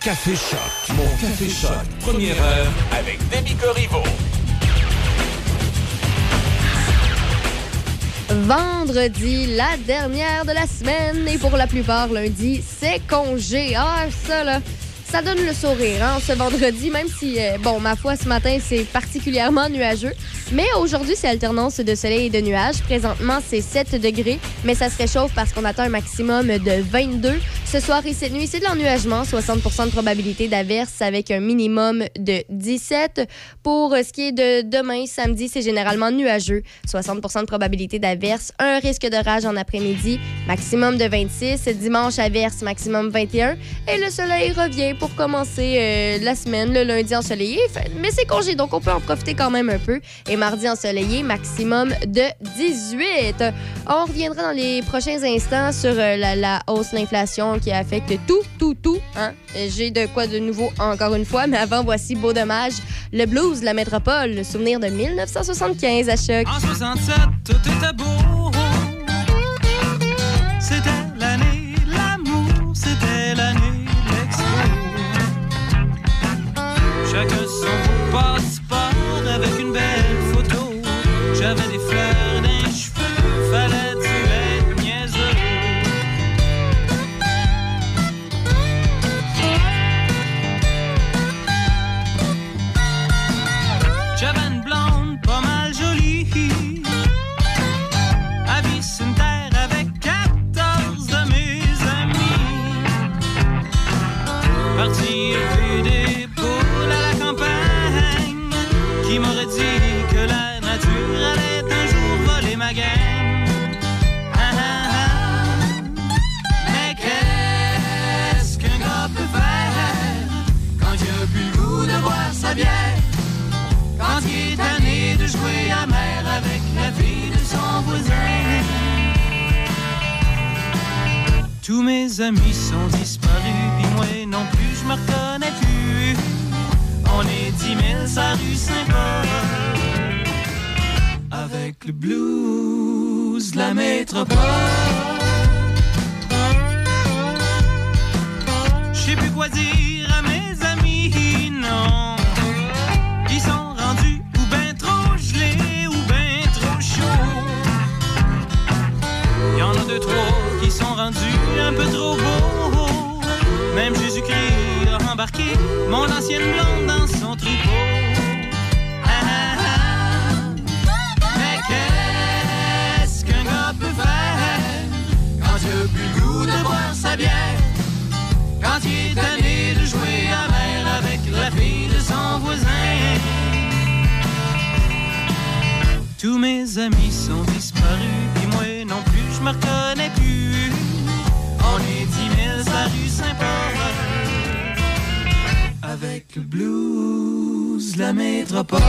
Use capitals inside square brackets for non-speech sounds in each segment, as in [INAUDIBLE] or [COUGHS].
Café Choc. Mon Café Choc. Première heure avec Demi Corriveau. Vendredi, la dernière de la semaine, et pour la plupart, lundi, c'est congé. Ah, ça, là, ça donne le sourire, hein, ce vendredi, même si, euh, bon, ma foi, ce matin, c'est particulièrement nuageux. Mais aujourd'hui, c'est alternance de soleil et de nuages. Présentement, c'est 7 degrés, mais ça se réchauffe parce qu'on atteint un maximum de 22. Ce soir et cette nuit, c'est de l'ennuagement, 60% de probabilité d'averse avec un minimum de 17. Pour ce qui est de demain, samedi, c'est généralement nuageux, 60% de probabilité d'averse, un risque de rage en après-midi, maximum de 26. Dimanche, averse, maximum 21. Et le soleil revient pour commencer euh, la semaine, le lundi ensoleillé. Mais c'est congé, donc on peut en profiter quand même un peu. Et mardi ensoleillé, maximum de 18. On reviendra dans les prochains instants sur euh, la, hausse de l'inflation qui affecte tout, tout, tout. Hein? J'ai de quoi de nouveau encore une fois, mais avant, voici Beau Dommage, le blues, la métropole, le souvenir de 1975 à Choc. En 67, tout. Son Tous mes amis sont disparus, puis moi non plus, je me reconnais plus. On est dix mille, sa rue Saint-Paul avec le blues la métropole. Je sais plus quoi dire à mes amis, non. Ils sont rendus ou ben trop gelés ou ben trop chauds. Y en a deux, trois un peu trop beaux. Même Jésus-Christ a embarqué mon ancienne blonde dans son troupeau. de boire sa bière? Quand il est tanné de jouer à mer avec la fille de son voisin. Tous mes amis sont disparus, puis moi non plus, je me reconnais plus. Est dix mille à rue Saint-Paul avec le blues, la métropole.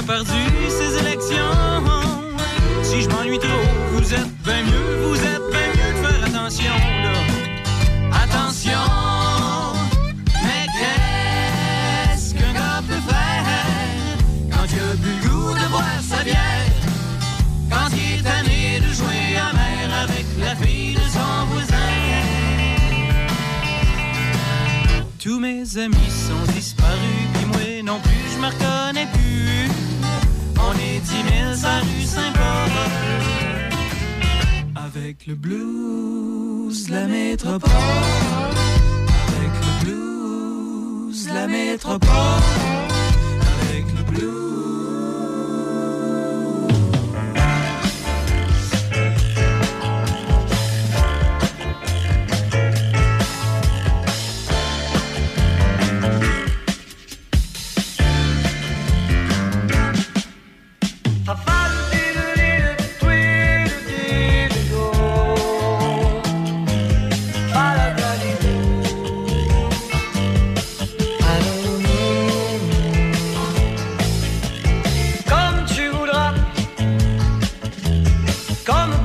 A perdu ses élections. Si je m'ennuie trop, vous êtes bien mieux, vous êtes bien mieux de faire attention. Attention! Mais qu'est-ce qu'un gars peut faire quand il a plus le goût de boire sa bière? Quand il est tanné de jouer à mer avec la fille de son voisin? Tous mes amis sont disparus, puis moi non plus, je me reconnais plus. On est dix mille à rue Saint-Paul. Avec le blues, la métropole. Avec le blues, la métropole. Avec le blues. Come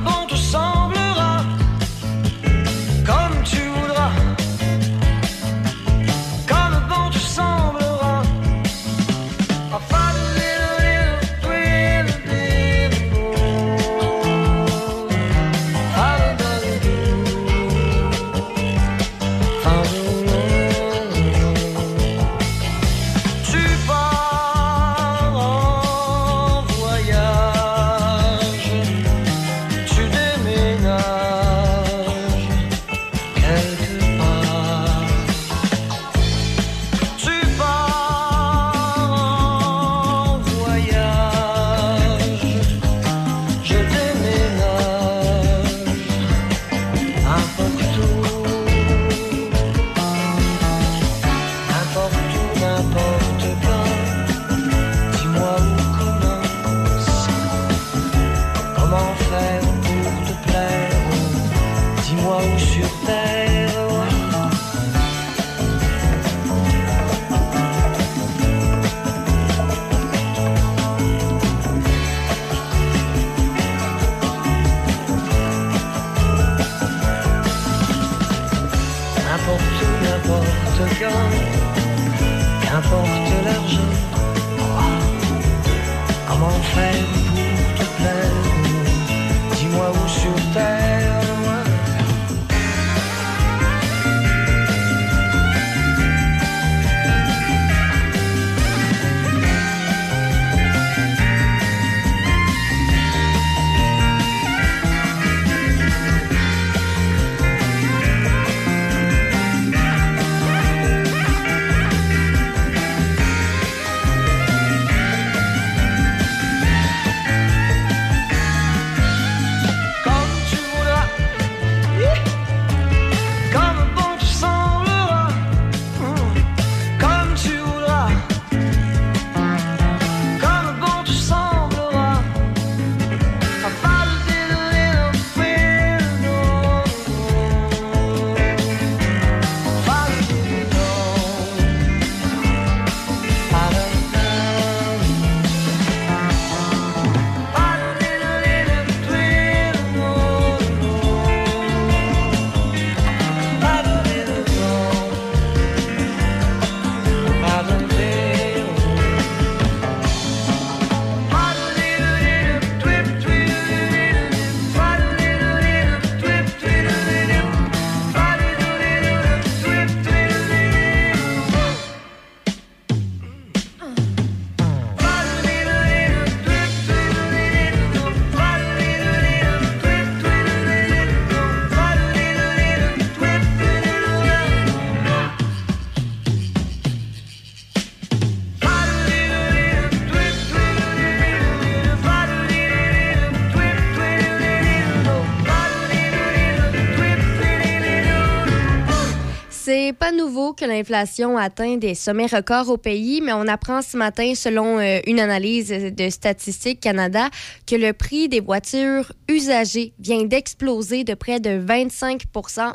nouveau que l'inflation atteint des sommets records au pays, mais on apprend ce matin, selon euh, une analyse de Statistique Canada, que le prix des voitures usagées vient d'exploser de près de 25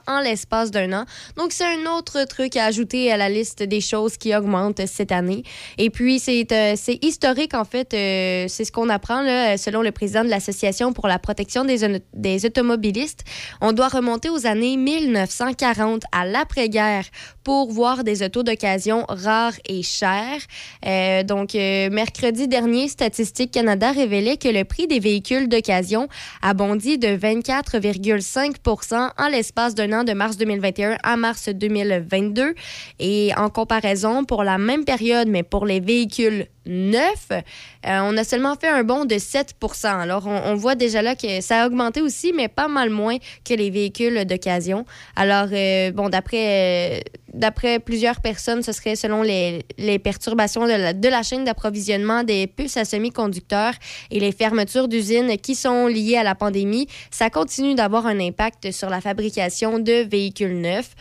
en l'espace d'un an. Donc, c'est un autre truc à ajouter à la liste des choses qui augmentent cette année. Et puis, c'est euh, historique, en fait. Euh, c'est ce qu'on apprend, là, selon le président de l'Association pour la protection des, automobilistes. On doit remonter aux années 1940, à l'après-guerre, pour voir des autos d'occasion rares et chères. Euh, donc, mercredi dernier, Statistique Canada révélait que le prix des véhicules d'occasion a bondi de 24,5% en l'espace d'un an de mars 2021 à mars 2022. Et en comparaison, pour la même période, mais pour les véhicules neuf, euh, on a seulement fait un bond de 7 Alors, on, voit déjà là que ça a augmenté aussi, mais pas mal moins que les véhicules d'occasion. Alors, euh, bon, d'après, euh, d'après plusieurs personnes, ce serait selon les, les perturbations de la, de la chaîne d'approvisionnement des puces à semi-conducteurs et les fermetures d'usines qui sont liées à la pandémie, ça continue d'avoir un impact sur la fabrication de véhicules neufs.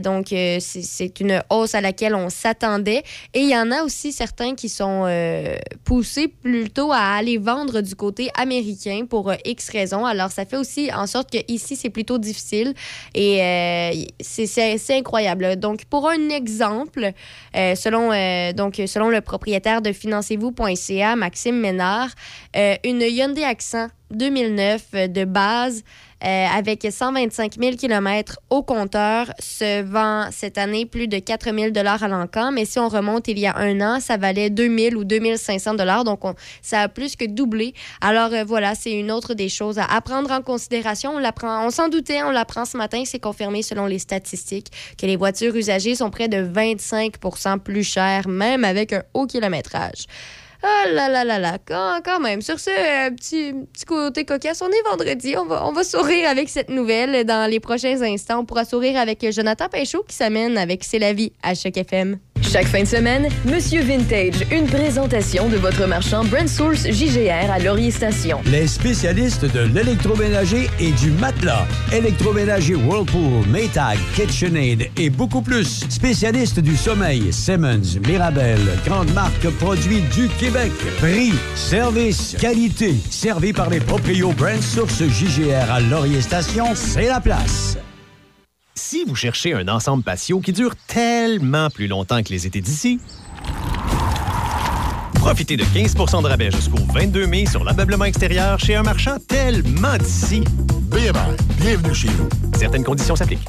donc, c'est une hausse à laquelle on s'attendait. Et il y en a aussi certains qui sont euh, poussés plutôt à aller vendre du côté américain pour euh, X raisons. Alors, ça fait aussi en sorte que ici c'est plutôt difficile et euh, c'est incroyable. Donc, pour un exemple, selon le propriétaire de financez-vous.ca, Maxime Ménard, une Hyundai Accent 2009 de base euh, avec 125 000 km au compteur, se vend cette année plus de 4 000 à l'encan. Mais si on remonte il y a un an, ça valait 2 000 ou 2 500 Donc, ça a plus que doublé. Alors, euh, voilà, c'est une autre des choses à, prendre en considération. On, on s'en doutait, on l'apprend ce matin. C'est confirmé selon les statistiques que les voitures usagées sont près de 25 plus chères, même avec un haut kilométrage. Ah là là là là, quand, quand même. Sur ce euh, petit, petit côté cocasse, on est vendredi. On va, on va sourire avec cette nouvelle. Dans les prochains instants, on pourra sourire avec Jonathan Pinchot qui s'amène avec C'est la vie à chaque FM. Chaque fin de semaine, Monsieur Vintage, une présentation de votre marchand Brand Source JGR à Laurier Station. Les spécialistes de l'électroménager et du matelas. Électroménager Whirlpool, Maytag, KitchenAid et beaucoup plus. Spécialistes du sommeil, Simmons, Mirabel, grande marque produits du Québec. Prix, service, qualité. Servi par les proprios Brand Source JGR à Laurier Station, c'est la place. Si vous cherchez un ensemble patio qui dure tellement plus longtemps que les étés d'ici, profitez de 15% de rabais jusqu'au 22 mai sur l'ameublement extérieur chez un marchand tellement d'ici. BMR, bienvenue chez vous. Certaines conditions s'appliquent.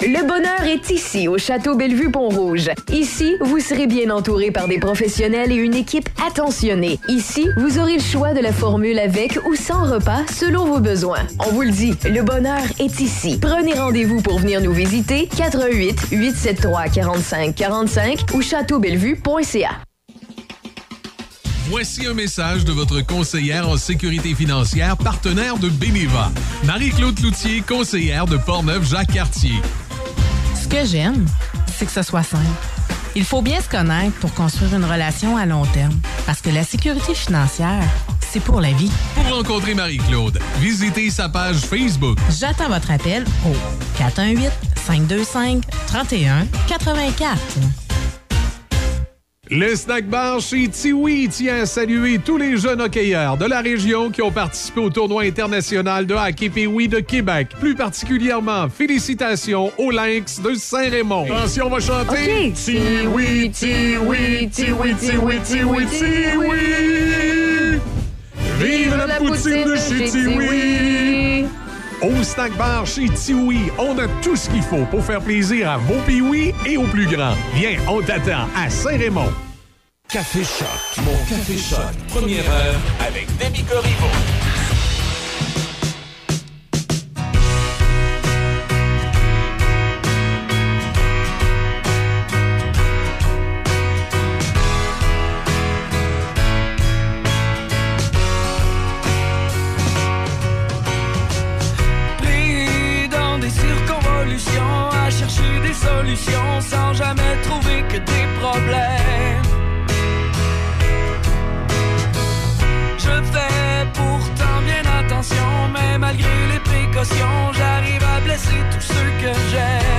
Le bonheur est ici, au Château Bellevue-Pont-Rouge. Ici, vous serez bien entouré par des professionnels et une équipe attentionnée. Ici, vous aurez le choix de la formule avec ou sans repas selon vos besoins. On vous le dit, le bonheur est ici. Prenez rendez-vous pour venir nous visiter 88 873 45 45 ou châteaubellevue.ca. Voici un message de votre conseillère en sécurité financière, partenaire de Beneva. Marie-Claude Loutier, conseillère de Portneuf-Jacques-Cartier. Ce que j'aime, c'est que ce soit simple. Il faut bien se connaître pour construire une relation à long terme. Parce que la sécurité financière, c'est pour la vie. Pour rencontrer Marie-Claude, visitez sa page Facebook. J'attends votre appel au 418-525-3184. Le snack bar chez Tiwi tient à saluer tous les jeunes hockeyeurs de la région qui ont participé au tournoi international de hockey Pee-Wee de Québec. Plus particulièrement, félicitations aux Lynx de Saint-Raymond. Attention, on va chanter. Tiwi, Tiwi, Tiwi, Tiwi, Tiwi, Tiwi. Vive la, poutine de chez Tiwi. Au snack bar chez Tiwi, on a tout ce qu'il faut pour faire plaisir à vos piouis et aux plus grands. Viens, on t'attend à Saint-Raymond. Café Choc. Mon Café Choc. Première heure avec Demi Corriveau. Sans jamais trouver que des problèmes. Je fais pourtant bien attention, mais malgré les précautions, j'arrive à blesser tous ceux que j'aime.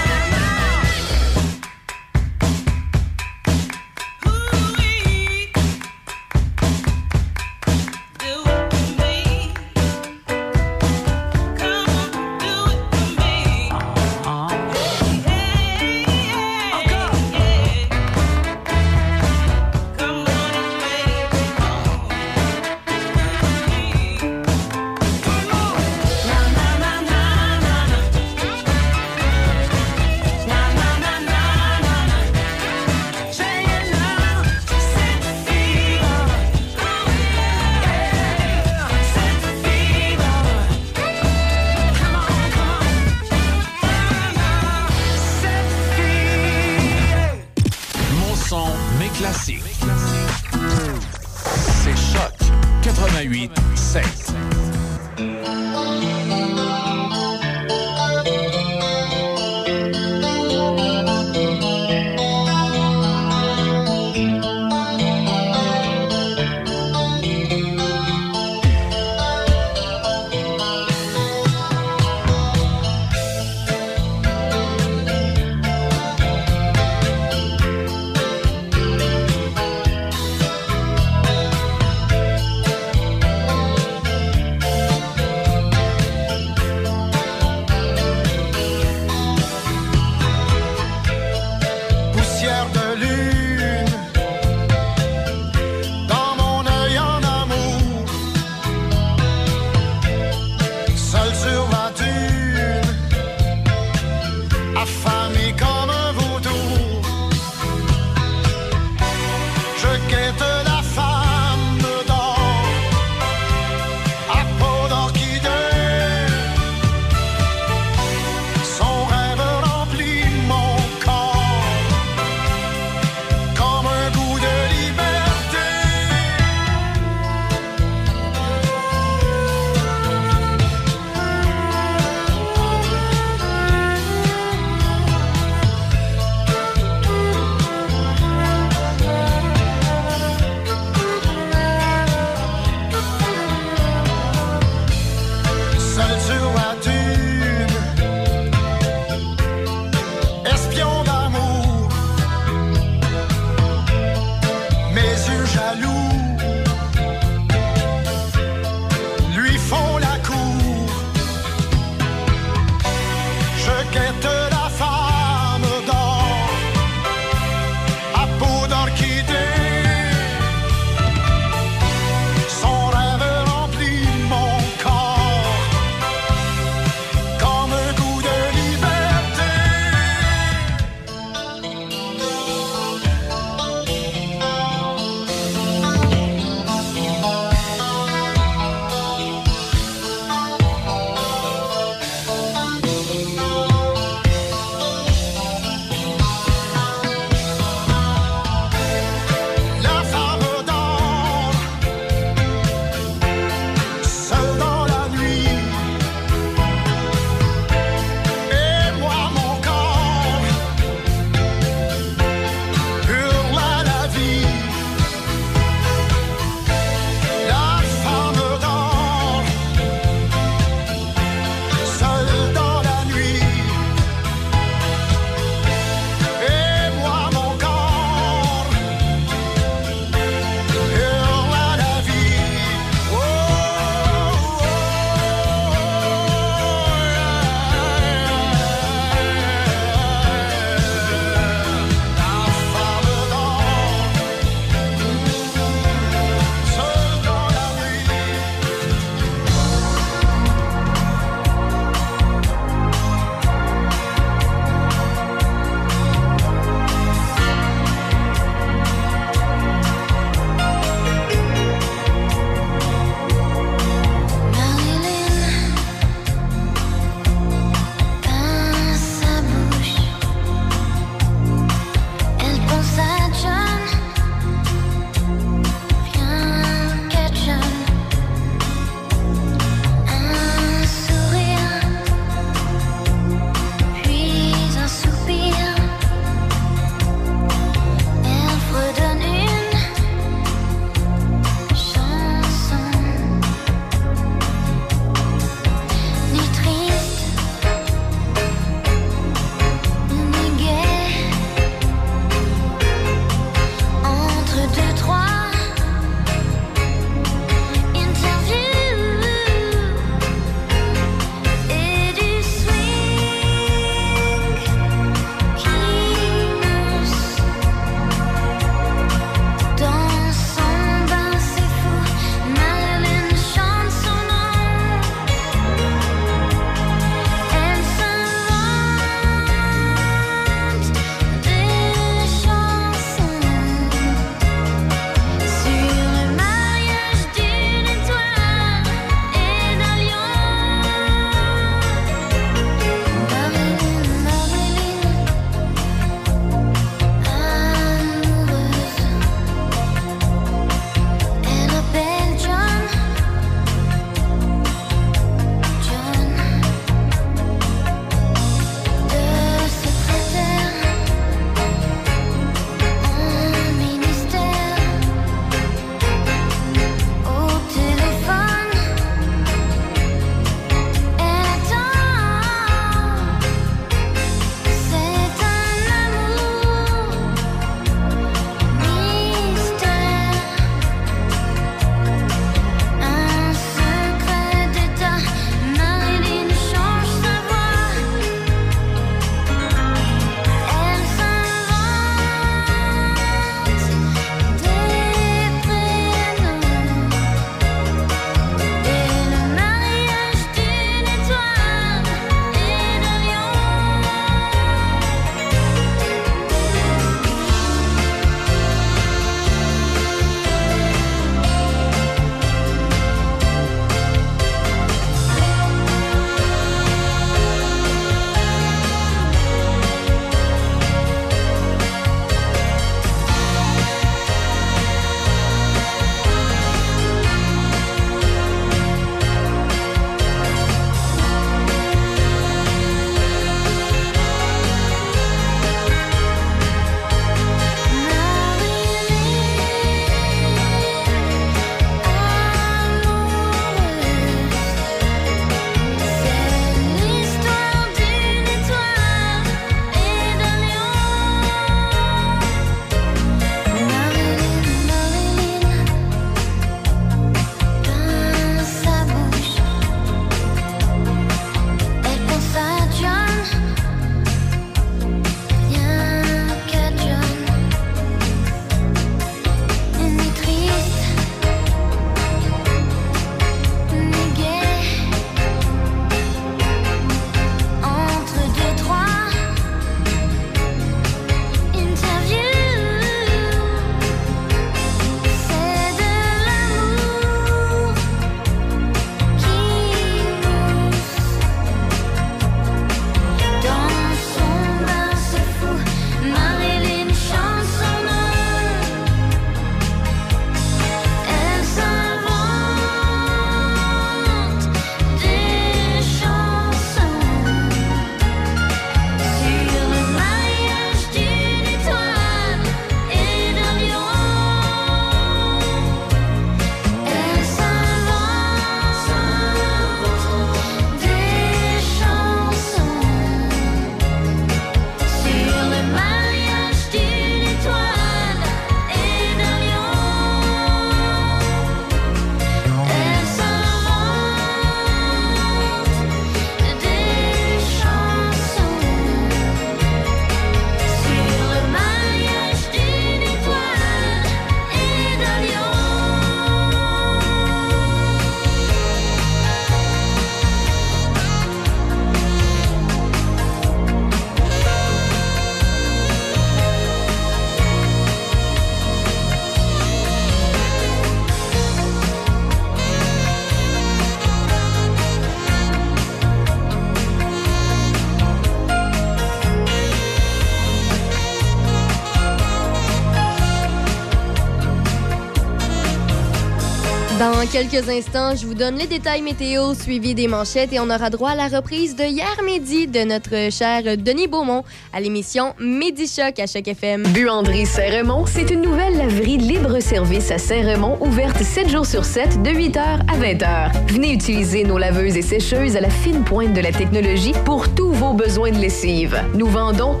Quelques instants, je vous donne les détails météo suivis des manchettes et on aura droit à la reprise de hier midi de notre cher Denis Beaumont à l'émission Midi Choc à Choc FM. Buanderie Saint-Raymond, c'est une nouvelle laverie libre-service à Saint-Raymond ouverte 7 jours sur 7 de 8h à 20h. Venez utiliser nos laveuses et sécheuses à la fine pointe de la technologie pour tous vos besoins de lessive. Nous vendons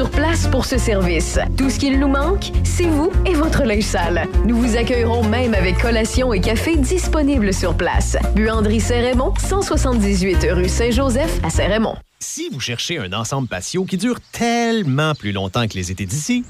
sur place pour ce service. Tout ce qu'il nous manque, c'est vous et votre linge sale. Nous vous accueillerons même avec collation et café disponibles sur place. Buanderie Saint-Raymond, 178 rue Saint-Joseph à Saint-Raymond. Si vous cherchez un ensemble patio qui dure tellement plus longtemps que les étés d'ici,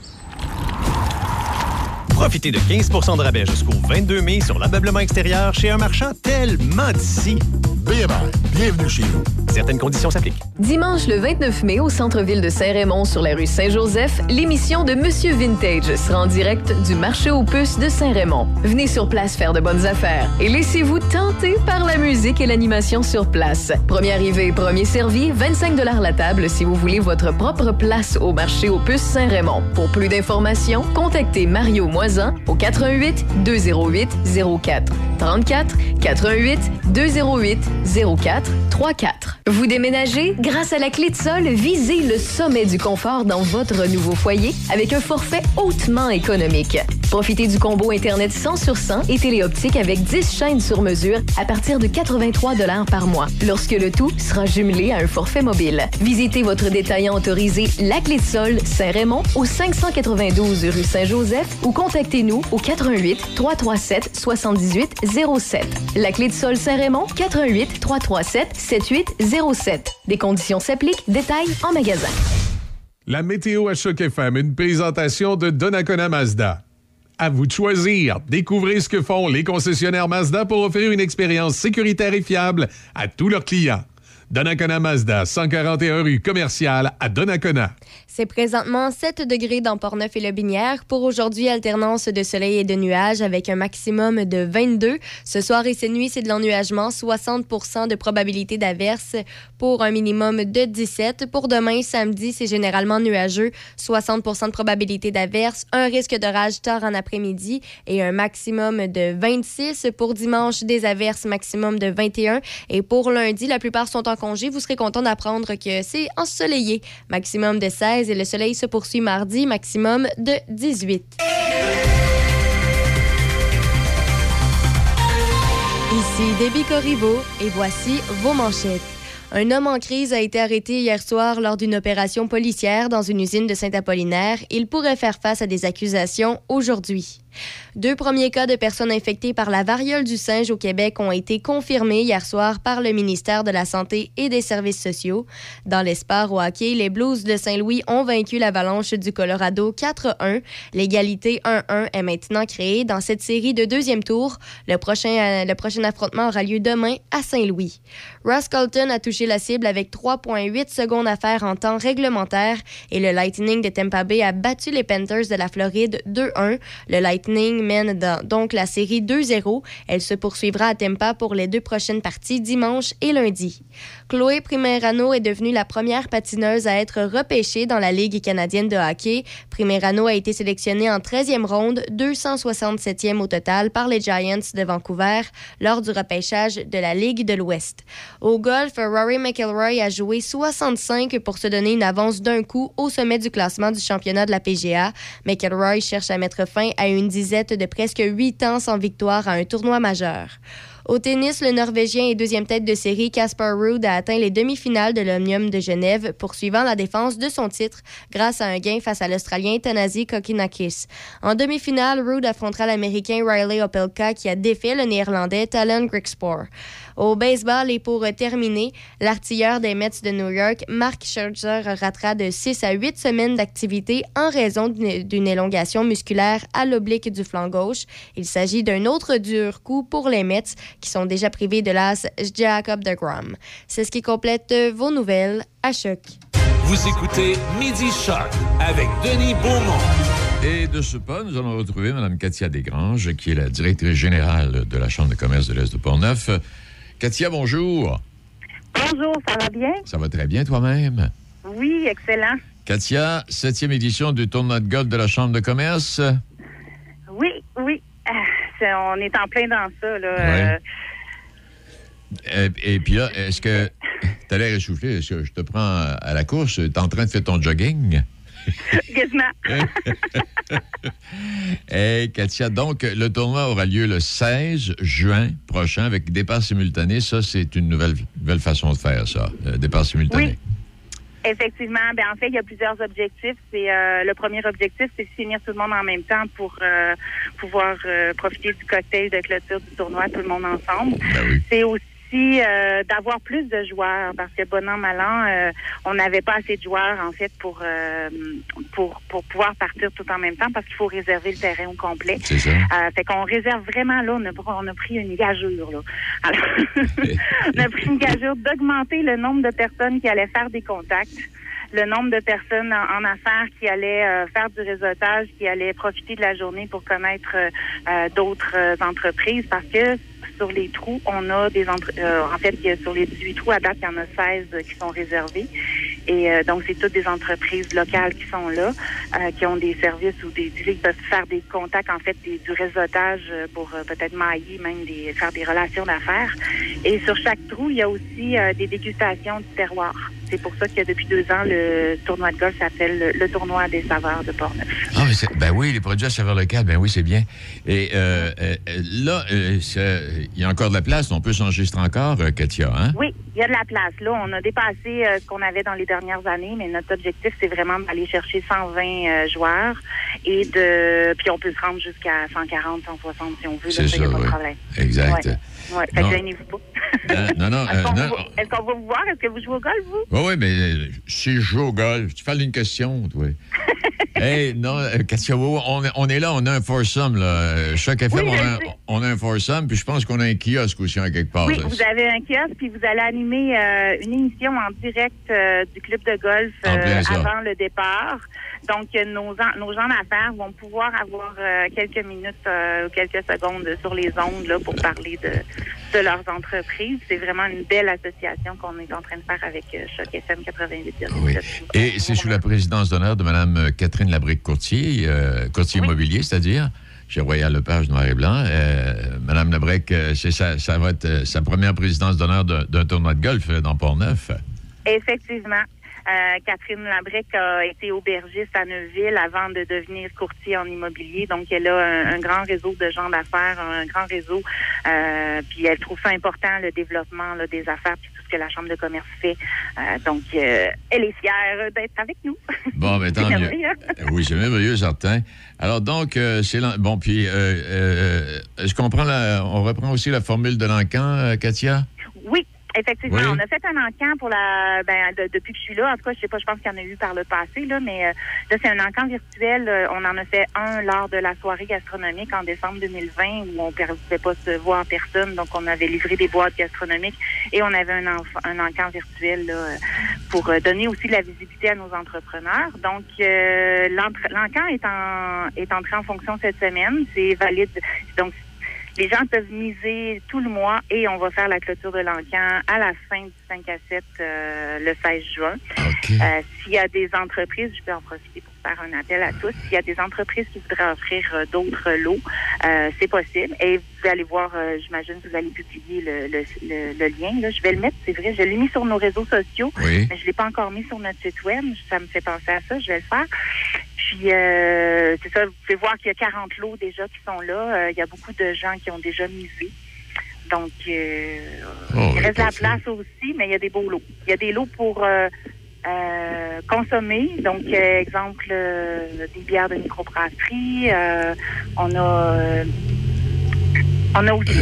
profitez de 15% de rabais jusqu'au 22 mai sur l'ameublement extérieur chez un marchand tellement d'ici. BMR, bienvenue chez nous. Certaines conditions s'appliquent. Dimanche le 29 mai au centre-ville de Saint-Raymond sur la rue Saint-Joseph, l'émission de Monsieur Vintage sera en direct du marché aux puces de Saint-Raymond. Venez sur place faire de bonnes affaires et laissez-vous tenter par la musique et l'animation sur place. Premier arrivé, premier servi, 25 la table si vous voulez votre propre place au marché aux puces Saint-Raymond. Pour plus d'informations, contactez Mario Moisin au 88 208 04 34 88 208 04 34. Vous déménagez? Grâce à la clé de sol, visez le sommet du confort dans votre nouveau foyer avec un forfait hautement économique. Profitez du combo Internet 100 sur 100 et téléoptique avec 10 chaînes sur mesure à partir de 83 par mois, lorsque le tout sera jumelé à un forfait mobile. Visitez votre détaillant autorisé La Clé de Sol Saint-Raymond au 592 rue Saint-Joseph ou contactez-nous au 88 337 78 07. La Clé de Sol Saint-Raymond 88 337 7807. Des La météo à Choc FM, une présentation de Donnacona Mazda. À vous de choisir. Découvrez ce que font les concessionnaires Mazda pour offrir une expérience sécuritaire et fiable à tous leurs clients. Donnacona Mazda, 141 rue commerciale à Donnacona. C'est présentement 7 degrés dans Portneuf et le Binière. Pour aujourd'hui, alternance de soleil et de nuages avec un maximum de 22. Ce soir et cette nuit, c'est de l'ennuagement, 60 de probabilité d'averse pour un minimum de 17. Pour demain, samedi, c'est généralement nuageux, 60 de probabilité d'averse, un risque d'orage tard en après-midi et un maximum de 26. Pour dimanche, des averses maximum de 21. Et pour lundi, la plupart sont en congé. Vous serez content d'apprendre que c'est ensoleillé, maximum de 16 et le soleil se poursuit mardi, maximum de 18. Ici Debbie Corriveau et voici vos manchettes. Un homme en crise a été arrêté hier soir lors d'une opération policière dans une usine de Saint-Apollinaire. Il pourrait faire face à des accusations aujourd'hui. Deux premiers cas de personnes infectées par la variole du singe au Québec ont été confirmés hier soir par le ministère de la Santé et des Services sociaux. Dans l'espoir au hockey, les Blues de Saint-Louis ont vaincu l'Avalanche du Colorado 4-1. L'égalité 1-1 est maintenant créée dans cette série de deuxième tour. Le prochain, euh, le prochain affrontement aura lieu demain à Saint-Louis. Ross Colton a touché la cible avec 3,8 secondes à faire en temps réglementaire et le Lightning de Tampa Bay a battu les Panthers de la Floride 2-1. Le Lightning mène donc la série 2-0. Elle se poursuivra à Tampa pour les deux prochaines parties dimanche et lundi. Chloé Primerano est devenue la première patineuse à être repêchée dans la Ligue canadienne de hockey. Primerano a été sélectionnée en 13e ronde, 267e au total par les Giants de Vancouver lors du repêchage de la Ligue de l'Ouest. Au golf, Rory McIlroy a joué 65 pour se donner une avance d'un coup au sommet du classement du championnat de la PGA. McIlroy cherche à mettre fin à une disette de presque 8 ans sans victoire à un tournoi majeur. Au tennis, le Norvégien et deuxième tête de série Casper Ruud a atteint les demi-finales de l'Omnium de Genève, poursuivant la défense de son titre grâce à un gain face à l'Australien Tanasi Kokinakis. En demi-finale, Ruud affrontera l'Américain Riley Opelka qui a défait le Néerlandais Talon Grigspor. Au baseball et pour terminer, l'artilleur des Mets de New York, Mark Scherzer, ratera de 6 à 8 semaines d'activité en raison d'une élongation musculaire à l'oblique du flanc gauche. Il s'agit d'un autre dur coup pour les Mets qui sont déjà privés de l'as Jacob de Grom. C'est ce qui complète vos nouvelles à choc. Vous écoutez Midi Choc avec Denis Beaumont. Et de ce pas, nous allons retrouver Mme Katia Desgranges, qui est la directrice générale de la Chambre de commerce de l'Est de Portneuf. Katia, bonjour. Bonjour, ça va bien? Ça va très bien toi-même? Oui, excellent. Katia, septième édition du tournoi de golf de la Chambre de commerce. Oui, oui. C'est- on est en plein dans ça. Là. Euh, Euh, Et, puis là, est-ce que tu as l'air essoufflé? Est-ce que je te prends à la course? Tu es en train de faire ton jogging? [LAUGHS] [LAUGHS] Hey, Katia, donc le tournoi aura lieu le 16 juin prochain avec départ simultané. Ça, c'est une nouvelle, nouvelle façon de faire, ça, euh, départ simultané. Oui. Effectivement, ben en fait, il y a plusieurs objectifs. C'est euh, le premier objectif, c'est de finir tout le monde en même temps pour euh, pouvoir euh, profiter du cocktail de clôture du tournoi tout le monde ensemble. C'est aussi euh, d'avoir plus de joueurs parce que bon an mal an, euh, on n'avait pas assez de joueurs en fait pour euh, pour pour pouvoir partir tout en même temps parce qu'il faut réserver le terrain au complet. C'est ça. Euh, fait qu'on réserve vraiment là, on a, on a pris une gageure là. Alors, [LAUGHS] on a pris une gageure d'augmenter le nombre de personnes qui allaient faire des contacts, le nombre de personnes en, affaires qui allaient euh, faire du réseautage, qui allaient profiter de la journée pour connaître euh, d'autres entreprises parce que sur les trous, on a des entre euh, en fait, sur les 18 trous, à date, il y en a 16 qui sont réservés. Et euh, donc, c'est toutes des entreprises locales qui sont là, euh, qui ont des services ou des, qui peuvent faire des contacts, en fait, du réseautage euh, pour euh, peut-être mailler, même des, faire des relations d'affaires. Et sur chaque trou, il y a aussi euh, des dégustations du terroir. C'est pour ça que depuis deux ans, le tournoi de golf s'appelle le, le tournoi des saveurs de Portneuf. Ah, mais c'est- ben oui, les produits à saveur locale, ben oui, c'est bien. Et euh, euh, là, euh, il y a encore de la place, on peut s'enregistrer encore, Katia, hein? Oui, il y a de la place. Là, on a dépassé ce qu'on avait dans les dernières années, mais notre objectif, c'est vraiment d'aller chercher 120 euh, joueurs et de, puis on peut se rendre jusqu'à 140, 160 si on veut. Là, ça, y a ça, pas de oui. problème. Exact. Ouais. Ouais. Fait Non. que gênez-vous pas. Euh, non, non, Est-ce euh, qu'on non. va- est-ce qu'on va vous voir? Est-ce que vous jouez au golf, vous? Oui, oui, mais euh, si je joue au golf, tu parles d'une question, toi. [LAUGHS] hey, non, oui, oui, on, est- on est là, on a un foursome, là. Chaque FM, Oui, on, a, un- sais. on a un foursome, puis je pense qu'on a un kiosque aussi, en quelque part. Oui, là. vous avez un kiosque, puis vous allez animer euh, une émission en direct du club de golf avant le départ. Donc, euh, nos, en- nos gens d'affaires vont pouvoir avoir euh, quelques minutes euh, ou quelques secondes sur les ondes là, pour parler de, de leurs entreprises. C'est vraiment une belle association qu'on est en train de faire avec Choc FM 88. Et c'est sous la présidence d'honneur de Mme Catherine Labrec-Courtier, euh, courtier immobilier, c'est-à-dire chez Royal Lepage Noir et Blanc. Mme Labrec, euh, c'est sa, ça va être euh, sa première présidence d'honneur d'un tournoi de golf dans Port-Neuf. Effectivement. Euh, Catherine Labrec a été aubergiste à Neuville avant de devenir courtier en immobilier. Donc, elle a un, un grand réseau de gens d'affaires, un grand réseau. Euh, puis, elle trouve ça important, le développement là, des affaires, puis tout ce que la Chambre de commerce fait. Euh, donc, euh, elle est fière d'être avec nous. Bon, [LAUGHS] mais tant C'est mieux. Oui, c'est merveilleux, certain. Alors, donc, c'est... Bon, puis, prend la... On reprend aussi la formule de l'encan, Katia? Oui, effectivement. Oui. On a fait un encan pour la ben de- depuis que je suis là. En tout cas, je sais pas, je pense qu'il y en a eu par le passé, là, mais euh, là, c'est un encan virtuel. Euh, on en a fait un lors de la soirée gastronomique en décembre 2020 où on ne pouvait pas se voir en personne. Donc, on avait livré des boîtes gastronomiques et on avait un, un encan virtuel là, pour euh, donner aussi de la visibilité à nos entrepreneurs. Donc, euh, l'encan est en est entré en fonction cette semaine. C'est valide. Donc, les gens peuvent miser tout le mois et on va faire la clôture de l'encan à la fin du 5 à 7 euh, le 16 juin. Euh, S'il y a des entreprises, je peux en profiter pour faire un appel à tous. S'il y a des entreprises qui voudraient offrir euh, d'autres lots, euh, c'est possible. Et vous allez voir, euh, j'imagine que vous allez publier le, le, le- le lien. Là. Je vais le mettre, c'est vrai. Je l'ai mis sur nos réseaux sociaux, Oui. mais je l'ai pas encore mis sur notre site web. Ça me fait penser à ça. Je vais le faire. Puis, euh, c'est ça, vous pouvez voir qu'il y a 40 lots déjà qui sont là. Euh, il y a beaucoup de gens qui ont déjà misé. Donc, euh, Oh, il reste la place aussi, mais il y a des beaux lots. Il y a des lots pour euh, euh, consommer. Donc, exemple, des bières de microbrasserie. Euh, on a... euh, on a aussi...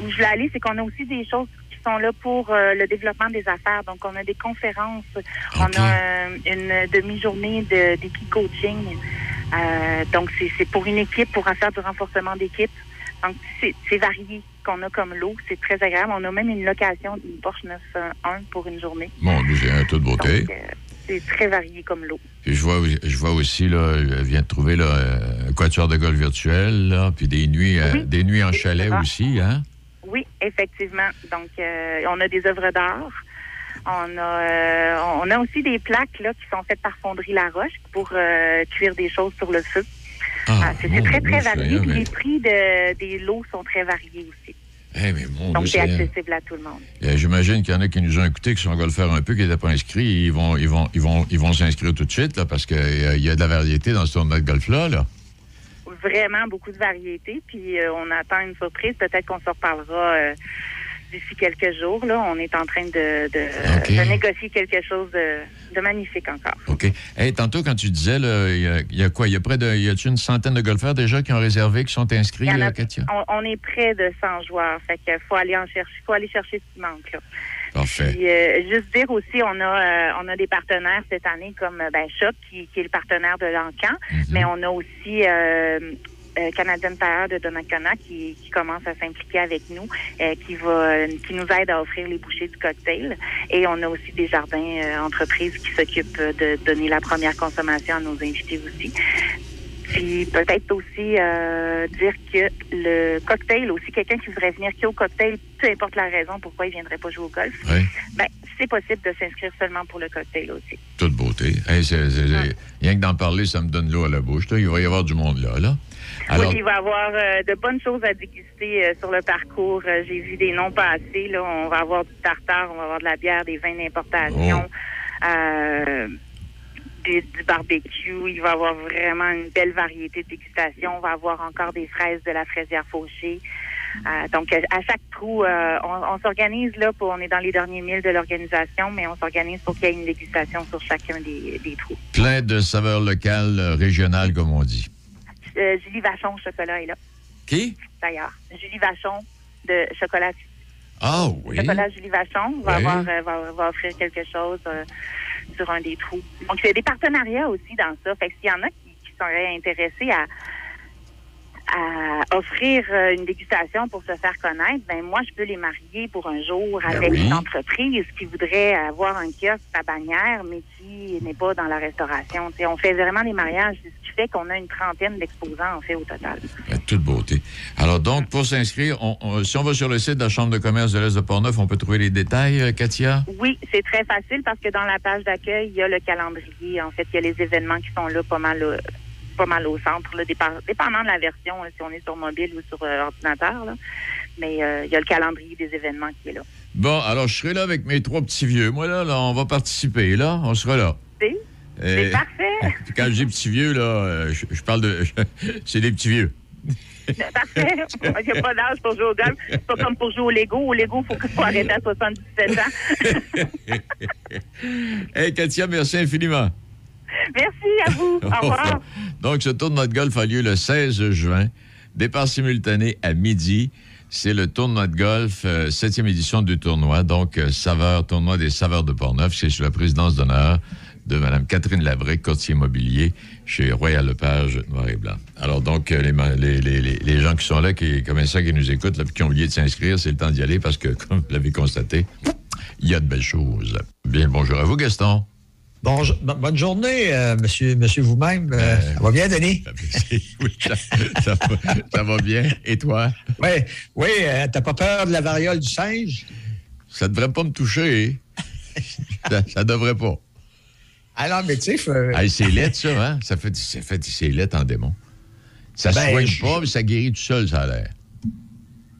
Où je voulais aller, c'est qu'on a aussi des choses qui sont là pour euh, le développement des affaires. Donc, on a des conférences. On a euh, une demi-journée de- d'équipe coaching. Euh, donc, c'est pour une équipe, pour faire du renforcement d'équipe. Donc, c'est varié qu'on a comme lot. C'est très agréable. On a même une location d'une Porsche 911 pour une journée. Dieu, c'est un tout de beauté. Euh, c'est très varié comme lot. Puis je vois, je vois aussi, là, je viens de trouver là, un quatuor de golf virtuel, là, puis des nuits, euh, des nuits en chalet aussi, hein? Oui, effectivement. Donc, euh, on a des œuvres d'art. On a, euh, on a aussi des plaques là, qui sont faites par Fonderie La Roche pour euh, cuire des choses sur le feu. Ah, c'est mon c'est très, très varié. Seigneur, Puis mais- les prix de, des lots sont très variés aussi. Eh, mais mon Donc, c'est accessible à tout le monde. Euh, J'imagine qu'il y en a qui nous ont écoutés, qui sont golfeurs un peu, qui n'étaient pas inscrits. Ils vont, ils vont, ils vont, ils vont s'inscrire tout de suite, là, parce qu'il y a de la variété dans ce tournoi de golf-là, là. Vraiment beaucoup de variétés. Puis euh, on attend une surprise. Peut-être qu'on se reparlera euh, d'ici quelques jours. Là, on est en train de, de, OK. de négocier quelque chose de, de magnifique encore. OK. Hey, tantôt, quand tu disais, il y a, y a quoi? Il y a près de. Y a-tu une centaine de golfeurs déjà qui ont réservé, qui sont inscrits, a- là, Katia? on, on est près de 100 joueurs. Fait qu'il faut aller en chercher, faut aller chercher ce qui manque. Là. Parfait. Puis, euh, juste dire aussi, on a euh, on a des partenaires cette année comme euh, ben, qui, qui est le partenaire de l'Encan, mais on a aussi euh, Canadian Tire de Donnacona qui, qui commence à s'impliquer avec nous, qui va qui nous aide à offrir les bouchées du cocktail. Et on a aussi des jardins entreprises qui s'occupent de donner la première consommation à nos invités aussi. Puis peut-être aussi euh, dire que le cocktail, aussi quelqu'un qui voudrait venir qu'au cocktail, peu importe la raison pourquoi il viendrait pas jouer au golf, Oui. ben, c'est possible de s'inscrire seulement pour le cocktail aussi. Toute beauté. Hey, Rien que d'en parler, ça me donne l'eau à la bouche. là. Il va y avoir du monde là, là. Alors, Oui, il va y avoir euh, de bonnes choses à déguster euh, sur le parcours. Euh, J'ai vu des noms passer. Là. On va avoir du tartare, on va avoir de la bière, des vins d'importation, euh, du barbecue. Il va y avoir vraiment une belle variété de dégustation. On va avoir encore des fraises de la fraisière fauchée. Euh, donc, à chaque trou, euh, on, on s'organise là pour, on est dans les derniers milles de l'organisation, mais on s'organise pour qu'il y ait une dégustation sur chacun des, des trous. plein de saveurs locales, euh, régionales, comme on dit. Euh, Julie Vachon, chocolat est là. Qui? d'ailleurs. Julie Vachon de Chocolat. Ah oui. Chocolat Julie Vachon va, Oui. avoir, va, va offrir quelque chose sur un des trous. Donc, il y a des partenariats aussi dans ça. Fait que s'il y en a qui, qui seraient intéressés à, à offrir euh, une dégustation pour se faire connaître, ben moi, je peux les marier pour un jour Ben avec oui. une entreprise qui voudrait avoir un kiosque à bannière, mais qui n'est pas dans la restauration. Tu sais, on fait vraiment des mariages, ce qui fait qu'on a une trentaine d'exposants, en fait, au total. Euh, Toute beauté. Alors, donc, pour s'inscrire, on- on- si on va sur le site de la Chambre de commerce de l'Est de Portneuf, on peut trouver les détails, euh, Katia? Oui, c'est très facile parce que dans la page d'accueil, il y a le calendrier. En fait, il y a les événements qui sont là pas mal, euh, pas mal au centre, là, dépendant de la version, là, si on est sur mobile ou sur euh, ordinateur. là. Mais euh, il y a le calendrier des événements qui est là. Bon, alors, je serai là avec mes trois petits vieux. Moi, là, là on va participer, là. On sera là. C'est c'est parfait. [LAUGHS] Quand je dis petits vieux, là, euh, je, je parle de... [LAUGHS] c'est des petits vieux. Parfait. Il n'y a pas d'âge pour jouer au golf. C'est pas comme pour jouer au Lego. Au Lego, il faut, faut arrêter à 77 ans. [LAUGHS] Hey, Katia, merci infiniment. Merci à vous. [LAUGHS] Au revoir. Donc, ce tournoi de golf a lieu le 16 juin. Départ simultané à midi. C'est le tournoi de golf, euh, septième édition du tournoi. Donc, euh, saveur, tournoi des saveurs de Portneuf. C'est sous la présidence d'honneur de Mme Catherine Labrec, courtier immobilier chez Royal Lepage Noir et Blanc. Alors, donc, euh, les, les, les- les- gens qui sont là, qui, comme ça, qui nous écoutent, là, qui ont oublié de s'inscrire, c'est le temps d'y aller parce que, [LAUGHS] comme vous l'avez constaté, il y a de belles choses. Bien, bonjour à vous, Gaston. Bonne journée, euh, monsieur, monsieur vous-même. Euh, ça va bien, Denis? [LAUGHS] oui, ça, ça va, ça va bien. Et toi? Oui, oui euh, t'as pas peur de la variole du singe? Ça devrait pas me toucher. ça, ça devrait pas. Alors, mais tu sais, c'est laid, ça, hein? Ça fait, ça fait c'est laid en démon. Ça Ben, soigne je- pas, mais ça guérit tout seul, ça a l'air.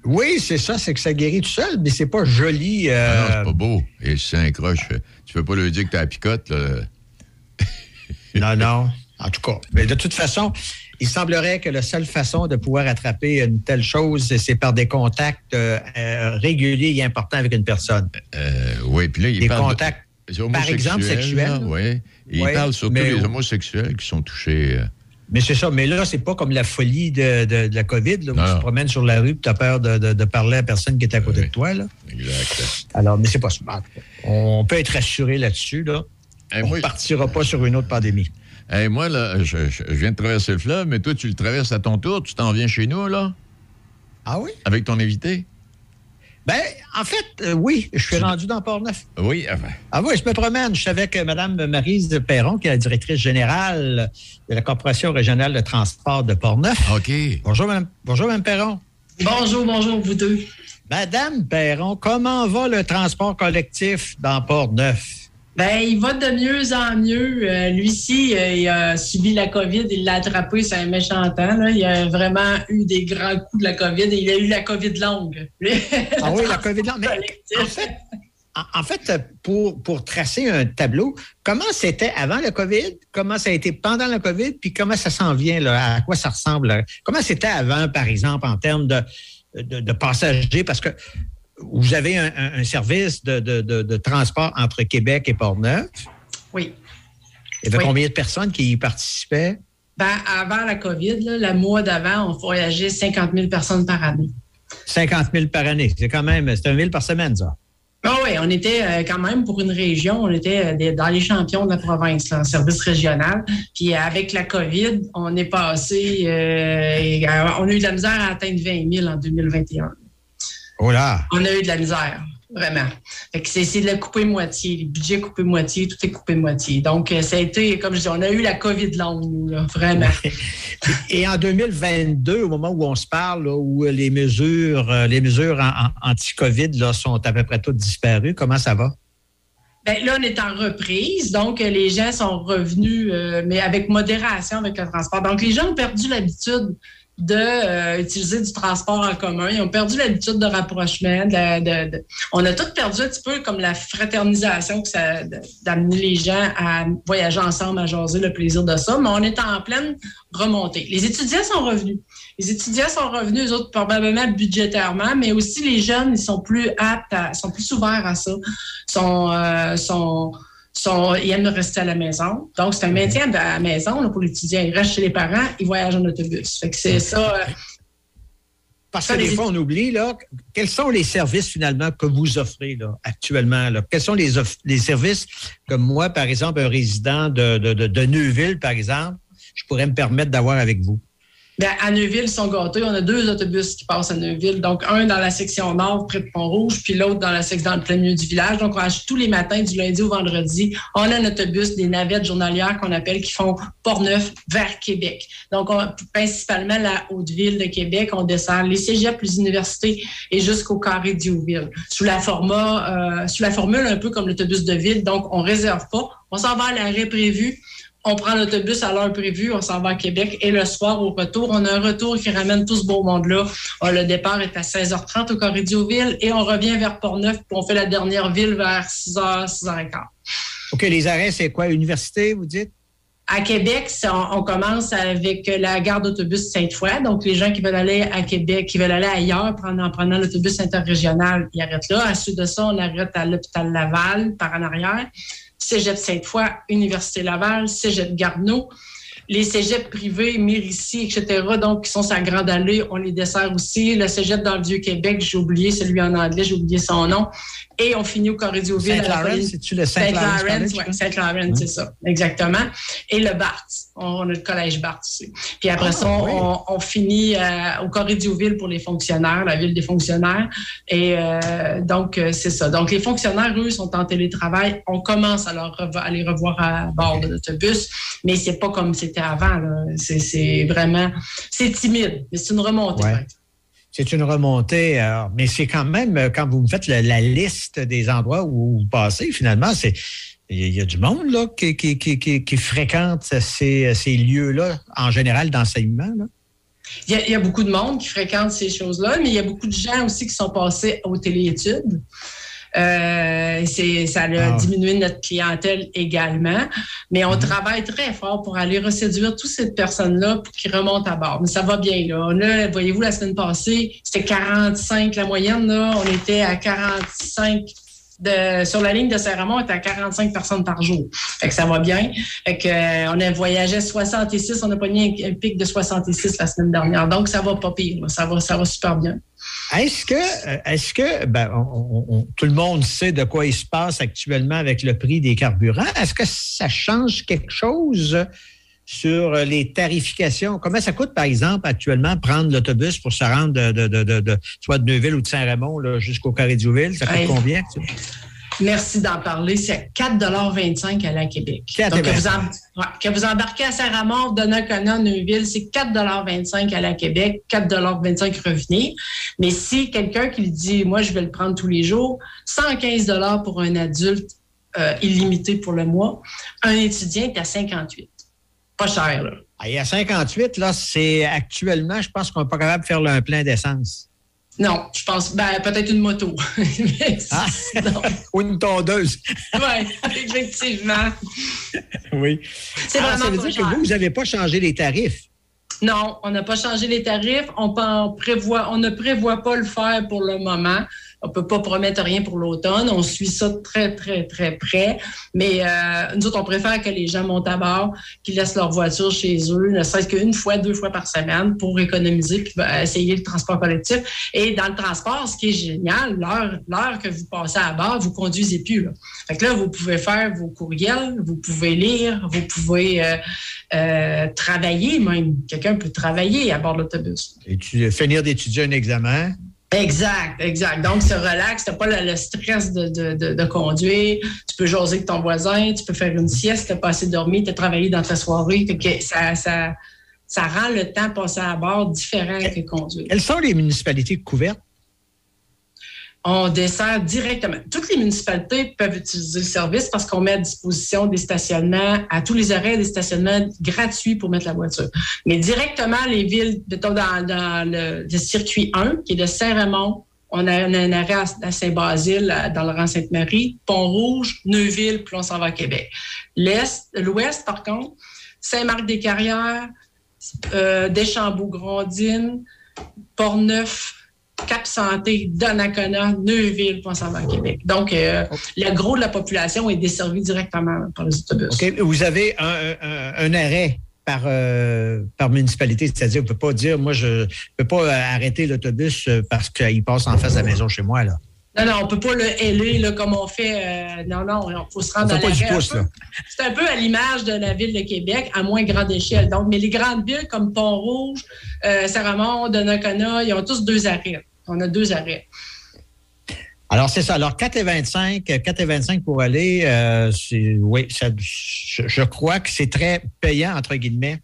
Oui, c'est ça, c'est que ça guérit tout seul, mais c'est pas joli. euh, Ah non, c'est pas beau. Et si c'est un croche, tu peux pas lui dire que t'as la picote, là. [LAUGHS] Non, non. En tout cas, mais de toute façon, il semblerait que la seule façon de pouvoir attraper une telle chose, c'est par des contacts euh, euh, réguliers et importants avec une personne. Euh, oui, puis là, il Des parle contacts, par exemple, sexuels. Oui. Il parle surtout mais- des homosexuels qui sont touchés. Mais c'est ça. Mais là, c'est pas comme la folie de, de- de la COVID, là, où Non, tu te promènes sur la rue et tu as peur de, parler à personne qui est à côté de toi. Là. Exact. Alors, mais c'est pas smart. On peut être rassuré là-dessus. Là. on ne partira pas sur une autre pandémie. Hey, moi, là, je viens de traverser le fleuve, mais toi, tu le traverses à ton tour. Tu t'en viens chez nous, là? Ah oui? Avec ton invité? Ben, en fait, euh, oui, je suis rendu dans Port-Neuf. Oui, enfin. Ah oui, je me promène. Je suis avec Mme Marise Perron, qui est la directrice générale de la Corporation régionale de transport de Port-Neuf. OK. Bonjour, Mme, bonjour, Mme Perron. Bonjour, bonjour, vous deux. Madame Perron, comment va le transport collectif dans Port-Neuf? Ben, il va de mieux en mieux. Euh, lui-ci, euh, il a subi la COVID, il l'a attrapé, c'est un méchant temps. Là. Il a vraiment eu des grands coups de la COVID et il a eu la COVID longue. ah oui, la [LAUGHS] COVID longue. Mais en fait, en, fait pour, pour tracer un tableau, comment c'était avant la COVID, comment ça a été pendant la COVID, puis comment ça s'en vient, là, à quoi ça ressemble? Comment c'était avant, par exemple, en termes de, de, de passagers? Parce que vous avez un, service de, transport entre Québec et Port-Neuf. Oui. Il y avait combien de personnes qui y participaient? Ben, avant la COVID, le mois d'avant, on voyageait 50 000 personnes par année. 50 000 par année. C'est quand même, c'est un 000 par semaine, ça. Ah oui, on était euh, quand même pour une région, on était euh, dans les champions de la province, en service régional. Puis avec la COVID, on est passé, euh, on a eu de la misère à atteindre 20 000 en 2021. Oh là! On a eu de la misère, vraiment. Fait que c'est de la couper moitié. Les budgets coupés moitié, tout est coupé moitié. Donc, euh, ça a été, comme je dis, on a eu la COVID longue, nous, là, vraiment. [LAUGHS] Et en 2022, au moment où on se parle, où les mesures, euh, les mesures anti-COVID sont à peu près toutes disparues, comment ça va? Bien, là, on est en reprise, donc euh, les gens sont revenus, mais avec modération avec le transport. Donc, les gens ont perdu l'habitude d'utiliser euh, du transport en commun. Ils ont perdu l'habitude de rapprochement. on a tous perdu un petit peu comme la fraternisation que ça d'amener les gens à voyager ensemble, à jaser le plaisir de ça. Mais on est en pleine remontée. Les étudiants sont revenus. Les étudiants sont revenus, eux autres, probablement budgétairement, mais aussi les jeunes, ils sont plus aptes, à, sont plus ouverts à ça, sont, euh, sont ils aiment rester à la maison. Donc, c'est un maintien à la maison pour l'étudiant. Il reste chez les parents, il voyage en autobus. Fait que c'est ça. Euh, Parce que des fois, on oublie, là, quels sont les services finalement que vous offrez là, actuellement? Là? Quels sont les, les services? Que moi, par exemple, un résident de, de, de Neuville, par exemple, je pourrais me permettre d'avoir avec vous? Bien, à Neuville, ils sont gâtés. On a deux autobus qui passent à Neuville. Donc, un dans la section nord, près de Pont-Rouge, puis l'autre dans la section dans le plein milieu du village. Donc, on achète tous les matins, du lundi au vendredi. On a un autobus, des navettes journalières qu'on appelle, qui font Port-Neuf vers Québec. Donc, principalement la Haute-Ville de Québec. On descend les cégeps, les universités et jusqu'au carré d'Youville. Sous la format, euh, sous la formule un peu comme l'autobus de ville. Donc, on réserve pas. On s'en va à l'arrêt prévu on prend l'autobus à l'heure prévue, on s'en va à Québec et le soir au retour, on a un retour qui ramène tout ce beau monde-là. Ah, le départ est à 16h30 au Corridor-Ville et on revient vers Port-Neuf puis on fait la dernière ville vers 6h, 6h15. OK, les arrêts, c'est quoi? Université, vous dites? À Québec, on, commence avec la gare d'autobus Sainte-Foy. Donc, les gens qui veulent aller à Québec, qui veulent aller ailleurs en prenant l'autobus interrégional, ils arrêtent là. À suite de ça, on arrête à l'hôpital Laval par en arrière. Cégep Sainte-Foy, Université Laval, Cégep Garneau. Les cégeps privés, Mérici, etc., donc, qui sont sa grande allée, on les dessert aussi. Le cégep dans le Vieux-Québec, j'ai oublié celui en anglais, j'ai oublié son nom. Et on finit au Corridor-Ville. Saint-Laurent, c'est-tu le Saint-Laurent? Saint-Laurent, Saint-Laurent, c'est ça, exactement. Et le Barthes. On a le collège Barthes aussi. Puis après ah, ça, on, finit euh, au Corridor-Ville pour les fonctionnaires, la ville des fonctionnaires. Et euh, donc, euh, c'est ça. Donc, les fonctionnaires, eux, sont en télétravail. On commence à, leur à les revoir à bord de l'autobus, mais c'est pas comme c'était avant. C'est vraiment... C'est timide, mais c'est une remontée. C'est une remontée, mais c'est quand même, quand vous me faites la, liste des endroits où vous passez, finalement, c'est il y a du monde là, qui, fréquente ces, ces lieux-là, en général, d'enseignement. Il y, a, il y, a, beaucoup de monde qui fréquente ces choses-là, mais il y a beaucoup de gens aussi qui sont passés aux téléétudes. Euh, ça a ah. diminué notre clientèle également. Mais on mm-hmm. travaille très fort pour aller reséduire toutes ces personnes-là pour qu'ils remontent à bord. Mais ça va bien. Là, voyez-vous, la semaine passée, c'était 45 la moyenne. Là. On était à 45 de, sur la ligne de Saint-Ramon on est à 45 personnes par jour. Fait que ça va bien. Fait que, euh, on a voyagé 66, on a pogné un, un, pic de 66 la semaine dernière. Donc, ça va pas pire. Ça va, ça va super bien. Est-ce que, euh, est-ce que ben, tout le monde sait de quoi il se passe actuellement avec le prix des carburants? Est-ce que ça change quelque chose sur les tarifications? Comment ça coûte, par exemple, actuellement, prendre l'autobus pour se rendre de, de, de, soit de Neuville ou de Saint-Raymond jusqu'au Carré d'Youville? Ça coûte combien? Merci d'en parler. C'est 4,25 à la Québec. Donc, que vous, que vous, embarquez à Saint-Ramon, Donnacona, Neuville, c'est 4,25 à la Québec, 4,25 revenir. Mais si quelqu'un qui dit, moi, je vais le prendre tous les jours, 115 pour un adulte euh, illimité pour le mois. Un étudiant est à 58. Pas cher, là. Ah, Et à 58, là, c'est actuellement, je pense qu'on n'est pas capable de faire là, un plein d'essence. Non, je pense, ben, peut-être une moto. [LAUGHS] Ah. Ou une tondeuse. Oui, effectivement. oui. C'est Alors, ça vraiment veut pas dire cher. que vous, vous n'avez pas changé les tarifs? Non, on n'a pas changé les tarifs. On prévoit, on ne prévoit pas le faire pour le moment. On peut pas promettre rien pour l'automne. On suit ça très, très, très près. Mais euh, nous autres, on préfère que les gens montent à bord, qu'ils laissent leur voiture chez eux, ne serait-ce qu'une fois, deux fois par semaine pour économiser puis ben, essayer le transport collectif. Et dans le transport, ce qui est génial, l'heure, que vous passez à bord, vous conduisez plus. Là. Fait que là, vous pouvez faire vos courriels, vous pouvez lire, vous pouvez euh, euh, travailler même. Quelqu'un peut travailler à bord de l'autobus. Et tu, finir d'étudier un examen? Exact, exact. Donc, c'est relax, t'as pas le, le stress de, de, de, de conduire. Tu peux jaser avec ton voisin, tu peux faire une sieste, t'as pas assez dormi, t'as travaillé dans ta soirée. Que ça, ça, ça rend le temps passé à bord différent que conduire. Quelles sont les municipalités couvertes? On dessert directement. Toutes les municipalités peuvent utiliser le service parce qu'on met à disposition des stationnements, à tous les arrêts, des stationnements gratuits pour mettre la voiture. Mais directement, les villes, mettons, dans, le, circuit 1, qui est de Saint-Raymond, on a, un arrêt à, Saint-Basile, à- dans le rang Sainte-Marie, Pont-Rouge, Neuville, puis on s'en va à Québec. L'Est, l'Ouest, par contre, Saint-Marc-des-Carrières, euh, Deschambault-Grondines, Port-Neuf, Cap-Santé, Donnacona, Neuville, puis on s'en va à Québec. Donc, euh, le gros de la population est desservi directement par les autobus. OK. Vous avez un, un- un arrêt par, euh, par municipalité, c'est-à-dire, vous ne pouvez pas dire, moi, je ne peux pas euh, arrêter l'autobus parce qu'il passe en face de la maison chez moi. Là. Non, non, on peut pas le héler là, comme on fait. euh, non, non, il faut se On rendre à. C'est un peu à l'image de la ville de Québec, à moins grande échelle. Donc, mais les grandes villes comme Pont-Rouge, euh, Saint-Ramon, Donnacona, ils ont tous deux arrêts. On a deux arrêts. Alors, c'est ça. Alors, 4 et 25, 4 et 25 pour aller, euh, oui, ça- je, je crois que c'est très payant, entre guillemets,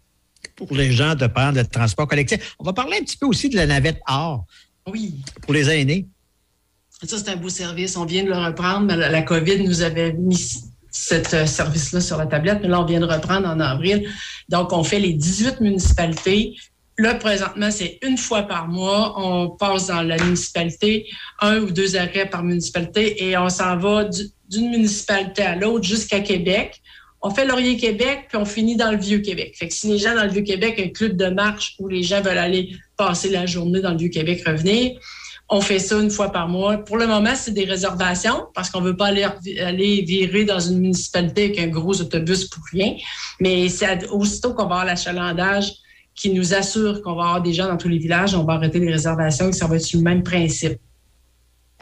pour les gens de prendre le transport collectif. On va parler un petit peu aussi de la navette or Oui. pour les aînés. Ça, c'est un beau service. On vient de le reprendre. mais La, la COVID nous avait mis ce service-là sur la tablette, mais là, on vient de reprendre en avril. Donc, on fait les 18 municipalités. Là, présentement, c'est une fois par mois. On passe dans la municipalité, un ou deux arrêts par municipalité, et on s'en va du- d'une municipalité à l'autre jusqu'à Québec. On fait Laurier-Québec, puis on finit dans le Vieux-Québec. Fait que si les gens dans le Vieux-Québec, un club de marche où les gens veulent aller passer la journée dans le Vieux-Québec, revenir, on fait ça une fois par mois. Pour le moment, c'est des réservations parce qu'on veut pas aller, aller virer dans une municipalité avec un gros autobus pour rien. Mais c'est aussitôt qu'on va avoir l'achalandage qui nous assure qu'on va avoir des gens dans tous les villages, on va arrêter les réservations et ça va être sur le même principe.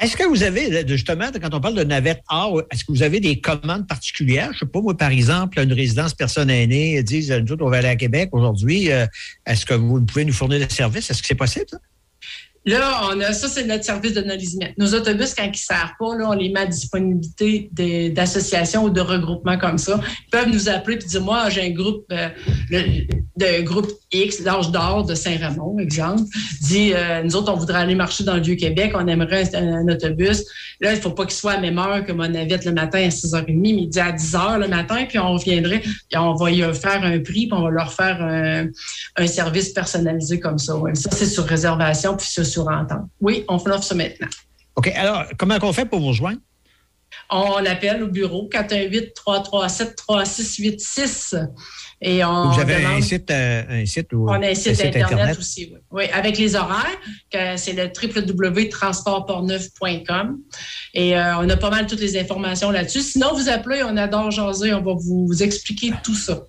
Est-ce que vous avez, justement, quand on parle de navette or, est-ce que vous avez des commandes particulières? Je sais pas, moi, par exemple, une résidence personne aînée disent, nous autres, on va aller à Québec aujourd'hui. euh, est-ce que vous pouvez nous fournir le service? Est-ce que c'est possible, ça? Là, on a ça, c'est notre service nolisement. Nos autobus, quand ils ne servent pas, là, on les met à disponibilité d'associations ou de regroupements comme ça. Ils peuvent nous appeler et dire Moi, j'ai un groupe euh, de groupe X, l'âge d'or de Saint-Ramon, exemple. Dit euh, Nous autres, on voudrait aller marcher dans le Vieux-Québec, on aimerait un, autobus. Là, il ne faut pas qu'il soit à même heure que mon navette le matin à 6h30, mais il dit à 10h le matin, puis on reviendrait, puis on va y faire un prix, puis on va leur faire un, un service personnalisé comme ça. Ça, c'est sur réservation, puis sur Oui, on offre ça maintenant. OK. Alors, comment on fait pour vous rejoindre? On appelle au bureau 418-337-3686 et on vous avez demande- un site, euh, un site ou on a un site, Internet, aussi, oui. Oui, avec les horaires, que c'est le www.transportportneuf.com. Et euh, on a pas mal toutes les informations là-dessus. Sinon, vous appelez, on adore jaser, on va vous, vous expliquer tout ça.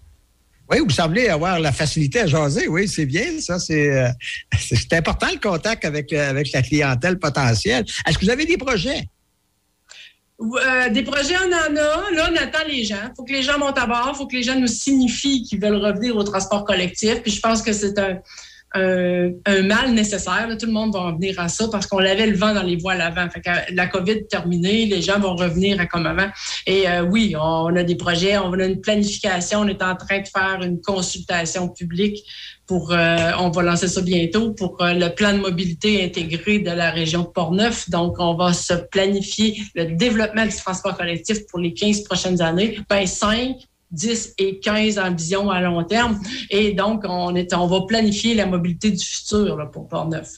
Oui, vous semblez avoir la facilité à jaser. Oui, c'est bien. Ça, c'est euh, [LAUGHS] important le contact avec, euh, avec la clientèle potentielle. Est-ce que vous avez des projets? Euh, des projets, on en a. Là, on attend les gens. Il faut que les gens montent à bord. Il faut que les gens nous signifient qu'ils veulent revenir au transport collectif. Puis je pense que c'est un, un, un mal nécessaire. là. Tout le monde va en venir à ça parce qu'on avait le vent dans les voiles avant. Fait que la COVID terminée, les gens vont revenir à comme avant. Et euh, oui, on a des projets, on a une planification, on est en train de faire une consultation publique pour, euh, on va lancer ça bientôt pour euh, le plan de mobilité intégré de la région de Portneuf. Donc, on va se planifier le développement du transport collectif pour les 15 prochaines années. Ben, 5, 10 et 15 en vision à long terme. Et donc, on, va planifier la mobilité du futur pour Portneuf.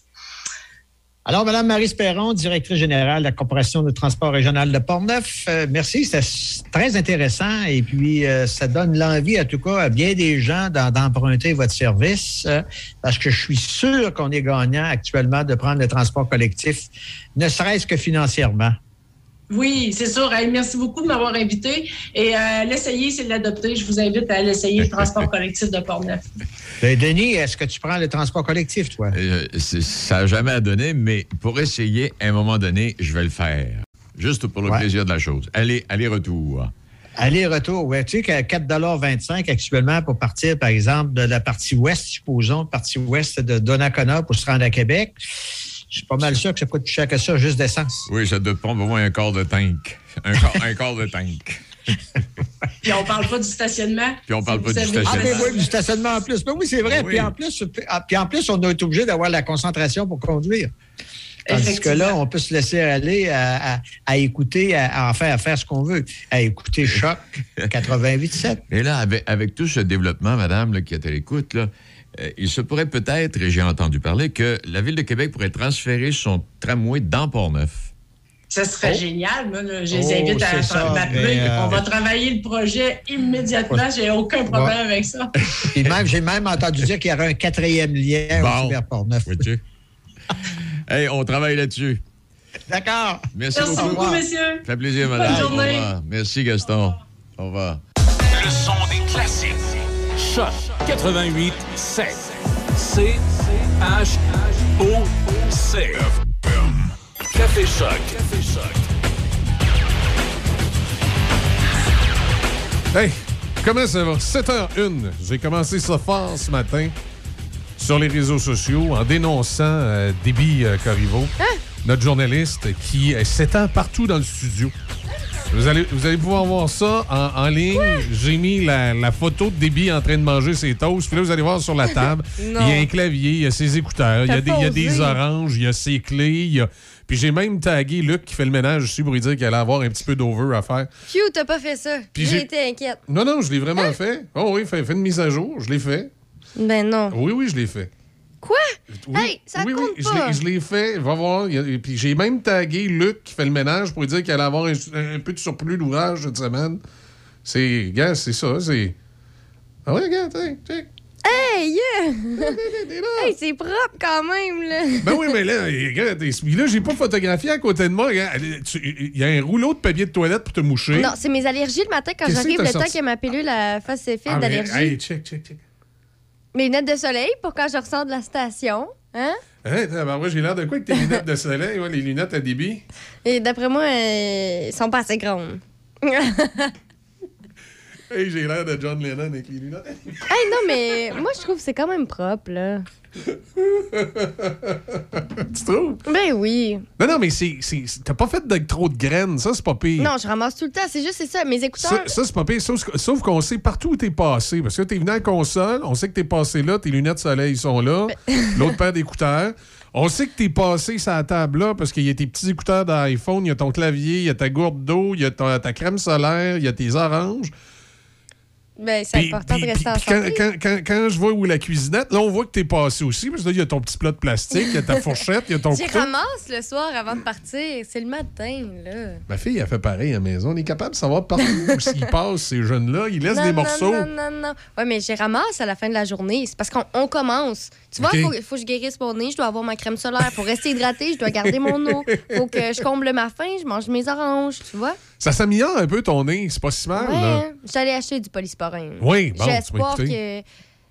Alors, Madame Marie Perron, directrice générale de la Corporation de transport régional de Portneuf, euh, merci, s- très intéressant et puis euh, ça donne l'envie, en tout cas, à bien des gens d'emprunter votre service euh, parce que je suis sûr qu'on est gagnant actuellement de prendre le transport collectif, ne serait-ce que financièrement. Oui, c'est sûr. Hey, merci beaucoup de m'avoir invité. Et euh, l'essayer, c'est de l'adopter. Je vous invite à l'essayer, le transport collectif de Portneuf. [LAUGHS] Ben, Denis, est-ce que tu prends le transport collectif, toi? Euh, ça n'a jamais à donner, mais pour essayer, à un moment donné, je vais le faire. Juste pour le Ouais. plaisir de la chose. Allez, aller-retour. Aller-retour, ouais. Tu sais qu'à 4,25 actuellement pour partir, par exemple, de la partie ouest, supposons, partie ouest de Donnacona pour se rendre à Québec, je suis pas mal sûr que ça coûte plus cher que ça, juste d'essence. Oui, ça doit prendre au moins un quart de tank. Un quart, un quart de tank. [LAUGHS] Puis on parle pas du stationnement. Puis on parle pas du Ah, stationnement. mais oui, du stationnement en plus. Ben oui, c'est vrai. Oui. Puis, en plus, ah, puis en plus, on été obligé d'avoir la concentration pour conduire. Tandis que là, on peut se laisser aller à, à- à écouter, à, à faire, à faire ce qu'on veut. À écouter Choc [LAUGHS] 88.7. Et là, avec, avec tout ce développement, madame, là, qui est à l'écoute, là, euh, il se pourrait peut-être, et j'ai entendu parler, que la Ville de Québec pourrait transférer son tramway dans Port-Neuf. Ça serait génial. Moi, je les Oh, invite à m'appeler. euh, On va travailler le projet immédiatement. J'ai aucun problème avec ça. [LAUGHS] Puis même, j'ai même entendu dire qu'il y aurait un quatrième lien Bon. vers Port-Neuf. Vois-tu? [LAUGHS] hey, on travaille là-dessus. D'accord. Merci, Merci beaucoup. beaucoup, messieurs. Ça fait plaisir, Bonne madame. journée. Au revoir. Merci, Gaston. Au revoir. Le son des classiques. Choc 88 7. C H O C. Café Choc. Café Choc. Hey, comment ça va? 7h01. J'ai commencé ça fort ce matin sur les réseaux sociaux en dénonçant euh, Déby euh, Corriveau, notre journaliste qui euh, s'étend partout dans le studio. Vous allez, vous allez pouvoir voir ça en, en ligne. J'ai mis la, la photo de Déby en train de manger ses toasts. Puis là, vous allez voir sur la table, [LAUGHS] il y a un clavier, il y a ses écouteurs, il y a, des, il y a des oranges, il y a ses clés. il y a- Puis j'ai même tagué Luc qui fait le ménage aussi pour lui dire qu'il allait avoir un petit peu d'over à faire. Q, t'as pas fait ça. Puis J'ai j'ai- été inquiète. Non, non, je l'ai vraiment fait. Oh oui, fait, fait une mise à jour, je l'ai fait. Ben non. Oui, oui, je l'ai fait. Quoi? Oui, Hey, ça oui, compte oui, pas. l'ai- je l'ai fait. Va voir. puis j'ai même tagué Luc qui fait le ménage pour lui dire qu'il allait avoir un, un peu de surplus d'ouvrage cette semaine. C'est, gars, c'est ça, c'est. Ah ouais, gars, tiens, tiens. Hey, yeah! hey, c'est propre quand même, là. Ben oui, mais là, regarde, là, j'ai pas photographié à côté de moi. Il y a un rouleau de papier de toilette pour te moucher. Non, c'est mes allergies le matin quand j'arrive, le temps que ma pilule à face fait Ah, mais, d'allergie. hey, check, check, check. Mes lunettes de soleil pour quand je ressors de la station. Hein? Hein, ben moi, j'ai l'air de quoi avec tes lunettes de soleil, ouais, les lunettes à débit? Et d'après moi, euh, ils sont pas assez grandes. [LAUGHS] Hey, j'ai l'air de John Lennon avec les lunettes [LAUGHS] hey, non, mais moi, je trouve que c'est quand même propre, là. [LAUGHS] tu trouves? Ben oui. Non, non, mais c'est, t'as pas fait de trop de graines, ça, c'est pas pire. Non, je ramasse tout le temps. C'est juste, c'est ça. Mes écouteurs. Ça, ça, c'est pas pire, sauf, sauf qu'on sait partout où t'es passé. Parce que t'es venu à la console, on sait que t'es passé là, tes lunettes de soleil sont là, [LAUGHS] l'autre paire d'écouteurs. On sait que t'es passé sur la table là parce qu'il y a tes petits écouteurs d'iPhone, il y a ton clavier, il y a ta gourde d'eau, il y a ta, ta crème solaire, il y a tes oranges. Ben, c'est important puis- de rester puis- en puis quand, santé. quand, quand, quand je vois où est la cuisinette, là, on voit que t'es passé aussi, parce que là, il y a ton petit plat de plastique, il y a ta [LAUGHS] fourchette, il y a ton J'y couteau. ramasse le soir avant de partir. C'est le matin, là. Ma fille, elle fait pareil à la maison. On est capable de savoir partout où [LAUGHS] s'ils passent, ces jeunes-là. Ils laissent non, des non, morceaux. Non, non, non. Ouais, mais je ramasse à la fin de la journée. C'est parce qu'on on commence. Tu vois, il faut, faut que je guérisse mon nez, je dois avoir ma crème solaire. Pour rester hydraté, je dois garder mon eau. [LAUGHS] faut que je comble ma faim, je mange mes oranges, tu vois? Ça s'améliore un peu ton nez, c'est pas si mal. ouais, j'allais acheter du polysporin. Oui, bon, J'espère que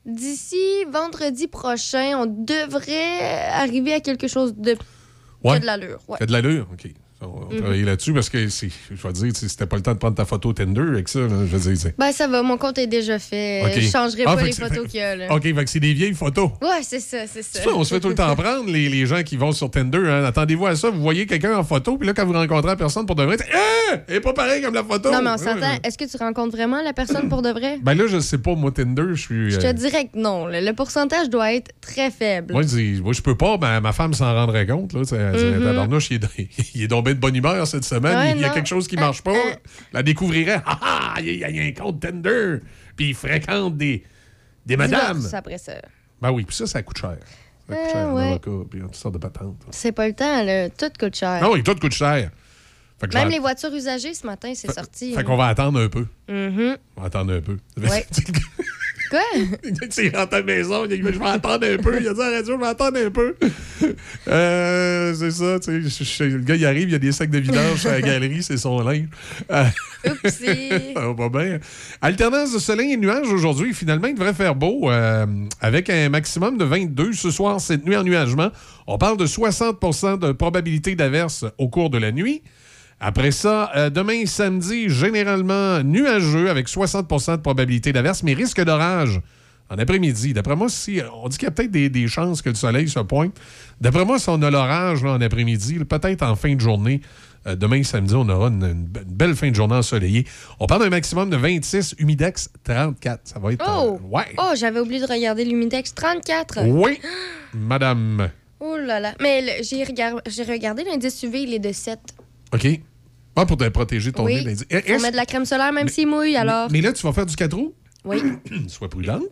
d'ici vendredi prochain, on devrait arriver à quelque chose de, Ouais. a de l'allure. Ouais. De l'allure, OK. On va travailler là-dessus parce que, je vais dire, c'était pas le temps de prendre ta photo Tinder avec ça. là, je veux dire, Ben, ça va, mon compte est déjà fait. OK. Je changerai Ah, pas les photos qu'il y a, là. OK, fait que c'est des vieilles photos. Ouais, c'est ça, c'est ça. On se fait tout le temps prendre, les, les gens qui vont sur Tinder. hein. Attendez-vous à ça, vous voyez quelqu'un en photo, puis là, quand vous rencontrez la personne pour de vrai, Ah! Elle est pas pareil comme la photo. Non, mais on s'entend. ouais. Est-ce que tu rencontres vraiment la personne pour de vrai? [CLEARS THROAT] Ben là, je sais pas, moi, Tinder, je suis. Je te euh, dirais que non. là. Le pourcentage doit être très faible. Moi, je dis, moi, je peux pas, ma femme s'en rendrait compte. Là, il, est, [LAUGHS] il est tombé de bonne humeur cette semaine. Ouais, il y a non. quelque chose qui marche pas. La découvrirait. Ah ah, il y a il y a un compte Tinder. Puis il fréquente des, des madames. Divorce après ça. Ben oui, puis ça, ça coûte cher. Ça coûte Ah, cher, ouais. l'avocat, puis toutes sortes de patentes. C'est pas le temps, là. Tout coûte cher. Ah oui, tout coûte cher. Fait que je Même les voitures usagées, ce matin, c'est sorti. Fait qu'on va attendre un peu. Mhm. On va attendre un peu. Ouais. [LAUGHS] Quoi? [LAUGHS] il rentre à la maison, il dit Je vais attendre un peu. Il a dit à la radio Je vais attendre un peu. [LAUGHS] Euh, c'est ça, tu sais. je- je- Le gars, il arrive, il y a des sacs de vidange sur la galerie, c'est son linge. [LAUGHS] Euh, va pas bien. Alternance de soleil et nuages aujourd'hui. Finalement, il devrait faire beau euh, avec un maximum de 22 ce soir, cette nuit en nuagement. On parle de 60% de probabilité d'averse au cours de la nuit. Après ça, euh, demain samedi, généralement nuageux avec 60% de probabilité d'averse, mais risque d'orage en après-midi. D'après moi, si on dit qu'il y a peut-être des, des chances que le soleil se pointe. D'après moi, si on a l'orage en après-midi, peut-être en fin de journée, euh, demain samedi, on aura une, une be- une belle fin de journée ensoleillée. On parle d'un maximum de 26, humidex 34. Ça va être. Oh! euh, ouais. Oh, j'avais oublié de regarder l'Humidex 34. Oui, [GASPS] madame. Oh là là. Mais le- j'ai regard- j'ai regardé l'indice UV, il est de 7. OK? Ah, pour te protéger ton oui. nez. Est-ce- mettre de la crème solaire même s'il mouille, alors. Mais là, tu vas faire du 4 roues? Oui. [CLEARS THROAT] Sois prudente.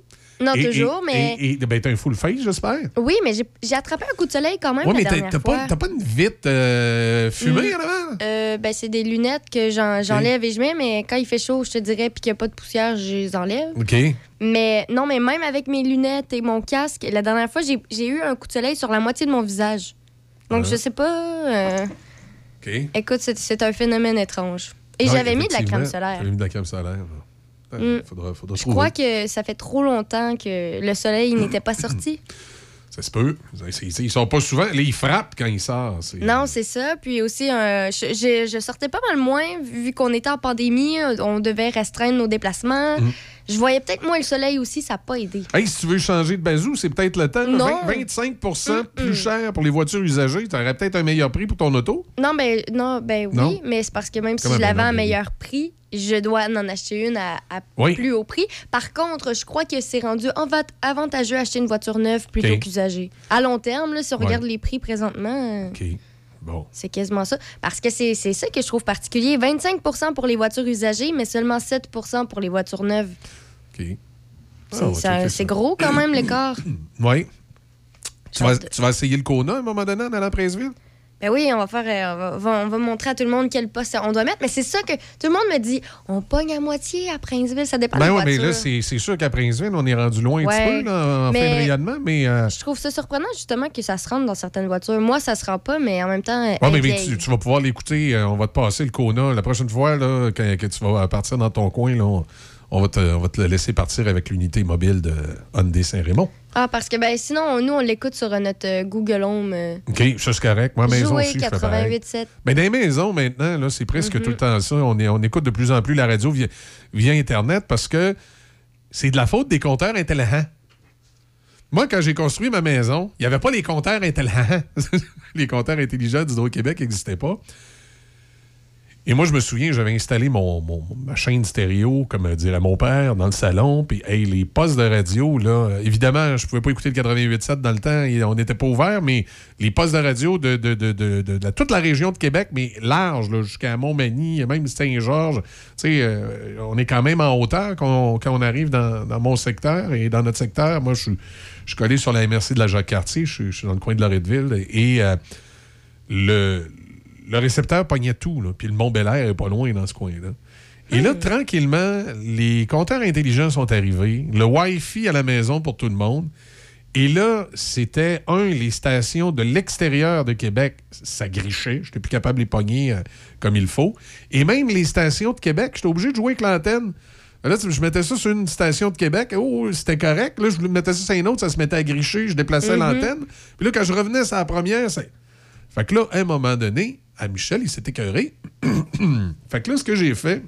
Non, Et- toujours, et- mais. Et, et ben, t'as un full face, j'espère. Oui, mais j'ai j'ai attrapé un coup de soleil quand même la mais t'as- dernière t'as fois. pas, t'as pas une vitre euh, fumée Mm. en avant? Euh, ben, c'est des lunettes que j'en- j'enlève et je mets, mais quand il fait chaud, je te dirais, puis qu'il n'y a pas de poussière, je les enlève. OK. Mais non, mais même avec mes lunettes et mon casque, la dernière fois, j'ai j'ai eu un coup de soleil sur la moitié de mon visage. Donc, Ah. je sais pas. euh, Écoute, c'est- un phénomène étrange. Et j'avais mis de la crème solaire. J'avais mis de la crème solaire. Ouais, Mm. Faudra, faudra Je trouver. crois que ça fait trop longtemps que le soleil [CLEARS THROAT] n'était pas sorti. Ça se peut. Ils sont pas souvent. Là, ils frappent quand ils sortent. Non, c'est ça. Puis aussi, euh, je, je- je sortais pas mal moins vu qu'on était en pandémie. On devait restreindre nos déplacements. Mm. Je voyais peut-être moins le soleil aussi, ça n'a pas aidé. Hey, si tu veux changer de bazou, c'est peut-être le temps. Non. 20 25% plus cher pour les voitures usagées. Tu aurais peut-être un meilleur prix pour ton auto? Non, ben, non, ben oui, Non? mais c'est parce que même si je l'avais à oui. meilleur prix, je dois en acheter une à, à Oui. plus haut prix. Par contre, je crois que c'est rendu enva- avantageux d'acheter une voiture neuve plutôt qu'usagée. À long terme, là, si on Ouais. regarde les prix présentement, euh. Bon. c'est quasiment ça. Parce que c'est ça que je trouve particulier. 25% pour les voitures usagées, mais seulement 7% pour les voitures neuves. OK. Ah, C'est c'est gros quand même l'écart. Oui. Tu vas, tu vas essayer le Kona à un moment donné en allant à Princeville? Ben oui, on va faire, euh, on va, on va- on va montrer à tout le monde quel poste on doit mettre. Mais c'est ça que tout le monde me dit. On pogne à moitié à Princeville, ça dépend Ben des oui, mais là, c'est sûr qu'à Princeville, on est rendu loin un petit peu là, en mais- fin de rayonnement, mais. euh, Je trouve ça surprenant justement que ça se rende dans certaines voitures. Moi, ça se rend pas, mais en même temps. Ouais, mais, tu, tu vas pouvoir l'écouter. euh, on va te passer le Kona. La prochaine fois là, quand, que tu vas partir dans ton coin, là, on, on va te, on va te le laisser partir avec l'unité mobile de Hyundai Saint-Raymond. Ah, parce que ben sinon, nous, on l'écoute sur euh, notre euh, Google Home. euh, OK, ça c'est correct. Moi, maison aussi, je fais pareil. 88.7. Mais dans les maisons, maintenant, là, c'est presque Mhm. tout le temps ça. On, est, on écoute de plus en plus la radio via, via Internet parce que c'est de la faute des compteurs intelligents. Moi, quand j'ai construit ma maison, il n'y avait pas les compteurs intelligents. [LAUGHS] les compteurs intelligents d'Hydro-Québec n'existaient pas. Et moi, je me souviens, j'avais installé mon, ma chaîne stéréo, comme dirait mon père, dans le salon. Puis, hey, les postes de radio, là, évidemment, je pouvais pas écouter le 88.7 dans le temps, on n'était pas ouvert, mais les postes de radio de, de- de- de- toute la région de Québec, mais large, jusqu'à Montmagny, même Saint-Georges, tu sais, euh, on est quand même en hauteur quand on, quand on arrive dans, dans mon secteur et dans notre secteur. Moi, je suis collé sur la MRC de la Jacques-Cartier, je suis dans le coin de Loretteville, et euh, le, le récepteur pognait tout, là, puis le Mont Bel Air est pas loin dans ce coin-là. Et là, tranquillement, les compteurs intelligents sont arrivés, le Wi-Fi à la maison pour tout le monde. Et là, c'était, un, les stations de l'extérieur de Québec, ça grichait. Je n'étais plus capable de les pogner euh, comme il faut. Et même les stations de Québec, j'étais obligé de jouer avec l'antenne. Là, je mettais ça sur une station de Québec. Oh, c'était correct. Là, je mettais ça sur une autre, ça se mettait à gricher. Je déplaçais Mhm. l'antenne. Puis là, quand je revenais sur la première, c'est. Fait que là, à un moment donné, Michel, il s'est écœuré. [CLEARS THROAT] fait que là, ce que j'ai fait,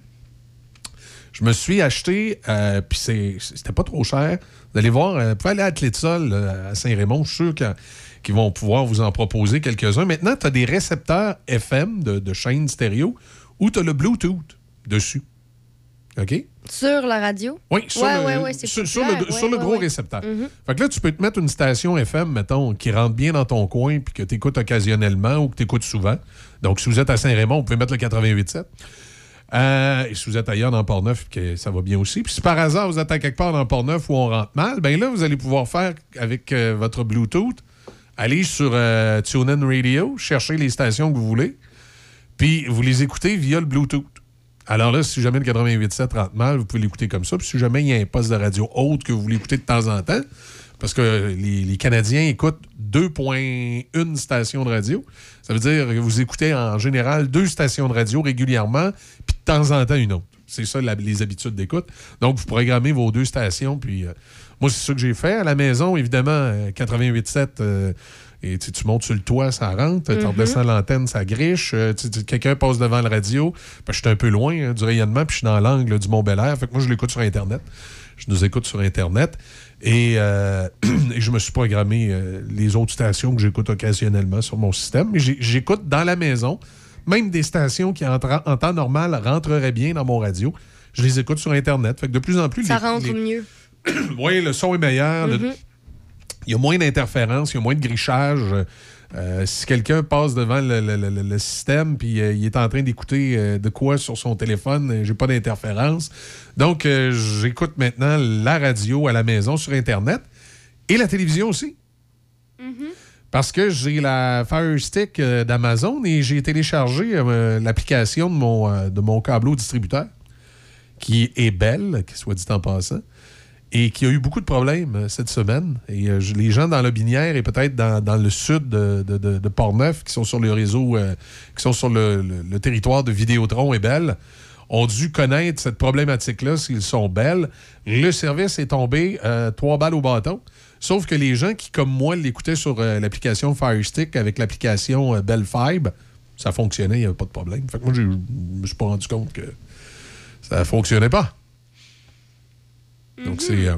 je me suis acheté, euh, puis c'était pas trop cher. Vous allez voir, euh, vous pouvez aller à Athlée de Sol, euh, à Saint-Raymond, je suis sûr qu'ils vont pouvoir vous en proposer quelques-uns. Maintenant, tu as des récepteurs FM de, de chaînes stéréo où tu as le Bluetooth dessus. OK? Sur la radio? Oui, sur ouais, le, ouais, ouais, c'est sur, sur populaire. le, Ouais, sur le ouais, gros récepteur. Mhm. Fait que là, tu peux te mettre une station FM, mettons, qui rentre bien dans ton coin puis que tu écoutes occasionnellement ou que tu écoutes souvent. Donc, si vous êtes à Saint-Raymond, vous pouvez mettre le 88.7. Euh, et si vous êtes ailleurs dans Port-Neuf, que ça va bien aussi. Puis si par hasard, vous êtes à quelque part dans Port-Neuf où on rentre mal, ben là, vous allez pouvoir faire avec euh, votre Bluetooth, aller sur euh, TuneIn Radio, chercher les stations que vous voulez, puis vous les écoutez via le Bluetooth. Alors là, si jamais le 88.7 rentre mal, vous pouvez l'écouter comme ça. Puis si jamais il y a un poste de radio autre que vous l'écoutez de temps en temps, parce que les, Canadiens écoutent 2.1 stations de radio, ça veut dire que vous écoutez en général deux stations de radio régulièrement, puis de temps en temps une autre. C'est ça les habitudes d'écoute. Donc, vous programmez vos deux stations, puis euh, moi, c'est ça que j'ai fait. À la maison, évidemment, euh, 88.7, euh, et tu, tu montes sur le toit, ça rentre. Tu Mhm. redescends l'antenne, ça griche. Euh, tu- tu- Quelqu'un passe devant le radio. Ben, je suis un peu loin hein, du rayonnement, puis je suis dans l'angle du Mont-Belair. Fait que moi, je l'écoute sur Internet. Je nous écoute sur Internet. Et, euh, [CLEARS THROAT] et je me suis programmé euh, les autres stations que j'écoute occasionnellement sur mon système. Mais j'écoute dans la maison, même des stations qui, en, temps normal, rentreraient bien dans mon radio. Je les écoute sur Internet. Fait que de plus en plus... Ça les- rentre les- mieux. [CLEARS THROAT] oui, le son est meilleur. le- Mhm. Il y a moins d'interférences, il y a moins de grichage. Euh, si quelqu'un passe devant le, le- le- le système puis euh, il est en train d'écouter euh, de quoi sur son téléphone, j'ai pas d'interférence. Donc, j'écoute maintenant la radio à la maison sur Internet et la télévision aussi. Parce que j'ai la Fire Stick d'Amazon et j'ai téléchargé l'application de mon, de mon câbleau distributeur, qui est belle, qui soit dit en passant, et qui a eu beaucoup de problèmes euh, cette semaine. Et euh, les gens dans la Binière et peut-être dans, le sud de, de, Portneuf, qui sont sur le réseau, euh, qui sont sur le, territoire de Vidéotron et Belle, ont dû connaître cette problématique-là s'ils sont belles. Le service est tombé trois balles au bâton. Sauf que les gens qui, comme moi, l'écoutaient sur l'application Fire Stick avec l'application Bell Fibe, ça fonctionnait, il n'y avait pas de problème. Fait que moi, je me suis pas rendu compte que ça fonctionnait pas. Donc, c'est. euh.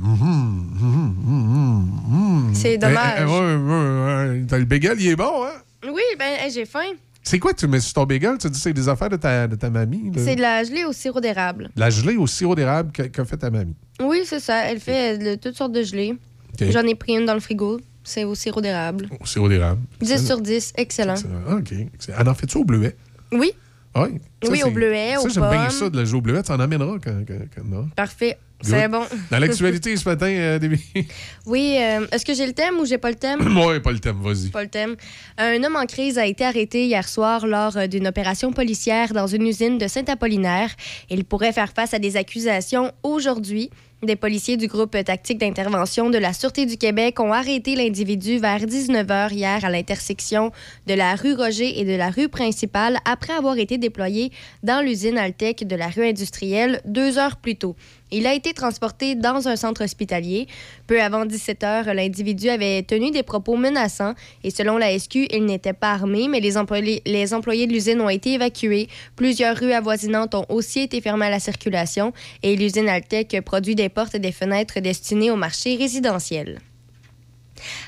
C'est dommage. Le bagel, il est bon, hein? Oui, ben j'ai faim. C'est quoi que tu mets sur ton bagel? Tu dis que c'est des affaires de ta, de ta mamie? C'est de la gelée au sirop d'érable. La gelée au sirop d'érable qu'a fait ta mamie. Oui, c'est ça. Elle fait de toutes sortes de gelées. J'en ai pris une dans le frigo. C'est au sirop d'érable. Au sirop d'érable. 10 sur 10, excellent. Ah, OK. Excellent. Elle en fait-tu au bleuet? Oui, Oui. Ça, Oui, au bleuet, ça, aux j'aime bien ça de la gelée au bleuet. Tu en amèneras quand, quand, parfait. C'est bon. [LAUGHS] Dans l'actualité ce matin, euh, Déby? [LAUGHS] Oui, euh, est-ce que j'ai le thème ou j'ai pas le thème? [COUGHS] ouais, pas le thème, vas-y. Pas le thème. Un homme en crise a été arrêté hier soir lors euh, d'une opération policière dans une usine de Saint-Apollinaire. Il pourrait faire face à des accusations aujourd'hui. Des policiers du groupe tactique d'intervention de la Sûreté du Québec ont arrêté l'individu vers 19h hier à l'intersection de la rue Roger et de la rue principale après avoir été déployé dans l'usine Altec de la rue industrielle deux heures plus tôt. Il a été transporté dans un centre hospitalier. Peu avant 17 heures, l'individu avait tenu des propos menaçants et selon la SQ, il n'était pas armé, mais les employés, de l'usine ont été évacués. Plusieurs rues avoisinantes ont aussi été fermées à la circulation et l'usine Altec produit des portes et des fenêtres destinées au marché résidentiel.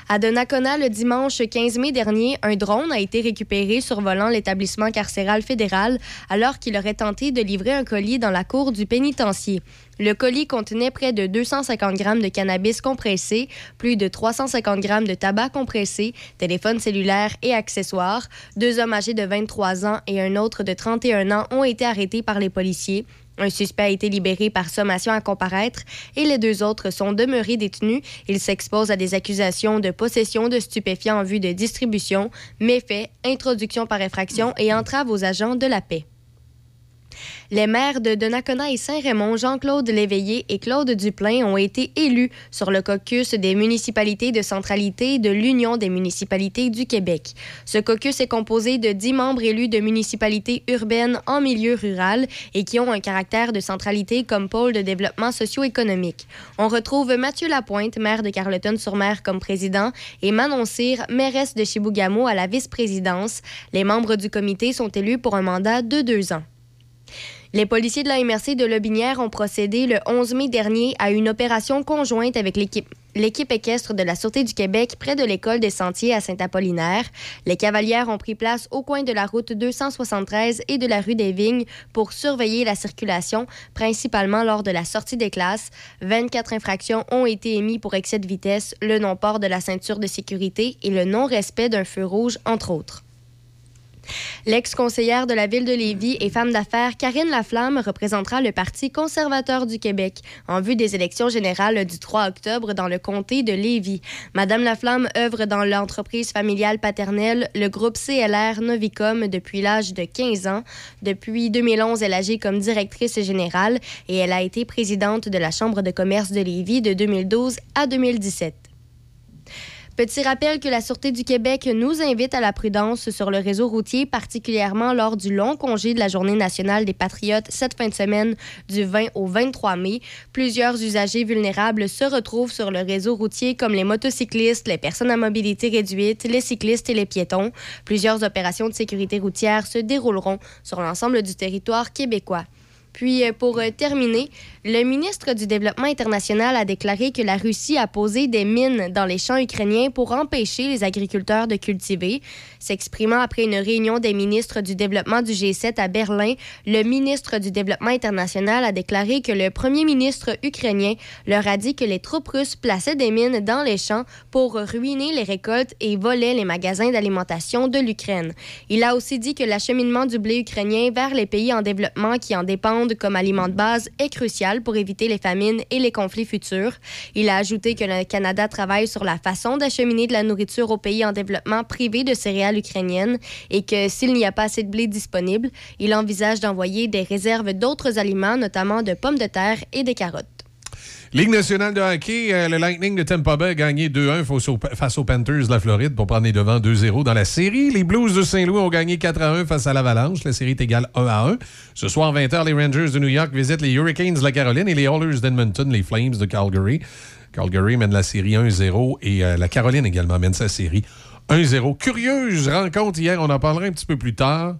À Donnacona, le dimanche 15 mai dernier, un drone a été récupéré survolant l'établissement carcéral fédéral alors qu'il aurait tenté de livrer un colis dans la cour du pénitencier. Le colis contenait près de 250 grammes de cannabis compressé, plus de 350 grammes de tabac compressé, téléphone cellulaire et accessoires. Deux hommes âgés de 23 ans et un autre de 31 ans ont été arrêtés par les policiers. Un suspect a été libéré par sommation à comparaître et les deux autres sont demeurés détenus. Ils s'exposent à des accusations de possession de stupéfiants en vue de distribution, méfaits, introduction par effraction et entrave aux agents de la paix. Les maires de Donnacona et Saint-Raymond, Jean-Claude Léveillé et Claude Duplain, ont été élus sur le caucus des municipalités de centralité de l'Union des municipalités du Québec. Ce caucus est composé de dix membres élus de municipalités urbaines en milieu rural et qui ont un caractère de centralité comme pôle de développement socio-économique. On retrouve Mathieu Lapointe, maire de Carleton-sur-Mer, comme président et Manon Cyr, mairesse de Chibougamau, à la vice-présidence. Les membres du comité sont élus pour un mandat de deux ans. Les policiers de la MRC de Lobinière ont procédé le 11 mai dernier à une opération conjointe avec l'équipe équestre de la Sûreté du Québec près de l'école des sentiers à Saint-Apollinaire. Les cavalières ont pris place au coin de la route 273 et de la rue des Vignes pour surveiller la circulation, principalement lors de la sortie des classes. 24 infractions ont été émises pour excès de vitesse, le non-port de la ceinture de sécurité et le non-respect d'un feu rouge, entre autres. L'ex-conseillère de la ville de Lévis et femme d'affaires Karine Laflamme représentera le Parti conservateur du Québec en vue des élections générales du 3 octobre dans le comté de Lévis. Madame Laflamme œuvre dans l'entreprise familiale paternelle, le groupe CLR Novicom, depuis l'âge de 15 ans. Depuis 2011, elle agit comme directrice générale et elle a été présidente de la Chambre de commerce de Lévis de 2012 à 2017. Petit rappel que la Sûreté du Québec nous invite à la prudence sur le réseau routier, particulièrement lors du long congé de la Journée nationale des Patriotes cette fin de semaine du 20 au 23 mai. Plusieurs usagers vulnérables se retrouvent sur le réseau routier comme les motocyclistes, les personnes à mobilité réduite, les cyclistes et les piétons. Plusieurs opérations de sécurité routière se dérouleront sur l'ensemble du territoire québécois. Puis, euh, pour euh, terminer, le ministre du Développement international a déclaré que la Russie a posé des mines dans les champs ukrainiens pour empêcher les agriculteurs de cultiver. S'exprimant après une réunion des ministres du développement du G7 à Berlin, le ministre du Développement international a déclaré que le premier ministre ukrainien leur a dit que les troupes russes plaçaient des mines dans les champs pour ruiner les récoltes et volaient les magasins d'alimentation de l'Ukraine. Il a aussi dit que l'acheminement du blé ukrainien vers les pays en développement qui en dépendent comme aliment de base est crucial pour éviter les famines et les conflits futurs. Il a ajouté que le Canada travaille sur la façon d'acheminer de la nourriture aux pays en développement privés de céréales ukrainiennes et que s'il n'y a pas assez de blé disponible, il envisage d'envoyer des réserves d'autres aliments, notamment de pommes de terre et des carottes. Ligue nationale de hockey, euh, le Lightning de Tampa Bay a gagné 2-1 face, aux- Panthers de la Floride pour prendre les devants 2-0 dans la série. Les Blues de Saint-Louis ont gagné 4-1 face à l'Avalanche. La série est égale 1-1. Ce soir, 20h, les Rangers de New York visitent les Hurricanes de la Caroline et les Oilers d'Edmonton, les Flames de Calgary. Calgary mène la série 1-0 et euh, la Caroline également mène sa série 1-0. Curieuse rencontre hier, on en parlera un petit peu plus tard.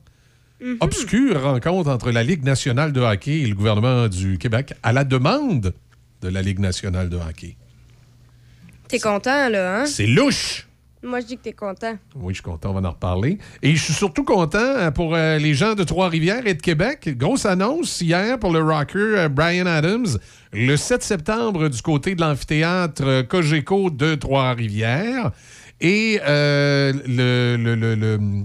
Obscure rencontre entre la Ligue nationale de hockey et le gouvernement du Québec à la demande de la Ligue nationale de hockey. T'es content, là, hein? C'est louche! Moi, je dis que t'es content. Oui, je suis content, on va en reparler. Et je suis surtout content euh, pour euh, les gens de Trois-Rivières et de Québec. Grosse annonce hier pour le rocker euh, Brian Adams. Le 7 septembre, du côté de l'amphithéâtre Cogeco de Trois-Rivières. Et euh, le, le- le- le-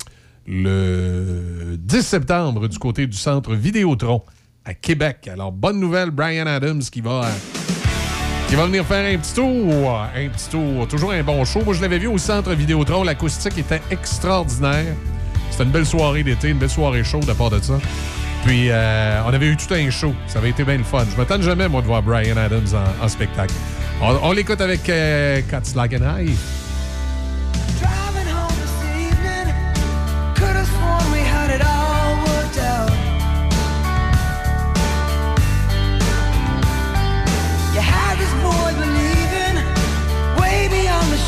le 10 septembre, du côté du centre Vidéotron à Québec. Alors, bonne nouvelle, Brian Adams qui va... euh, qui va venir faire un petit tour. Un petit tour. Toujours un bon show. Moi, je l'avais vu au centre Vidéotron. L'acoustique était extraordinaire. C'était une belle soirée d'été, une belle soirée chaude à part de ça. Puis, euh, on avait eu tout un show. Ça avait été bien le fun. Je m'attends jamais, moi, de voir Brian Adams en, spectacle. On, l'écoute avec euh, Cuts Like an.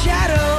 Shadow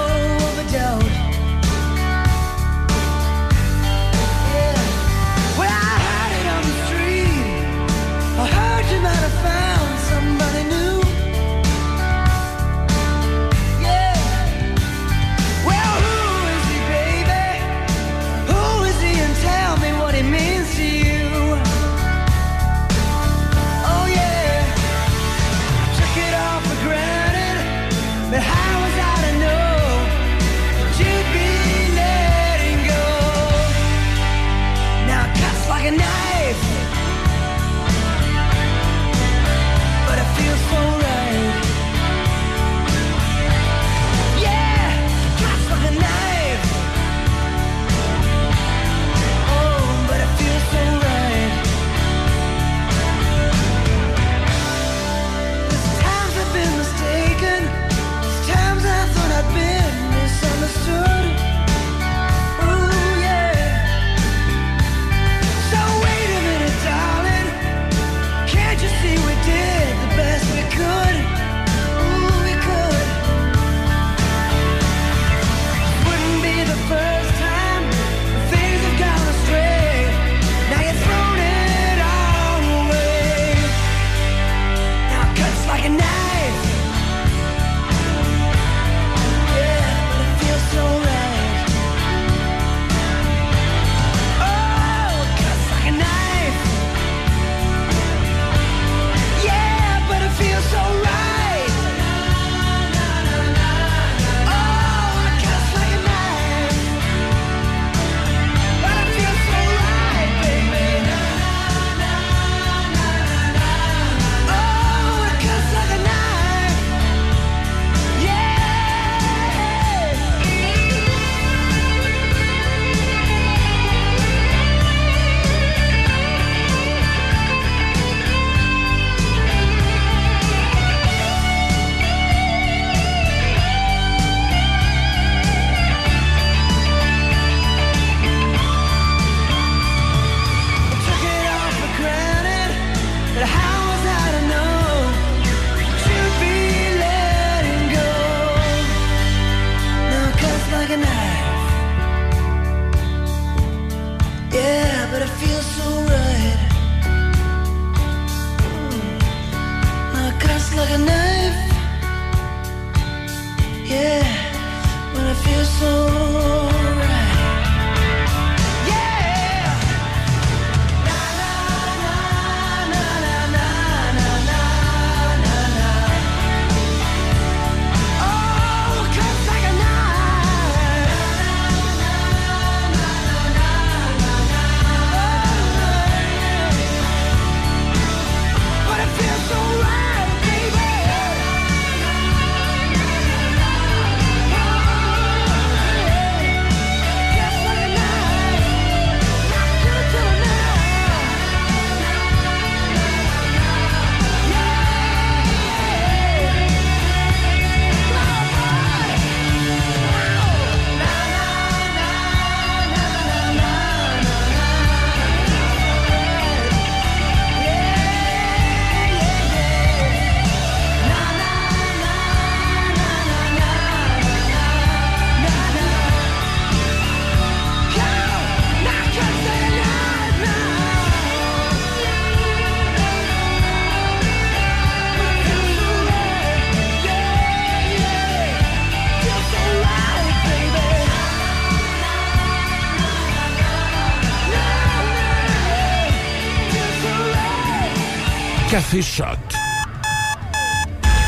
Café Choc.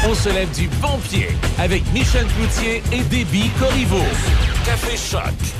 On se lève du bon pied avec Michel Cloutier et Déby Corriveau. Café Choc.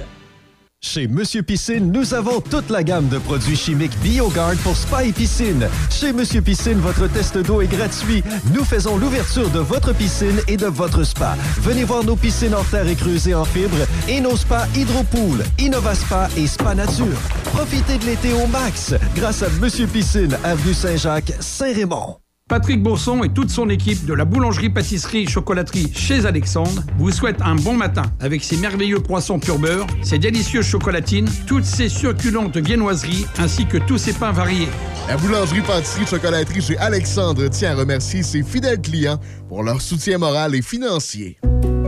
Chez Monsieur Piscine, nous avons toute la gamme de produits chimiques BioGuard pour spa et piscine. Chez Monsieur Piscine, votre test d'eau est gratuit. Nous faisons l'ouverture de votre piscine et de votre spa. Venez voir nos piscines en terre et creusées en fibre et nos spas Hydropool, InnovaSpa et Spa Nature. Profitez de l'été au max grâce à Monsieur Piscine, avenue Saint-Jacques, Saint-Raymond. Patrick Bourson et toute son équipe de la boulangerie-pâtisserie-chocolaterie chez Alexandre vous souhaitent un bon matin avec ses merveilleux poissons pur beurre, ses délicieuses chocolatines, toutes ses succulentes viennoiseries ainsi que tous ses pains variés. La boulangerie-pâtisserie-chocolaterie chez Alexandre tient à remercier ses fidèles clients pour leur soutien moral et financier.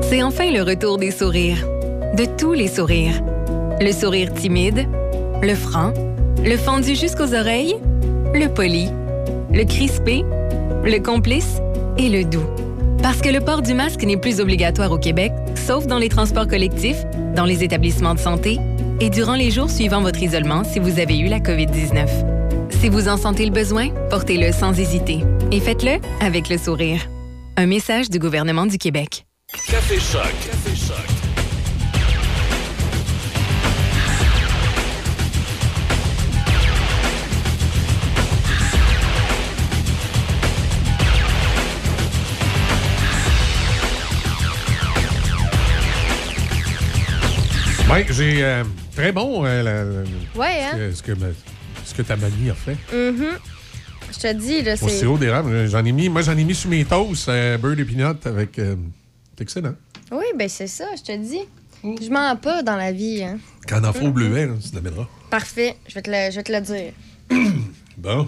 C'est enfin le retour des sourires. De tous les sourires. Le sourire timide, le franc, le fendu jusqu'aux oreilles, le poli, le crispé, le complice et le doux. Parce que le port du masque n'est plus obligatoire au Québec, sauf dans les transports collectifs, dans les établissements de santé et durant les jours suivant votre isolement si vous avez eu la COVID-19. Si vous en sentez le besoin, portez-le sans hésiter et faites-le avec le sourire. Un message du gouvernement du Québec. Café Choc. Café Choc. Ouais, j'ai. euh, très bon, euh, la- la- Ouais, hein? ce que- ce que, ma- ce que ta mamie a fait. Mhm. Je te dis, là, Au c'est. sirop d'érable, j'en ai mis. Moi, j'en ai mis sur mes toasts, euh, beurre et peanut avec. euh, c'est excellent. Oui, ben c'est ça, je te dis. Je mens pas dans la vie. Hein. Quand on en fait au bleuet, là, tu l'amèneras. Parfait, je vais, te le, je vais te le dire. [COUGHS] Bon.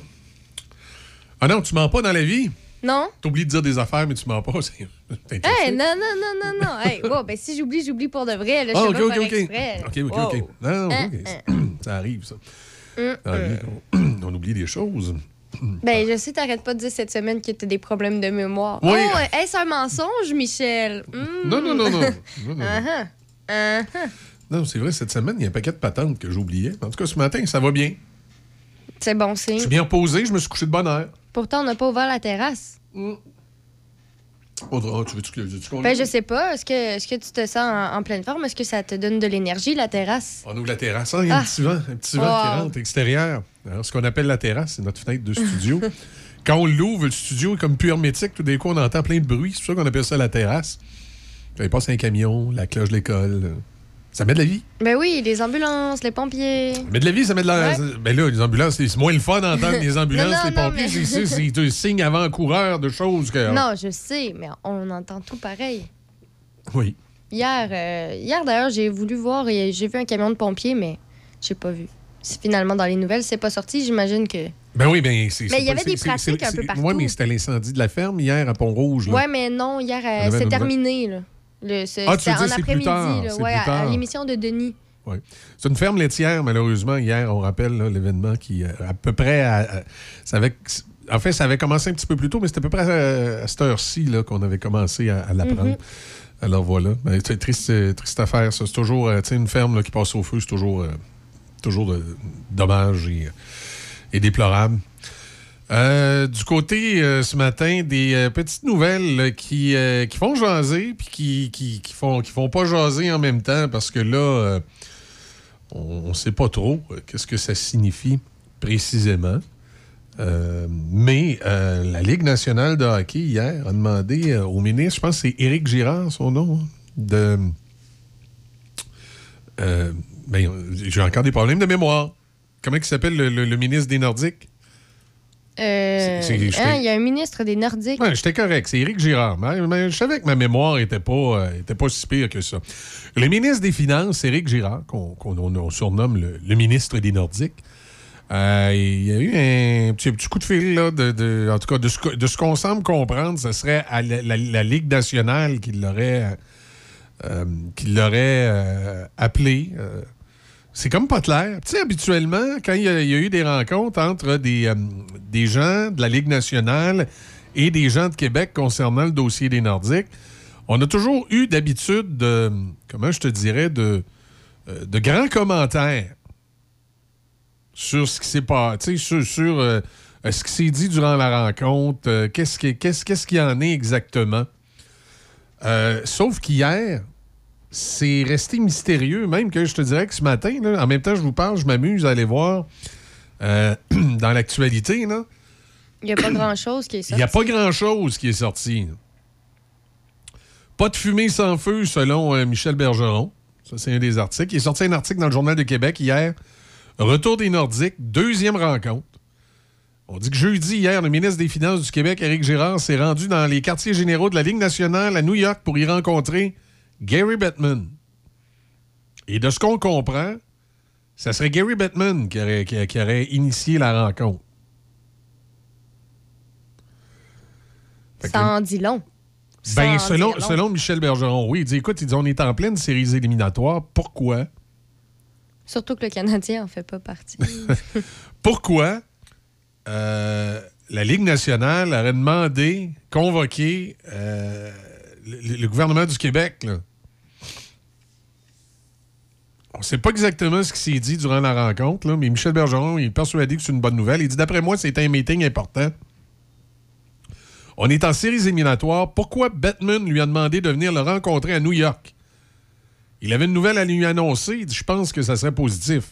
Ah non, tu mens pas dans la vie. Non? T'oublies de dire des affaires, mais tu mens pas. [LAUGHS] Hey, non, non, non, non, non. Hey, wow, ben si j'oublie, j'oublie pour de vrai. Là, Ah, ok, ok, ok. exprès. Ok, ok, Wow. ok. Non, non, Hein, ok. [CLEARS THROAT] Ça arrive, ça. Qu'on- [CLEARS THROAT] on oublie des choses. [CLEARS THROAT] Ben, je sais, t'arrêtes pas de dire cette semaine que t'as des problèmes de mémoire. Oui. Oh, est-ce un mensonge, Michel? Non, non, non, non. Non, non, non. Uh-huh. Uh-huh. Non, c'est vrai, cette semaine, il y a un paquet de patentes que j'oubliais. En tout cas, ce matin, ça va bien. C'est bon Je signe. suis bien reposé, je me suis couché de bonne heure. Pourtant, on n'a pas ouvert la terrasse. Oh, tu veux-tu qu'on Ben, je sais pas. Est-ce que, est que tu te sens en, en pleine forme? Est-ce que ça te donne de l'énergie, la terrasse? On ouvre la terrasse. Ah, il y a un Ah. petit vent, un petit vent qui rentre extérieur. Alors, ce qu'on appelle la terrasse, c'est notre fenêtre de studio. [LAUGHS] Quand on l'ouvre, le studio est comme plus hermétique. Tout d'un coup, on entend plein de bruit. C'est pour ça qu'on appelle ça la terrasse. Il passe un camion, la cloche de l'école. Ça met de la vie. Ben oui, les ambulances, les pompiers. Mais de la vie, ça met de la. Ouais. Ben là, les ambulances, c'est moins le fun d'entendre les [LAUGHS] ambulances, Non, non, les pompiers. mais- C'est un signe avant-coureur de choses que. Non, je sais, mais on entend tout pareil. Oui. Hier, euh, hier d'ailleurs, j'ai voulu voir et j'ai vu un camion de pompiers, mais j'ai pas vu. Finalement dans les nouvelles, c'est pas sorti, j'imagine que. Ben oui, ben c'est. Mais il y avait des pratiques un peu partout. Ouais, mais c'était l'incendie de la ferme hier à Pont-Rouge. Ouais, mais non, hier, euh, c'est terminé, là. Le, Ah, tu veux dire, c'est plus après-midi, tard, là, c'est ouais, plus à- à, tard. l'émission de Denis. C'est une ferme laitière, malheureusement, hier, on rappelle l'événement qui, euh, à peu près, à- à- ça avait, en fait, ça avait commencé un petit peu plus tôt, mais c'était à peu près à, à cette heure-ci qu'on avait commencé à, l'apprendre. Mhm. Alors voilà, Ben, c'est triste, euh, triste affaire, ça. C'est toujours, euh, tu sais, une ferme là, qui passe au feu, c'est toujours, euh, toujours dommage et, et déplorable. Euh, du côté, euh, ce matin, des euh, petites nouvelles qui, qui font jaser, puis qui, qui, qui font, qui font pas jaser en même temps, parce que là, on ne sait pas trop qu'est-ce que ça signifie précisément. Mais la Ligue nationale de hockey, hier, a demandé au ministre, je pense que c'est Éric Girard, son nom, hein, de... Ben, J'ai encore des problèmes de mémoire. Comment il s'appelle le, le- le ministre des Nordiques? Euh, hein, Il y a un ministre des Nordiques. Ouais, j'étais correct. C'est Éric Girard. Mais, mais je savais que ma mémoire était pas, euh, était pas si pire que ça. Le ministre des Finances, Éric Girard, qu'on qu'on- on- on surnomme le, le ministre des Nordiques, Euh, il y a eu un petit, petit coup de fil, là, de, de- en tout cas, de ce, de ce qu'on semble comprendre, ce serait à la, la- la Ligue nationale qui l'aurait qui l'aurait appelé. C'est comme pas clair. Tu sais, habituellement, quand il y, a, eu des rencontres entre des, euh, des gens de la Ligue nationale et des gens de Québec concernant le dossier des Nordiques, on a toujours eu d'habitude de, comment je te dirais, de, euh, de grands commentaires sur ce qui s'est passé, sur, euh, ce qui s'est dit durant la rencontre, qu'est-ce qui- qu'est-ce qu'est-ce qu'il y en est exactement. Sauf qu'hier, c'est resté mystérieux, même que je te dirais que ce matin, là, en même temps je vous parle, je m'amuse à aller voir euh, [CLEARS THROAT] dans l'actualité. Il n'y a pas grand-chose qui est Il sorti. n'y a pas grand-chose qui est sorti. Pas de fumée sans feu, selon euh, Michel Bergeron. Ça, c'est un des articles. Il est sorti un article dans le Journal de Québec hier. Retour des Nordiques, deuxième rencontre. On dit que jeudi, hier, le ministre des Finances du Québec, Éric Girard, s'est rendu dans les quartiers généraux de la Ligue nationale à New York pour y rencontrer Gary Bettman. Et de ce qu'on comprend, ça serait Gary Bettman qui aurait, qui- qui aurait initié la rencontre. Fait que- Ça en dit long. Ben, selon, long. selon Michel Bergeron, oui. Il dit écoute, il dit, on est en pleine série éliminatoire. Pourquoi? Surtout que le Canadien en fait pas partie. [LAUGHS] Pourquoi euh, la Ligue nationale aurait demandé, convoqué euh, le, gouvernement du Québec? On ne sait pas exactement ce qui s'est dit durant la rencontre, mais Michel Bergeron est persuadé que c'est une bonne nouvelle. Il dit d'après moi, c'est un meeting important. On est en séries éliminatoires. Pourquoi Batman lui a demandé de venir le rencontrer à New York? Il avait une nouvelle à lui annoncer. Il dit, Je pense que ça serait positif.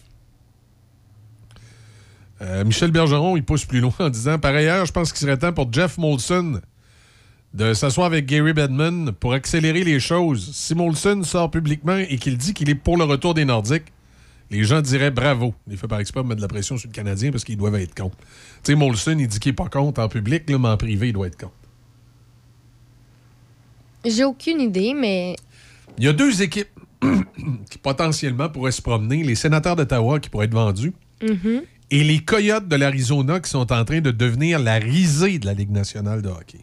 Euh, Michel Bergeron, il pousse plus loin en disant Par ailleurs, je pense qu'il serait temps pour Jeff Molson de s'asseoir avec Gary Bedman pour accélérer les choses. Si Molson sort publiquement et qu'il dit qu'il est pour le retour des Nordiques, les gens diraient bravo. Il fait par exprès mettre de la pression sur le Canadien parce qu'ils doivent être contre. Tu sais, Molson, il dit qu'il n'est pas contre en public, là, mais en privé, il doit être contre. J'ai aucune idée, mais Il y a deux équipes [CLEARS THROAT] qui potentiellement pourraient se promener les sénateurs d'Ottawa qui pourraient être vendus mhm. et les Coyotes de l'Arizona qui sont en train de devenir la risée de la Ligue nationale de hockey.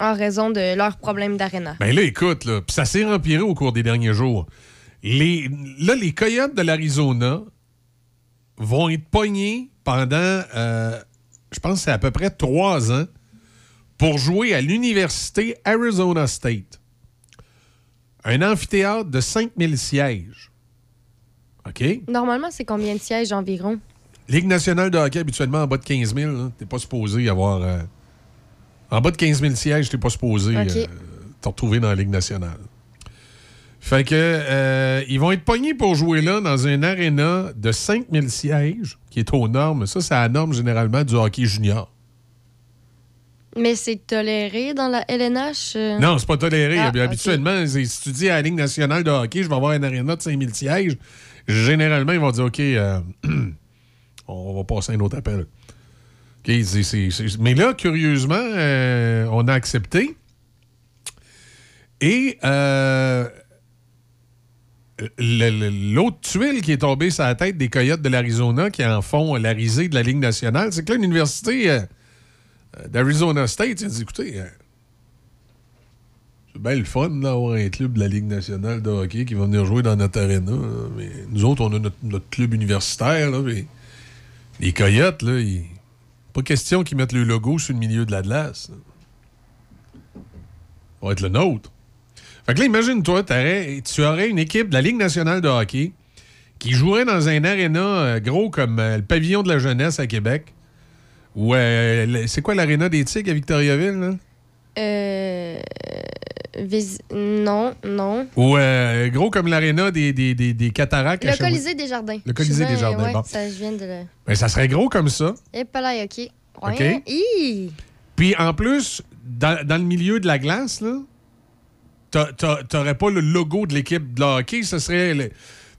En raison de leurs problèmes d'aréna. Ben là, écoute, là, ça s'est empiré au cours des derniers jours. Les, là, les Coyotes de l'Arizona vont être pognés pendant, euh, je pense c'est à peu près trois ans, pour jouer à l'université Arizona State. Un amphithéâtre de 5000 sièges. OK? Normalement, c'est combien de sièges environ? Ligue nationale de hockey, habituellement, en bas de 15 000, là, t'es pas supposé avoir... euh, en bas de 15 000 sièges, t'es pas supposé OK. euh, te retrouver dans la Ligue nationale. Fait que euh, ils vont être pognés pour jouer là dans un aréna de 5 000 sièges, qui est aux normes. Ça, c'est la norme généralement du hockey junior. Mais c'est toléré dans la LNH? euh? Non, c'est pas toléré. Ah, Habituellement, si tu dis à la Ligue nationale de hockey, je vais avoir un aréna de 5 000 sièges, généralement, ils vont dire OK, euh, [CLEARS THROAT] on va passer un autre appel. Mais là, curieusement, euh, on a accepté. Et euh, l'autre tuile qui est tombée sur la tête des Coyotes de l'Arizona qui en font la risée de la Ligue nationale, c'est que là, l'université euh, d'Arizona State, ont dit écoutez, c'est bien fun d'avoir un club de la Ligue nationale de hockey qui va venir jouer dans notre aréna. mais nous autres, on a notre, notre club universitaire. Là, les Coyotes, là, ils- pas question qu'ils mettent le logo sur le milieu de la glace. Ça va être le nôtre. Fait que là, imagine-toi, tu aurais une équipe de la Ligue nationale de hockey qui jouerait dans un aréna euh, gros comme euh, le pavillon de la jeunesse à Québec. Ou euh, c'est quoi l'aréna des Tigres à Victoriaville? Là? Euh, vis- Non, non. Ou euh, gros comme l'aréna des, des, des, des cataractes. Le. Colisée des Jardins. Le Colisée des Jardins, ouais, bon. Ça, je viens de le... Ben, ça serait gros comme ça. Et pas là, OK. OK. Hi! Puis en plus, dans, dans le milieu de la glace, là, t'a- t'a- t'aurais pas le logo de l'équipe de hockey, ce serait. Le...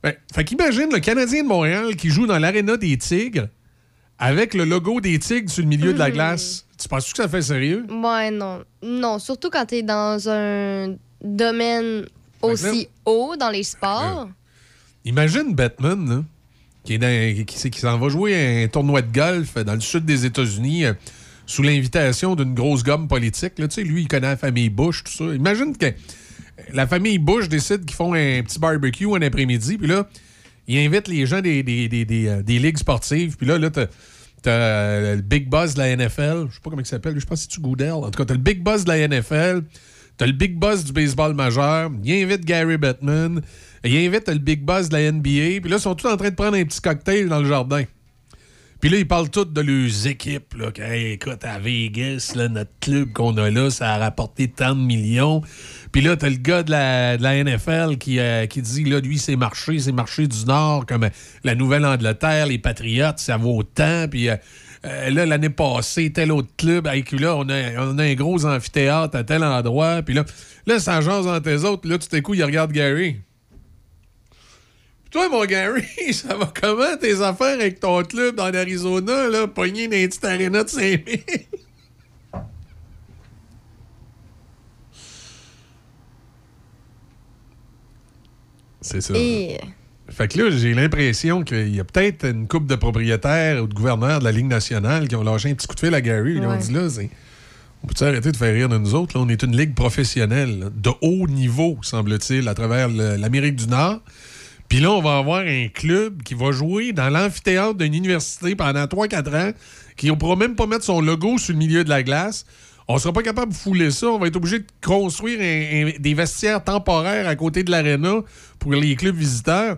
Ben, fait qu'imagine le Canadien de Montréal qui joue dans l'aréna des Tigres avec le logo des Tigres sur le milieu de la Mhm. glace. Tu penses que ça fait sérieux? Ouais, non. Non, surtout quand t'es dans un domaine aussi haut dans les sports. Imagine Batman, là. qui est dans- qui, s'en va jouer un tournoi de golf dans le sud des États-Unis euh, sous l'invitation d'une grosse gomme politique. Là, tu sais, lui, il connaît la famille Bush, tout ça. Imagine que la famille Bush décide qu'ils font un petit barbecue un après-midi, puis là, ils invitent les gens des, des, des- des, euh, des ligues sportives, puis là, là, t'as t'as, euh, le big boss de la NFL, je sais pas comment il s'appelle, je pense que c'est-tu Goodell. En tout cas, t'as le big boss de la NFL, t'as le big boss du baseball majeur, il invite Gary Bettman, il invite le big boss de la NBA, puis là, ils sont tous en train de prendre un petit cocktail dans le jardin. Puis là, ils parlent tous de leurs équipes. Là, écoute, à Vegas, notre club qu'on a là, ça a rapporté tant de millions. Puis là, t'as le gars de la, NFL qui, euh, qui dit, là, lui, c'est marché, c'est marché du Nord, comme euh, la Nouvelle-Angleterre, les Patriotes, ça vaut tant. Puis euh, là, l'année passée, tel autre club, avec là, on a, on a un gros amphithéâtre à tel endroit. Puis là, là, ça jase entre les autres. Là, tout à coup, il regarde Gary. Puis toi, mon Gary, [LAUGHS] ça va comment tes affaires avec ton club dans l'Arizona, là, pogné dans une petite aréna de 5000? C'est ça. Et Fait que là, j'ai l'impression qu'il y a peut-être une couple de propriétaires ou de gouverneurs de la Ligue nationale qui ont lâché un petit coup de fil à Gary. Ils ont dit là, c'est- on peut arrêter de faire rire de nous autres? Là, on est une ligue professionnelle, là, de haut niveau, semble-t-il, à travers le- l'Amérique du Nord. Puis là, on va avoir un club qui va jouer dans l'amphithéâtre d'une université pendant 3-4 ans, qui ne pourra même pas mettre son logo sur le milieu de la glace. On sera pas capable de fouler ça. On va être obligé de construire des vestiaires temporaires à côté de l'aréna pour les clubs visiteurs.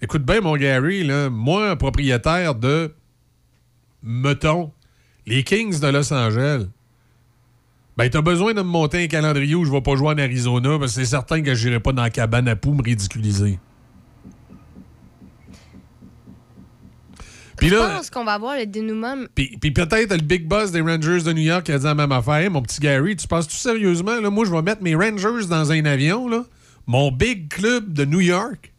Écoute bien, mon Gary, là, moi, propriétaire de, mettons, les Kings de Los Angeles, ben, t'as besoin de me monter un calendrier où je vais pas jouer en Arizona, parce que c'est certain que j'irai pas dans la cabane à poux me ridiculiser. Puis je là, pense qu'on va avoir le dénouement. puis, puis peut-être le big boss des Rangers de New York qui a dit la même affaire. Hey, mon petit Gary, tu penses tout sérieusement, là, moi, je vais mettre mes Rangers dans un avion, là, mon big club de New York,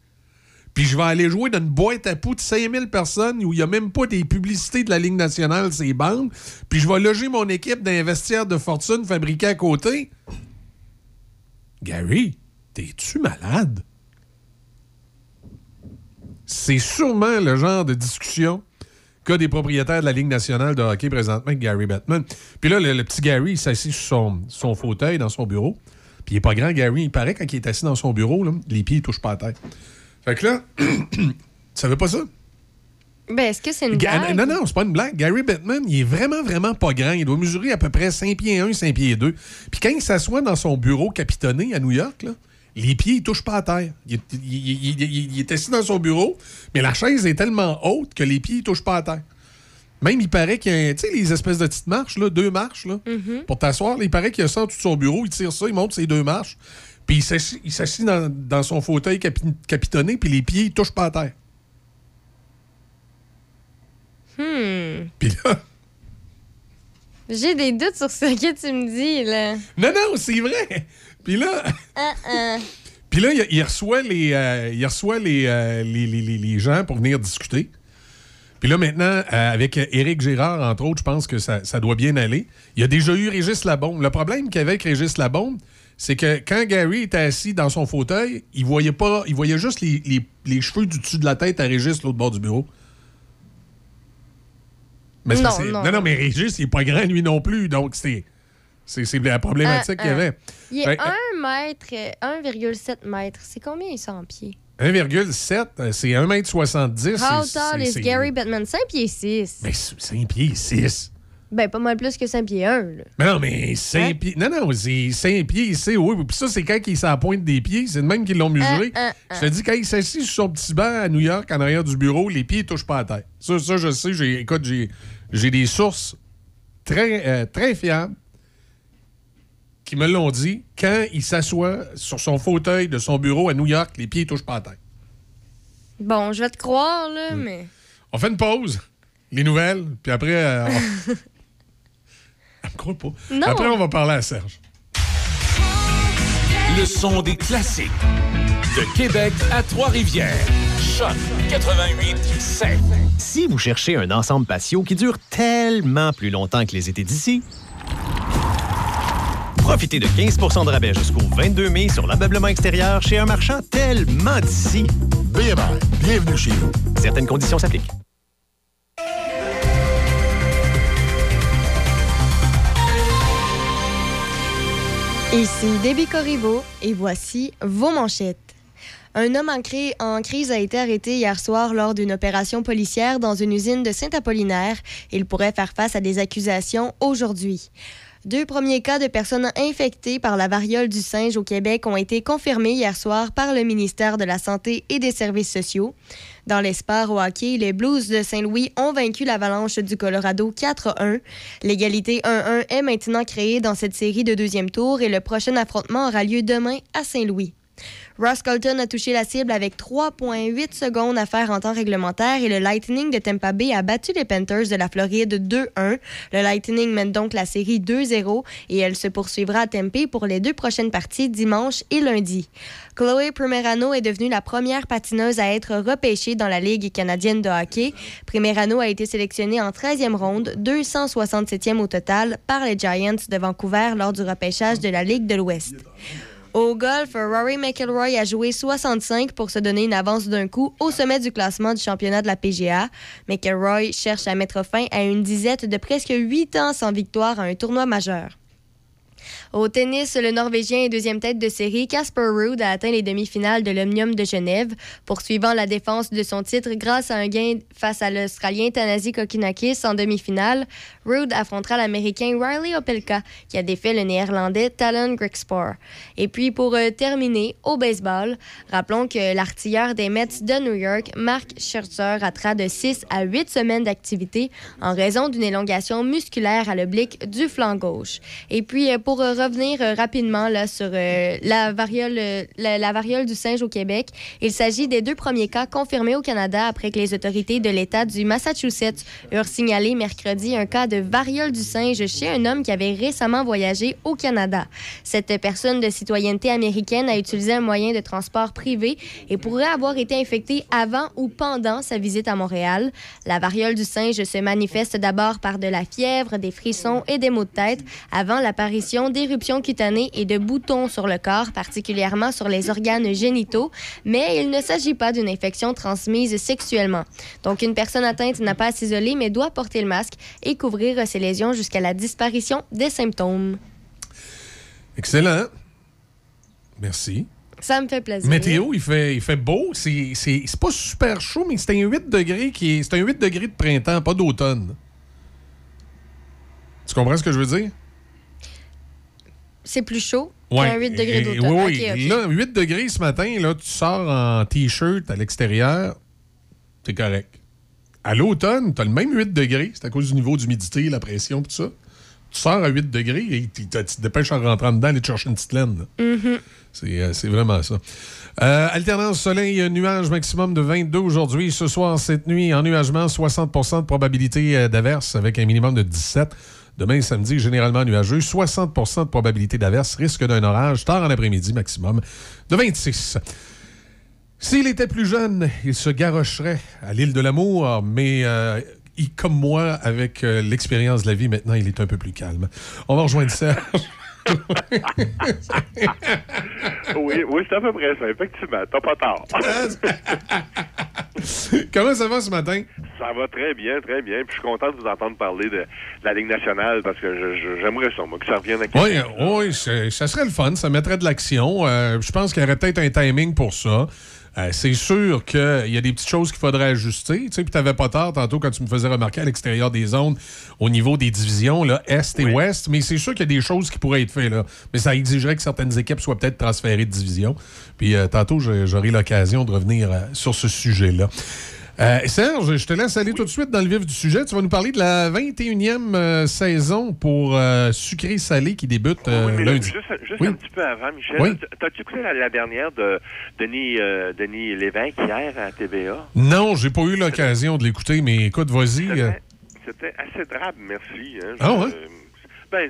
puis je vais aller jouer dans une boîte à poux de 5000 personnes où il n'y a même pas des publicités de la Ligue nationale, ces bandes, puis je vais loger mon équipe d'un vestiaire de fortune fabriqué à côté. Gary, t'es-tu malade? C'est sûrement le genre de discussion qu'a des propriétaires de la Ligue nationale de hockey présentement Gary Bettman. Puis là, le, le petit Gary, il s'assit sur son, son fauteuil dans son bureau. Puis il est pas grand, Gary. Il paraît quand il est assis dans son bureau, là, les pieds ne touchent pas à terre. Fait que là, [CLEARS THROAT] tu savais pas ça? Ben, est-ce que c'est une blague? Non, non, c'est pas une blague. Gary Bettman, il est vraiment, vraiment pas grand. Il doit mesurer à peu près 5 pieds 1, 5 pieds 2. Puis quand il s'assoit dans son bureau capitonné à New York, là, les pieds, ils touchent pas à terre. Il, est- il- il- il- il est assis dans son bureau, mais la chaise est tellement haute que les pieds, ils touchent pas à terre. Même, il paraît qu'il y a, tu sais, les espèces de petites marches, là, deux marches, là, Mhm. pour t'asseoir. Il paraît qu'il y a ça en dessous de son bureau, il tire ça, il monte ses deux marches, puis il s'assit il s'assit dans, dans son fauteuil capi- capitonné, puis les pieds, ils touchent pas à terre. Hmm. Puis là, J'ai des doutes sur ce que tu me dis, là. non, non, c'est vrai! Puis là. [LAUGHS] Puis là, il, reçoit, les, euh, il reçoit les, euh, les, les- les- les gens pour venir discuter. Puis là, maintenant, euh, avec Éric Girard, entre autres, je pense que ça, ça doit bien aller. Il y a déjà eu Régis Labombe. Le problème qu'il y avait avec Régis Labombe, c'est que quand Gary était assis dans son fauteuil, il voyait pas, il voyait juste les, les- les cheveux du dessus de la tête à Régis, l'autre bord du bureau. Mais c'est Non, que- non. non, non, mais Régis, il est pas grand, lui non plus. Donc, c'est, c'est, la problématique qu'il y avait. Il est Fait- 1 mètre, euh, 1,7 mètres. C'est combien ça en pieds? 1,7, euh, c'est 1m70. How c'est- tall is Gary Bettman? 5 pieds 6. Mais 5 pieds 6. Ben, pas mal plus que 5 pieds 1, là. Mais non, mais 5 Hein? pieds. Non, non, c'est 5 pieds, c'est oui. Puis ça, c'est quand il s'en pointe des pieds. C'est de même qu'ils l'ont mesuré. Hein, hein, Je te dis, quand il s'assit sur son petit banc à New York, en arrière du bureau, les pieds ne touchent pas à terre. Ça, ça je sais. J'ai, écoute, j'ai, j'ai des sources très, euh, très fiables qui me l'ont dit. Quand il s'assoit sur son fauteuil de son bureau à New York, les pieds ne touchent pas à terre. Bon, je vais te croire, là, mais. On fait une pause. Les nouvelles. Puis après. euh, on- [LAUGHS] [LAUGHS] Elle me croit pas. Non. Après, on va parler à Serge. Le son des classiques. De Québec à Trois-Rivières. Choc 88 7. Si vous cherchez un ensemble patio qui dure tellement plus longtemps que les étés d'ici, profitez de 15% de rabais jusqu'au 22 mai sur l'ameublement extérieur chez un marchand tellement d'ici. BMR, bienvenue chez nous. Certaines conditions s'appliquent. Ici Debbie Corriveau et voici vos manchettes. Un homme en, cri- en crise a été arrêté hier soir lors d'une opération policière dans une usine de Saint-Apollinaire. Il pourrait faire face à des accusations aujourd'hui. Deux premiers cas de personnes infectées par la variole du singe au Québec ont été confirmés hier soir par le ministère de la Santé et des Services sociaux. Dans les sports hockey, les Blues de Saint-Louis ont vaincu l'Avalanche du Colorado 4-1. L'égalité 1-1 est maintenant créée dans cette série de deuxième tour et le prochain affrontement aura lieu demain à Saint-Louis. Ross Colton a touché la cible avec 3,8 secondes à faire en temps réglementaire et le Lightning de Tampa Bay a battu les Panthers de la Floride 2-1. Le Lightning mène donc la série 2-0 et elle se poursuivra à Tempe pour les deux prochaines parties dimanche et lundi. Chloé Primerano est devenue la première patineuse à être repêchée dans la Ligue canadienne de hockey. Primerano a été sélectionnée en 13e ronde, 267e au total, par les Giants de Vancouver lors du repêchage de la Ligue de l'Ouest. Au golf, Rory McIlroy a joué 65 pour se donner une avance d'un coup au sommet du classement du championnat de la PGA. McIlroy cherche à mettre fin à une disette de presque 8 ans sans victoire à un tournoi majeur. Au tennis, le Norvégien et deuxième tête de série Casper Ruud a atteint les demi-finales de l'Omnium de Genève, poursuivant la défense de son titre grâce à un gain face à l'Australien Tanasi Kokinakis en demi-finale. Ruud affrontera l'Américain Riley Opelka, qui a défait le Néerlandais Talon Grigspor. Et puis, pour euh, terminer, au baseball, rappelons que l'artilleur des Mets de New York, Mark Scherzer, ratera de 6 à 8 semaines d'activité en raison d'une élongation musculaire à l'oblique du flanc gauche. Et puis, euh, pour euh, revenir rapidement là, sur la, variole, la variole du singe au Québec, il s'agit des deux premiers cas confirmés au Canada après que les autorités de l'État du Massachusetts eurent signalé mercredi un cas de variole du singe chez un homme qui avait récemment voyagé au Canada. Cette personne de citoyenneté américaine a utilisé un moyen de transport privé et pourrait avoir été infectée avant ou pendant sa visite à Montréal. La variole du singe se manifeste d'abord par de la fièvre, des frissons et des maux de tête avant l'apparition d'éruptions cutanées et de boutons sur le corps, particulièrement sur les organes génitaux, mais il ne s'agit pas d'une infection transmise sexuellement. Donc une personne atteinte n'a pas à s'isoler mais doit porter le masque et couvrir ses lésions jusqu'à la disparition des symptômes. Excellent. Merci. Ça me fait plaisir. Météo, il fait, il fait beau. C'est c'est- c'est pas super chaud, mais c'est un 8 degrés qui est. C'est un 8 degrés de printemps, pas d'automne. Tu comprends ce que je veux dire? C'est plus chaud qu'un 8 degrés d'automne. Oui, oui. Là, 8 degrés ce matin, là, tu sors en T-shirt à l'extérieur, c'est correct. À l'automne, tu as le même 8 degrés. C'est à cause du niveau d'humidité, la pression, tout ça. Tu sors à 8 degrés et tu te dépêches en rentrant dedans, aller te chercher une petite laine. Mhm. C'est euh, c'est vraiment ça. Euh, alternance soleil-nuage maximum de 22 aujourd'hui. Ce soir, cette nuit, ennuagement, 60% de probabilité euh, d'averse avec un minimum de 17. Demain, samedi, généralement nuageux, 60% de probabilité d'averse, risque d'un orage tard en après-midi maximum de 26. S'il était plus jeune, il se garocherait à l'île de l'amour, mais euh, il- comme moi, avec euh, l'expérience de la vie, maintenant, il est un peu plus calme. On va rejoindre Serge. [LAUGHS] oui, oui, c'est à peu près ça, effectivement. T'as pas tort. [LAUGHS] Comment ça va ce matin? ça va très bien, très bien. Puis je suis content de vous entendre parler de, la Ligue nationale parce que j'aimerais ça, moi, que ça revienne à Oui, oui, ça serait le fun. Ça mettrait de l'action. Euh, je pense qu'il y aurait peut-être un timing pour ça. Euh, c'est sûr qu'il y a des petites choses qu'il faudrait ajuster. Tu sais, puis t'avais pas tort tantôt quand tu me faisais remarquer à l'extérieur des zones, au niveau des divisions, là, Est et Ouest. Mais c'est sûr qu'il y a des choses qui pourraient être faites. Là. Mais ça exigerait que certaines équipes soient peut-être transférées de division. Puis euh, tantôt, j'aurai l'occasion de revenir euh, sur ce sujet-là. Euh, Serge, je te laisse aller tout de suite dans le vif du sujet. Tu vas nous parler de la 21e euh, saison pour euh, Sucré-Salé qui débute euh, Oui, mais là, lundi. juste, juste Oui. un petit peu avant, Michel. T'as-tu écouté la, la dernière de Denis, euh, Denis Lévesque hier à TVA? Non, j'ai pas eu l'occasion de l'écouter, mais écoute, vas-y. euh, C'était assez drabe, merci. hein. Ah ouais? Ben,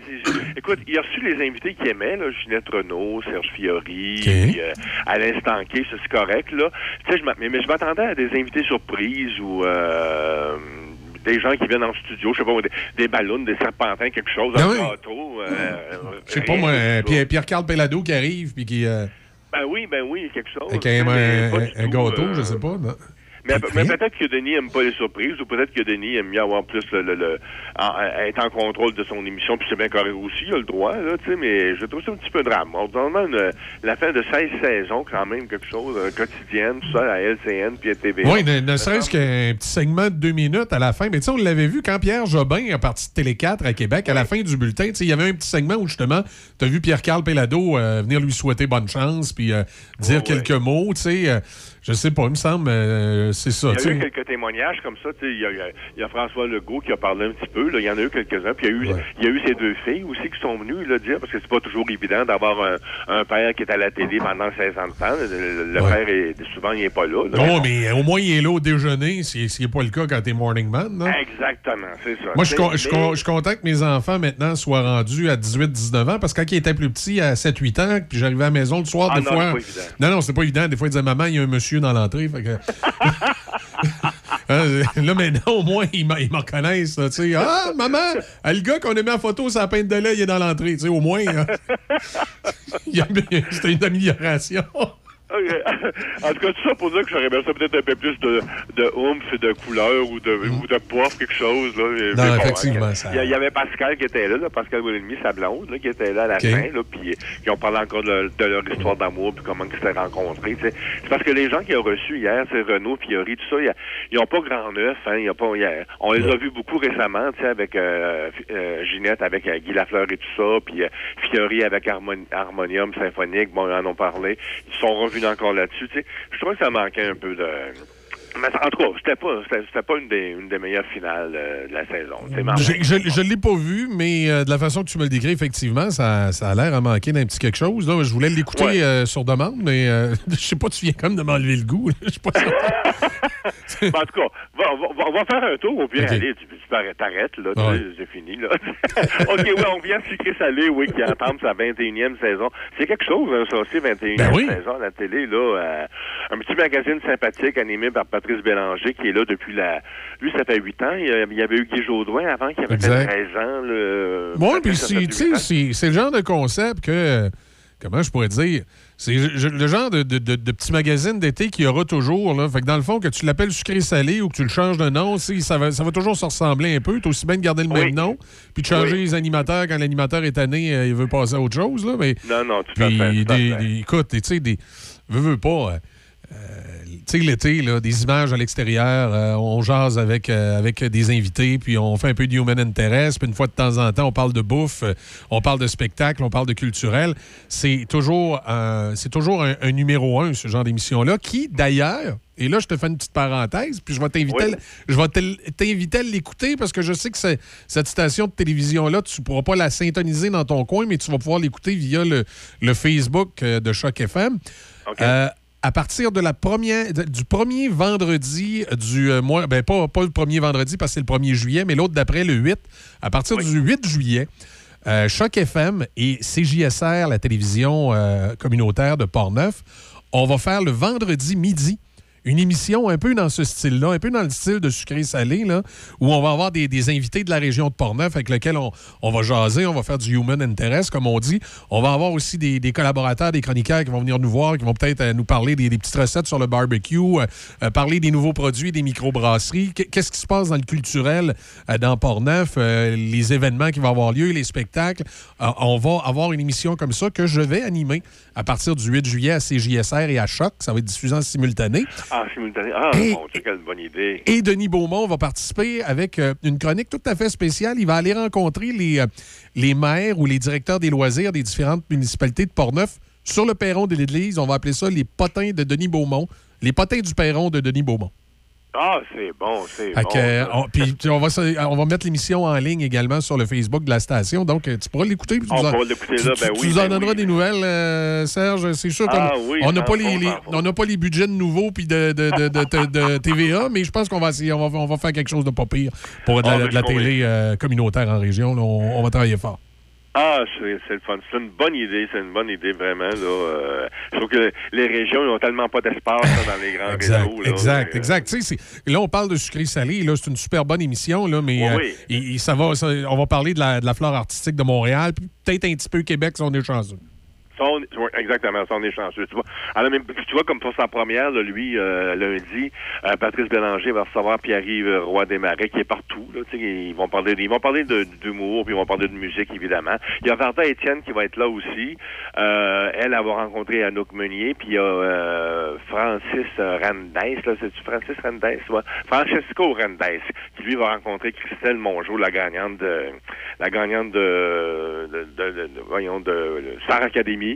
écoute, il a reçu les invités qu'il aimait, là, Ginette Renault, Serge Fiori, puis euh, Alain Stanquet, ça c'est correct, là. Tu sais, mais, mais je m'attendais à des invités surprises ou euh, des gens qui viennent en studio, je sais pas, des, des ballons, des serpentins, quelque chose, Ah un oui. gâteau. euh, Je sais pas, moi, euh, Pierre-Carl Pellado qui arrive, puis qui. Ben oui, ben oui, quelque chose. avec un, un- un gâteau, je sais pas. non? Mais, mais peut-être que Denis aime pas les surprises, ou peut-être que Denis aime mieux avoir plus le, le, le- en- être en contrôle de son émission, puis c'est bien correct aussi, il a le droit, là, tu sais, mais je trouve ça un petit peu drame. Ordinairement, une- la fin de 16 saisons, quand même, quelque chose, euh, quotidienne, tout ça, à LCN, puis à TVA. Oui, ne, ne serait-ce qu'un petit segment de deux minutes à la fin. Mais tu sais, on l'avait vu quand Pierre Jobin est parti de Télé 4 à Québec, à la fin du bulletin, tu sais, il y avait un petit segment où justement, tu as vu Pierre-Carl Pellado euh, venir lui souhaiter bonne chance, puis euh, dire quelques mots, tu sais. Je sais pas, il me semble, euh, c'est ça. Il y a eu quelques témoignages comme ça. Il y, a, il y a François Legault qui a parlé un petit peu. Là. Il y en a eu quelques-uns. Puis il y a eu, il y a eu ces deux filles aussi qui sont venues là, dire, parce que c'est pas toujours évident d'avoir un, un père qui est à la télé pendant 16 ans de temps. Le, le père, est, souvent, il n'est pas là. là. Non, mais au moins, il est là au déjeuner, ce n'est pas le cas quand t'es morning man. non? Exactement, c'est ça. Moi, je suis con- je je content que mes enfants, maintenant, soient rendus à 18-19 ans, parce que quand ils étaient plus petits, à 7-8 ans, puis j'arrivais à la maison le soir, Ah des non, fois... Non, non, c'est pas évident. Des fois, ils disaient, maman, il y a un monsieur dans l'entrée. Fait que... [LAUGHS] Hein, là, maintenant, au moins, ils me reconnaissent. là, tu sais. Ah, maman, ah, le gars qu'on a mis en photo, sa peinte de lait, il est dans l'entrée. Au moins, hein. [LAUGHS] C'était une amélioration. [LAUGHS] En tout cas, tout ça pour dire que j'aurais bien ça peut-être un peu plus de, de oomph et de couleur ou de, ou de poivre, quelque chose. Là. Non, bon, effectivement, hein, ça- Il y il y avait Pascal qui était là, là, Pascal Wilhelmy, sa blonde, là, qui était là à la fin, là, puis qui ont parlé encore de, de leur histoire d'amour, puis comment ils s'étaient rencontrés. C'est parce que les gens qui ont reçu hier, c'est Renaud, Fiori, tout ça, il ils n'ont pas grand neuf. Hein, il y a pas, il y a- on les a vus beaucoup récemment, tu sais, avec euh, euh, Ginette, avec euh, Guy Lafleur et tout ça, puis euh, Fiori avec Harmon- Harmonium Symphonique, bon, ils en ont parlé. Ils sont revenus encore là-dessus. Je trouvais que ça manquait un peu de... Mais en tout cas, c'était pas, c'était, c'était pas une des, une des meilleures finales euh, de la saison. Je, même je l'ai pas vu, mais euh, de la façon que tu me le décris, effectivement, ça, ça a l'air à manquer d'un petit quelque chose. Là. Je voulais l'écouter Ouais. euh, sur demande, mais [LAUGHS] je sais pas, tu viens comme de m'enlever le goût. Je pas certain. [LAUGHS] en tout cas, va- va- on va faire un tour, au pire, Ok. allez, tu, tu t'arrêtes, là, Ouais. c'est fini, là. [LAUGHS] OK, oui, on vient de sucré salé, oui, qui entame sa 21e saison. C'est quelque chose, hein, ça aussi, 21e Ben oui. saison à la télé, là. un petit magazine sympathique animé par Bélanger, qui est là depuis la... Lui, ça fait 8 ans. Il y avait eu Guy Jodoin avant, qui avait Exact. fait 13 ans, le... Moi, puis c'est- le genre de concept que. euh, Comment je pourrais dire? C'est le genre de, de, de- de petit magazine d'été qu'il y aura toujours. Là. Fait que dans le fond, que tu l'appelles sucré-salé ou que tu le changes de nom, ça va, ça va toujours se ressembler un peu. Tu aussi bien de garder le même nom, puis de changer les animateurs quand l'animateur est tanné, euh, il veut passer à autre chose. Là, mais, Non, non, tout à fait, écoute, tu sais, des. Veux, veux pas. euh, tu sais, l'été, des images à l'extérieur, euh, on jase avec, euh, avec des invités, puis on fait un peu de human interest, puis une fois de temps en temps, on parle de bouffe, euh, on parle de spectacle, on parle de culturel. C'est toujours, c'est toujours un, un numéro un, ce genre d'émission-là, qui, d'ailleurs, et là, je te fais une petite parenthèse, puis je vais t'inviter, Oui. à- je vais te- t'inviter à l'écouter parce que je sais que cette station de télévision-là, tu ne pourras pas la syntoniser dans ton coin, mais tu vas pouvoir l'écouter via le, le Facebook de Choc FM. Euh, à partir de la première, du premier vendredi du euh, mois, ben pas, pas le premier vendredi parce que c'est le 1er juillet, mais l'autre d'après, le 8, à partir du 8 juillet, euh, Choc FM et CJSR, la télévision euh, communautaire de Portneuf, on va faire le vendredi midi une émission un peu dans ce style-là, un peu dans le style de sucré-salé, là, où on va avoir des, invités de la région de Portneuf avec lesquels on, va jaser, on va faire du human interest, comme on dit. On va avoir aussi des, collaborateurs, des chroniqueurs qui vont venir nous voir, qui vont peut-être euh, nous parler des, petites recettes sur le barbecue, euh, euh, parler des nouveaux produits, des microbrasseries. Qu- Qu'est-ce qui se passe dans le culturel euh, dans Portneuf, les événements qui vont avoir lieu, les spectacles? On va avoir une émission comme ça que je vais animer à partir du 8 juillet à CJSR et à Choc. Ça va être diffusé en simultané. Ah, simultané. Ah, Et- Dieu, quelle bonne idée. Et Denis Beaumont va participer avec euh, une chronique tout à fait spéciale. Il va aller rencontrer les, euh, les maires ou les directeurs des loisirs des différentes municipalités de Portneuf sur le perron de l'église. On va appeler ça les potins de Denis Beaumont. Les potins du perron de Denis Beaumont. Ah, c'est bon, c'est bon. que, ça. on, puis, tu- on, va, on va mettre l'émission en ligne également sur le Facebook de la station. Donc, euh, tu pourras l'écouter. tu On nous pourra l'écouter tu- là, tu- ben tu oui, nous ben en donneras oui. des nouvelles, euh, Serge. C'est sûr Ah oui, on n'a pas, les, on pas les budgets de nouveau puis de, de, de, de- TVA, mais je pense qu'on va essayer. On va, on va faire quelque chose de pas pire pour de la, Ah, ben, la télé euh, communautaire en région. là. on va travailler fort. Ah, c'est le fun. C'est une bonne idée, c'est une bonne idée, vraiment. Là, euh, je trouve que les régions, n'ont tellement pas d'espace dans les grands Exact, réseaux. Là, exact, Euh, exact. Là, on parle de sucré-salé. Là, c'est une super bonne émission, là, mais Oui, euh, oui. et- et ça va, ça- on va parler de la, de la flore artistique de Montréal, puis peut-être un petit peu Québec si on est chanceux. Ça, on- oui, exactement, ça, on est chanceux. Tu vois, Alors, tu vois comme pour sa première, là, lui, euh, lundi, euh, Patrice Bélanger va recevoir Pierre-Yves Roy Desmarais, qui est partout. Là, ils vont parler, ils vont parler d'humour, puis ils vont parler de musique, évidemment. Il y a Varda Étienne qui va être là aussi. Euh, elle, elle va rencontrer Anouk Meunier, puis il y a euh, Francis Randes, là, c'est-tu Francis Randes? Ouais. Francesco Randes, qui lui va rencontrer Christelle Mongeau, la gagnante de la gagnante de, de, de- de- voyons, de Star Academy.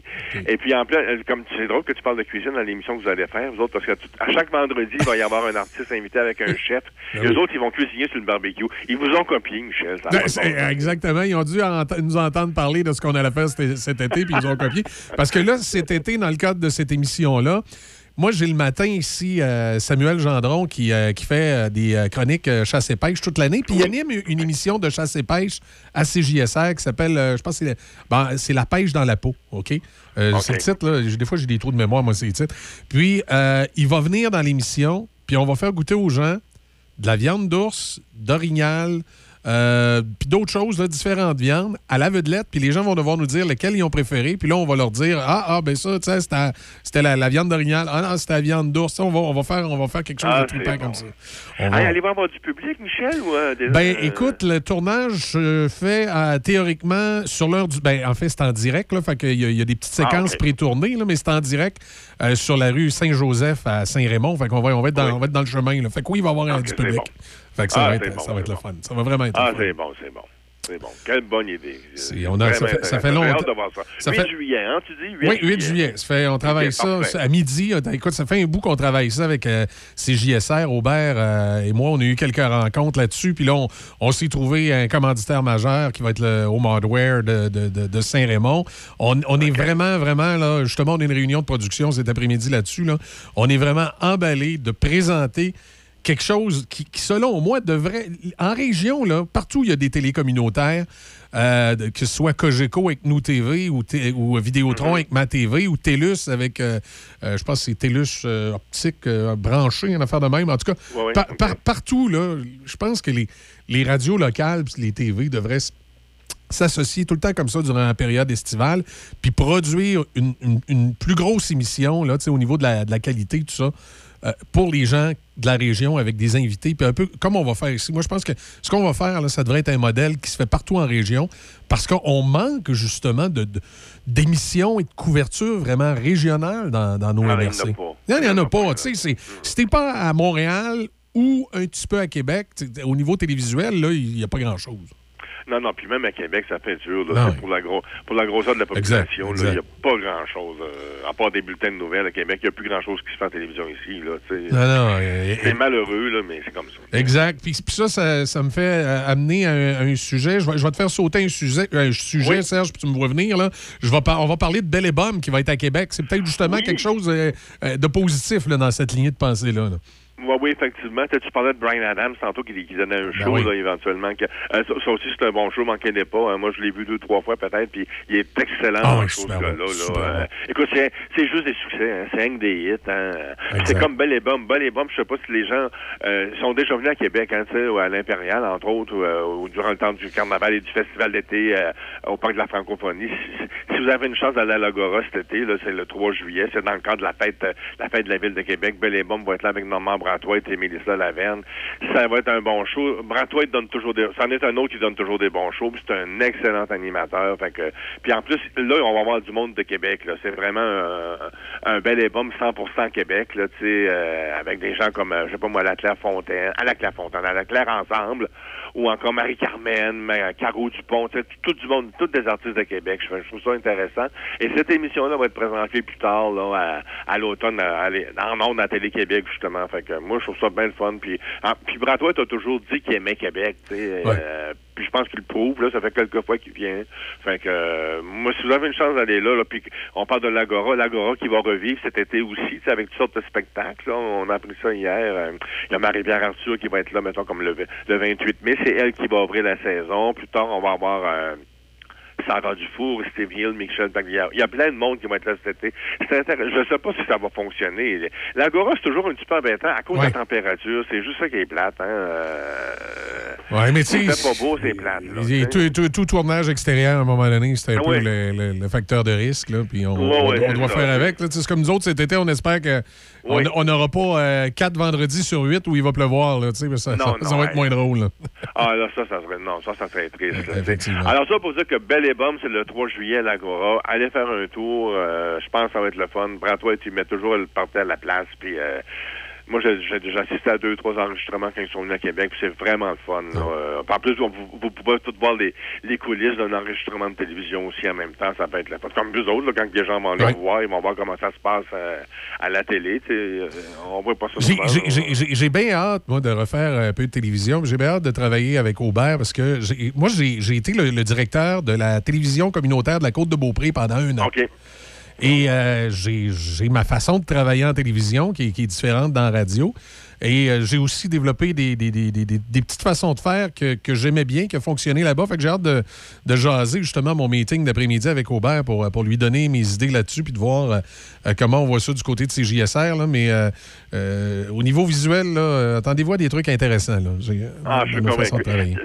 Et puis en plein, euh, comme c'est drôle que tu parles de cuisine dans l'émission que vous allez faire, vous autres, parce que à chaque vendredi, il va y avoir un artiste invité avec un [LAUGHS] chef. Ben Les oui. autres, ils vont cuisiner sur le barbecue. Ils vous ont copié, Michel. ça Ben, exactement. Ils ont dû ent- nous entendre parler de ce qu'on allait faire cet, cet été, puis ils ont copié. Parce que là, cet été, dans le cadre de cette émission-là, moi, j'ai le matin ici euh, Samuel Gendron qui, euh, qui fait euh, des chroniques chasse et pêche toute l'année. Puis il anime une émission de chasse et pêche à CJSR qui s'appelle, je pense, que c'est ben, c'est La pêche dans la peau. OK? C'est le titre, là. Des fois, j'ai des trous de mémoire, moi, c'est le titre. Puis, il va venir dans l'émission, puis on va faire goûter aux gens de la viande d'ours, d'orignal, euh, puis d'autres choses, là, différentes viandes, à l'aveuglette, puis les gens vont devoir nous dire lesquelles ils ont préféré, puis là, on va leur dire Ah, ah ben ça, tu sais, c'était la, la viande d'orignal, ah non, c'était la viande d'ours, on va, on, va faire, on va faire quelque chose Ah, de trippant c'est comme ça. On va- Hey, allez-vous avoir du public, Michel, ou euh, des- ben, euh, écoute, le tournage se fait euh, théoriquement sur l'heure du. Ben, en fait, c'est en direct, là. Fait qu'il y, y a des petites Ah, séquences pré-tournées, là, mais c'est en direct euh, sur la rue Saint-Joseph à Saint-Raymond. Fait qu'on va, on va, être dans, on va être dans le chemin, là. Fait que oui, il va y avoir euh, du public. bon. Fait que ça Ah, va être, bon, ça va être le fun. Ça va vraiment être Ah, le fun. c'est bon, c'est bon. C'est bon. Quelle bonne idée. C'est- on a- ça fait- ça fait longtemps- ça. ça 8 fait- juillet, hein, tu dis? 8 Oui, 8 juillet. Ça fait, on travaille ça parfait. à midi. Euh, Écoute, ça fait un bout qu'on travaille ça avec euh, CJSR, Aubert euh, et moi. On a eu quelques rencontres là-dessus. Puis là, on, on s'est trouvé un commanditaire majeur qui va être le Home Hardware de, de- de- de Saint-Raymond. On, on est vraiment, vraiment, là, justement, on a une réunion de production cet après-midi là-dessus. Là. On est vraiment emballé de présenter quelque chose qui, qui, selon moi, devrait. En région, là, partout où il y a des télés communautaires, euh, que ce soit Cogeco avec Nous TV ou, ou Vidéotron avec Ma TV ou TELUS avec, euh, euh, je pense que c'est TELUS euh, optique branché, une affaire de même. En tout cas, Ouais, ouais, par- ok. par- partout, là, je pense que les, les radios locales les TV devraient s'associer tout le temps comme ça durant la période estivale, puis produire une, une- une plus grosse émission là, au niveau de la, de la qualité, tout ça, euh, pour les gens de la région avec des invités, puis un peu comme on va faire ici. Moi, je pense que ce qu'on va faire, là, ça devrait être un modèle qui se fait partout en région, parce qu'on manque justement de- d'émissions et de couverture vraiment régionales dans, dans nos il y en a MRC. pas. Il n'y en a pas. Tu sais, c'est- si t'es pas à Montréal ou un petit peu à Québec, au niveau télévisuel, là, il n'y a pas grand-chose. Non, non, puis même à Québec, ça fait dur. Là, pour, la gros, pour la grosseur de la population, il n'y a pas grand-chose. euh, à part des bulletins de nouvelles à Québec, il n'y a plus grand-chose qui se fait en télévision ici. Là. Non, non, euh, c'est malheureux, là, mais c'est comme ça. Exact. Puis, ça, ça, ça me fait euh, amener à un, à un sujet. Je vais, je vais te faire sauter un sujet, un sujet Oui. Serge, puis tu me vois venir. Là. Je vais par- on va parler de Belle et Bombe qui va être à Québec. C'est peut-être justement quelque chose de positif là, dans cette lignée de pensée-là. là. Oui, oui, effectivement. Tu parlais de Brian Adams tantôt qui, qui donnait un Ben show, oui. là, éventuellement. que- euh, ça, ça aussi, c'est un bon show, manquez pas. hein. Moi, je l'ai vu deux, trois fois peut-être, puis il est excellent Ah dans le show, ce bon, là. Euh, bon. écoute, c'est c'est juste des succès. Hein. C'est que des hits. Hein. C'est comme Belle et Bombe. Belle et Bombe, je sais pas si les gens euh, sont déjà venus à Québec, hein, ou à l'Impérial, entre autres, ou, euh, ou durant le temps du carnaval et du festival d'été euh, au Parc de la Francophonie. Si, si- vous avez une chance d'aller à l'Agora cet été, là, c'est le 3 juillet. C'est dans le cadre de la fête, euh, la fête de la ville de Québec. Belle et Bombe va être là avec Normand Brantoit et Mélissa Laverne. Ça va être un bon show. Brantoit donne toujours des... C'en est un autre qui donne toujours des bons shows. C'est un excellent animateur. Puis en plus, là, on va avoir du monde de Québec. C'est vraiment un, un bel bombe 100% Québec. Euh, avec des gens comme, euh, je sais pas moi, la Clairefontaine, à la Clairefontaine, à la Claire Ensemble, ou encore Marie-Carmen, Ma- Caro Dupont, tu sais, tout du monde, tous des artistes de Québec. Je, trouve ça intéressant. Et cette émission-là va être présentée plus tard, là, à, à l'automne, en ondes à Télé-Québec, justement. Fait que moi, je trouve ça bien le fun. Puis, ah, puis Brantois, t'as toujours dit qu'il aimait Québec, tu sais. Ouais. euh, puis je pense qu'il le prouve, là. Ça fait quelques fois qu'il vient. Fait que, euh, moi, si vous avez une chance d'aller là, là, puis on parle de l'Agora, l'Agora qui va revivre cet été aussi, avec toutes sortes de spectacles, là. On a appris ça hier. Euh, Il y a Marie-Pierre Arthur qui va être là, mettons, comme le, le 28 mai. C'est elle qui va ouvrir la saison. Plus tard, on va avoir... euh, Sarah Dufour, Steve Hill, Michel Pagliaro. Il y a plein de monde qui vont être là cet été. C'est intéressant. Je ne sais pas si ça va fonctionner. L'Agora, c'est toujours un petit peu embêtant à cause de la température. C'est juste ça qui est plate. Hein? Euh, Ouais, mais tu sais, pas beau, c'est plate. là, tout, tout- tout tournage extérieur, à un moment donné, c'est un Ah peu le, le- le facteur de risque. Là, puis on, doit ça. faire avec. C'est comme nous autres cet été, on espère que Oui. on n'aura pas euh, quatre vendredis sur huit où il va pleuvoir. Là, ça, Non, ça- non, ça va être moins drôle. là. Ah, là, ça, ça serait, non, ça, ça serait triste. là. Alors, ça, pour dire que Belle et Bombe, c'est le 3 juillet à l'Agora. Allez faire un tour. euh, je pense que ça va être le fun. Prends-toi et tu mets toujours le party à la place. Puis, euh, moi, j'ai assisté à deux, trois enregistrements quand ils sont venus à Québec. Puis, c'est vraiment le fun. là. Euh, en plus, vous, pouvez tout voir les, les coulisses d'un enregistrement de télévision aussi en même temps. Ça peut être fun. Comme vous autres, là, quand les gens vont le Ouais. voir, ils vont voir comment ça se passe euh, à la télé. Euh, on voit pas ça J'ai- là. Bien hâte, moi, de refaire un peu de télévision. J'ai bien hâte de travailler avec Aubert parce que moi, j'ai été le, le directeur de la télévision communautaire de la Côte-de-Beaupré pendant un an. OK. Et euh, j'ai ma façon de travailler en télévision qui, est- différente dans la radio. Et euh, j'ai aussi développé des, des- des- des- petites façons de faire que, que j'aimais bien, qui ont fonctionné là-bas. Fait que j'ai hâte de, de jaser justement mon meeting d'après-midi avec Aubert pour, pour lui donner mes idées là-dessus puis de voir euh, comment on voit ça du côté de CJSR. Là. Mais euh, euh, au niveau visuel, attendez-vous à des trucs intéressants. Là, Ah, je suis convaincu.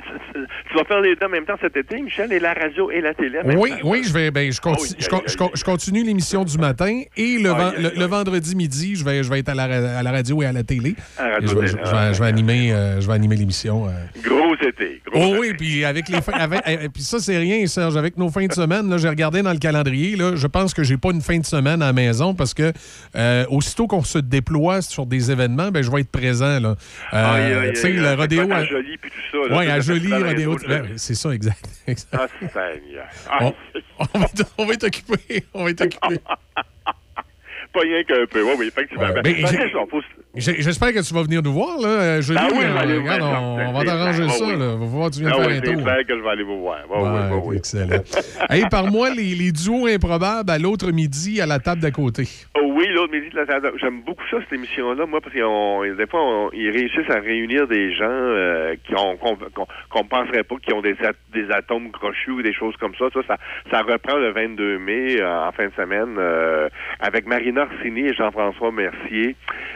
Tu vas faire les deux en même temps cet été, Michel, et la radio et la télé Oui, temps? oui, je vais. Ben, je, conti- Oh, je je con- je continue l'émission du matin et le, le- le vendredi midi, je vais, je vais être à la, à la radio et à la télé. À la je, vais, animer, euh, je vais animer l'émission. euh. Gros été. Gros Oh oui, puis avec les fins- avec- euh, puis ça c'est rien Serge avec nos fins de semaine j'ai regardé dans le calendrier là, je pense que j'ai pas une fin de semaine à la maison parce que euh, aussitôt qu'on se déploie sur des événements, ben je vais être présent là. Euh, tu sais le rodéo à- Jolie puis tout ça, tout à Jolie, rodéo, ben, c'est ça exact. exact. [LAUGHS] Ah. Ah, On, on va être- on va être occupé, on va être occupé. [LAUGHS] Pas rien qu'un peu. Oui, oui, effectivement. Ouais, Ben, ben, ben, J'espère que tu vas venir nous voir, là. euh, oui, euh, regarde, on, va t'arranger ça, oui. là. Va voir, tu viens faire oui, un tour. clair que je vais aller vous voir. Oui, oui. Excellent. [LAUGHS] hey, par moi, les, les duos improbables à l'autre midi à la table d'à côté. Oh oui, l'autre midi de la table. J'aime beaucoup ça, cette émission-là, moi, parce que des fois, on- ils réussissent à réunir des gens euh, qu'on qu'on penserait pas, qui ont des, at- des atomes crochus ou des choses comme ça. Ça, ça, ça reprend le 22 mai, euh, en fin de semaine, euh, avec Marina Et Jean-François Mercier.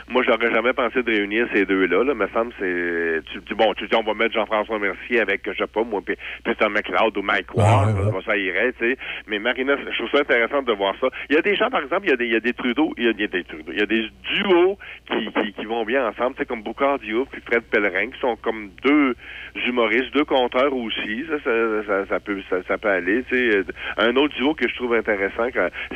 Moi, j'aurais jamais pensé de réunir ces deux-là. Là. Me semble, c'est. Tu dis, bon, tu dis, on va mettre Jean-François Mercier avec, je sais pas, moi, puis Peter McLeod ou Mike Ward. ouais, ouais. Ça irait, tu sais. Mais Marina, je trouve ça intéressant de voir ça. Il y a des gens, par exemple, il y a des, il y a des Trudeau, il y a, des Trudeau, il y a des duos qui, qui, qui vont bien ensemble, tu sais, comme Boucard Diouf puis Fred Pellerin, qui sont comme deux humoristes, deux conteurs aussi. Ça, ça, ça, ça peut, ça, ça peut aller, tu sais. Un autre duo que je trouve intéressant,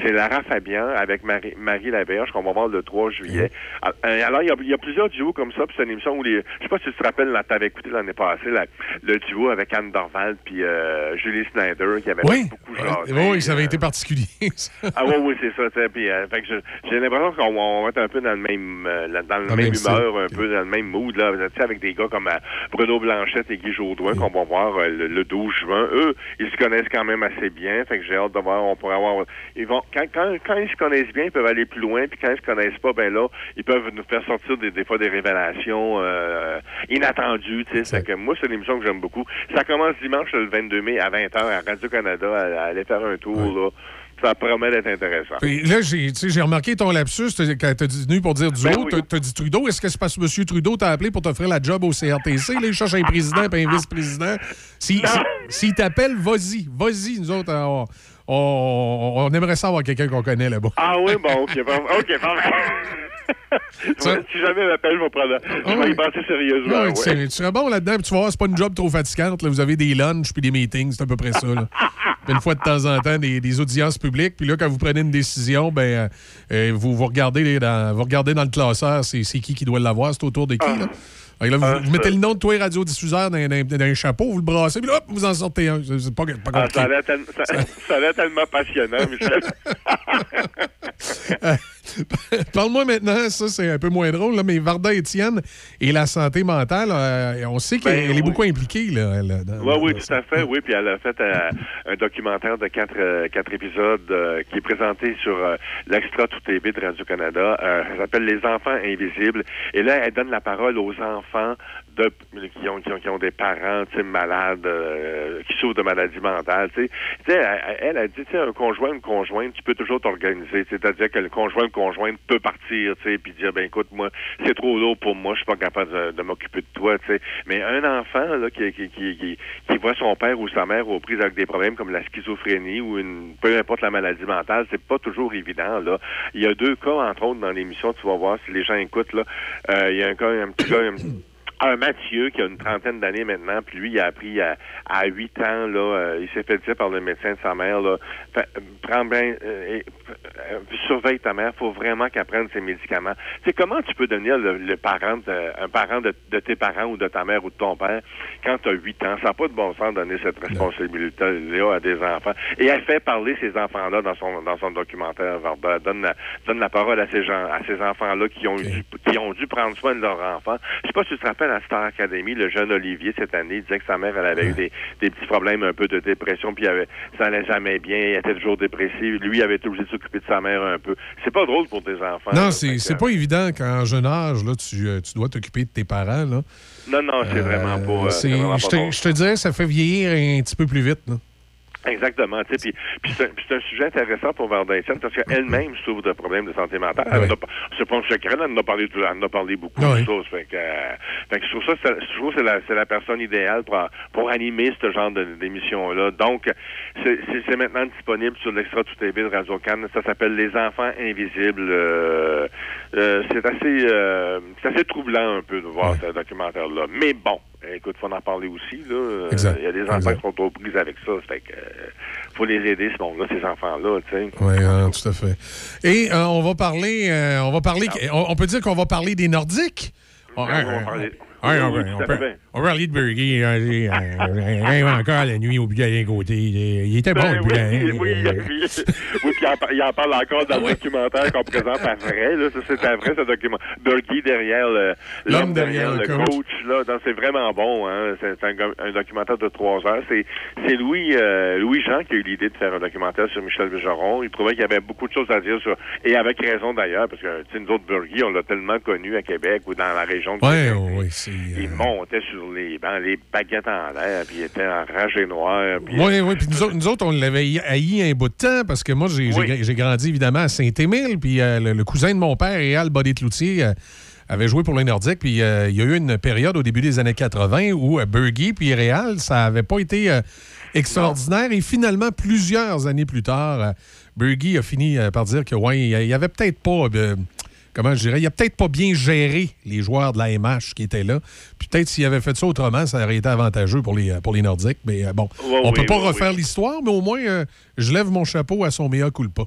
c'est Lara Fabian avec Marie, Marie Laberge, qu'on va voir le 3 juillet. Ah, euh, Alors, il y, a, il y a plusieurs duos comme ça, puis c'est une émission où les... Je sais pas si tu te rappelles, là, t'avais écouté l'année passée, la- le duo avec Anne Dorval puis euh, Julie Snyder, qui avait Oui, beaucoup oui, jasé. oui, ça avait Euh, été particulier. ça. ah oui, oui, c'est ça. Puis, euh, fait que j'ai l'impression qu'on on va être un peu dans le même, euh, dans le Dans même même humeur, un peu dans le même mood, là. Tu sais, avec des gars comme Bruno Blanchette et Guy Jodoin qu'on va voir le, le 12 juin. Eux, ils se connaissent quand même assez bien. Fait que j'ai hâte de voir. On pourrait avoir. Ils vont quand, quand, quand ils se connaissent bien, ils peuvent aller plus loin. Puis quand ils se connaissent pas, ben là, ils peuvent nous faire sortir des, des fois des révélations euh, inattendues. Tu sais, Fait que moi, c'est une émission que j'aime beaucoup. Ça commence dimanche le 22 mai à 20h à Radio Canada. À, à aller faire un tour là. Ça promet d'être intéressant. Puis là, j'ai remarqué ton lapsus quand t'as dit venu pour dire du Ben haut, oui. t'as- dit Trudeau. Est-ce que c'est parce que M. Trudeau t'a appelé pour t'offrir la job au CRTC? Là, il cherche un président et un vice-président. S'il si, t'appelle, vas-y. Vas-y, nous autres, on- on aimerait savoir quelqu'un qu'on connaît là-bas. Ah oui, bon, ok, parfait. [LAUGHS] si jamais m'appelle, je vais prendre. Je vais y penser sérieusement. Tu, serais bon là-dedans, puis tu vas voir, c'est pas une job trop fatigante. là. Vous avez des lunchs puis des meetings, c'est à peu près ça. là. [LAUGHS] Une fois de temps en temps, des, des audiences publiques. Puis là, quand vous prenez une décision, ben, euh, euh, vous, vous, regardez dans, vous regardez dans le classeur, c'est c'est qui qui doit l'avoir, c'est autour de qui. Là. Là, vous, Ah, vous mettez le nom de toi et radiodiffuseur dans, dans, dans un chapeau, vous le brassez, puis hop, vous en sortez un. C'est c'est pas, pas Ah, a ça, [LAUGHS] ça a l'air tellement passionnant, Michel. [LAUGHS] [LAUGHS] [LAUGHS] Parle-moi maintenant, ça c'est un peu moins drôle, là, mais Varda Étienne et la santé mentale, euh, on sait qu'elle Ben est beaucoup impliquée. Là, elle, dans- Oui, oui, dans tout à fait. Oui, puis elle a fait euh, un documentaire de quatre, euh, quatre épisodes qui est présenté sur l'Extra Tout TV de Radio-Canada. Ça s'appelle Les enfants invisibles. Et là, elle donne la parole aux enfants qui, ont, qui, ont, qui ont des parents malades, euh, qui souffrent de maladies mentales. Tu sais, Tu sais, elle, elle a dit, un conjoint, une conjointe, tu peux toujours t'organiser. C'est-à-dire que le conjoint, une conjointe peut partir, puis dire, ben écoute, moi, c'est trop lourd pour moi, je suis pas capable de, m'occuper de toi, tu sais. Mais un enfant là, qui, qui, qui, qui, voit son père ou sa mère aux prises avec des problèmes comme la schizophrénie ou une peu importe la maladie mentale, c'est pas toujours évident. Là. Il y a deux cas, entre autres, dans l'émission, tu vas voir si les gens écoutent, là. Euh, il y a un cas, un petit gars, un, un Mathieu qui a une trentaine d'années maintenant, puis lui, il a appris à, à 8 ans, là, euh, il s'est fait dire par le médecin de sa mère, là, prends bien, euh, euh, surveille ta mère, faut vraiment qu'elle prenne ses médicaments. C'est comment tu peux devenir le, le parent, de- un parent de, de tes parents ou de ta mère ou de ton père quand tu as 8 ans? Ça n'a pas de bon sens de donner cette responsabilité-là à des enfants. Et elle fait parler ces enfants-là dans son, dans son documentaire, Varda. Donne la, donne la parole à ces gens, à ces enfants-là qui ont, dû, qui ont dû prendre soin de leur enfant. Je sais pas si tu te rappelles à Star Academy, le jeune Olivier cette année, il disait que sa mère, elle avait eu des, des petits problèmes un peu de dépression, puis avait, ça allait jamais bien, elle était toujours dépressive. Lui, il avait été obligé de s'occuper de sa mère un peu. C'est pas drôle pour des enfants. Non, c'est c'est pas évident qu'en jeune âge, là, tu, euh, tu dois t'occuper de tes parents. Là. Non, non, c'est vraiment pas. euh, C'est- c'est vraiment je, pas te, drôle. je te dirais, ça fait vieillir un petit peu plus vite. Là. Exactement. tu sais, Puis, puis c'est un- un sujet intéressant pour Varda Etienne parce qu'elle-même souffre de problèmes de santé mentale. Elle Ouais. en a pas- C'est pas un secret, elle en a parlé, elle en a parlé beaucoup de choses. Fait que, euh, fait que je trouve ça, c'est- je trouve que c'est la, c'est la personne idéale pour, pour animer ce genre de- d'émission-là. Donc, c'est c'est- c'est maintenant disponible sur l'Extra Tout TV de Radio Cannes. Ça s'appelle Les Enfants Invisibles. Euh, euh, c'est assez, euh, c'est assez troublant un peu de voir ce documentaire-là. Mais bon. Écoute, faut en parler aussi. Là. Euh, Exact. Il y a des enfants Exact. qui sont aux prises avec ça. Fait que, euh, faut les aider, ce monde-là, ces enfants-là. Oui, tout à fait. Et euh, on va parler, euh, on va parler, on, on peut dire qu'on va parler des Nordiques? on va parler- Ouais, on, Oui, peut- on on parler de Burger. euh, euh, [LAUGHS] encore la nuit au d'un côté. Il était bon, Ben le oui, budget. oui, oui, oui, oui, puis il en, parle encore dans le documentaire qu'on présente à vrai. C'est à vrai, ce document. Burgie derrière l'homme derrière, le coach. là, Donc, c'est vraiment bon. Hein. C'est un, documentaire de trois heures. C'est, Louis, euh, Louis Jean qui a eu l'idée de faire un documentaire sur Michel Bergeron. Il trouvait qu'il y avait beaucoup de choses à dire sur, et avec raison d'ailleurs, parce que, nous autres, Burgie, on l'a tellement connu à Québec ou dans la région de Ouais, Québec. oui, Il montait sur les bancs, les baguettes en l'air, puis il était enragé noir. puis- Oui, oui. Puis nous, autres- nous autres, on l'avait haï un bout de temps parce que moi, j'ai grandi évidemment à Saint-Émile. Puis euh, le, le cousin de mon père, Réal Baudet-Cloutier, euh, avait joué pour les Nordiques. Puis euh, il y a eu une période au début des années 80 où euh, Bergie puis Réal, ça avait pas été euh, extraordinaire. Et finalement, plusieurs années plus tard, euh, Bergie a fini euh, par dire que, ouais, il y avait peut-être pas. Euh, Comment je dirais, il a peut-être pas bien géré les joueurs de la MH qui étaient là. Puis peut-être s'il avait fait ça autrement, ça aurait été avantageux pour les, pour les Nordiques. Mais euh, bon, Ouais, on oui, peut pas refaire oui. l'histoire, mais au moins, euh, je lève mon chapeau à son mea culpa.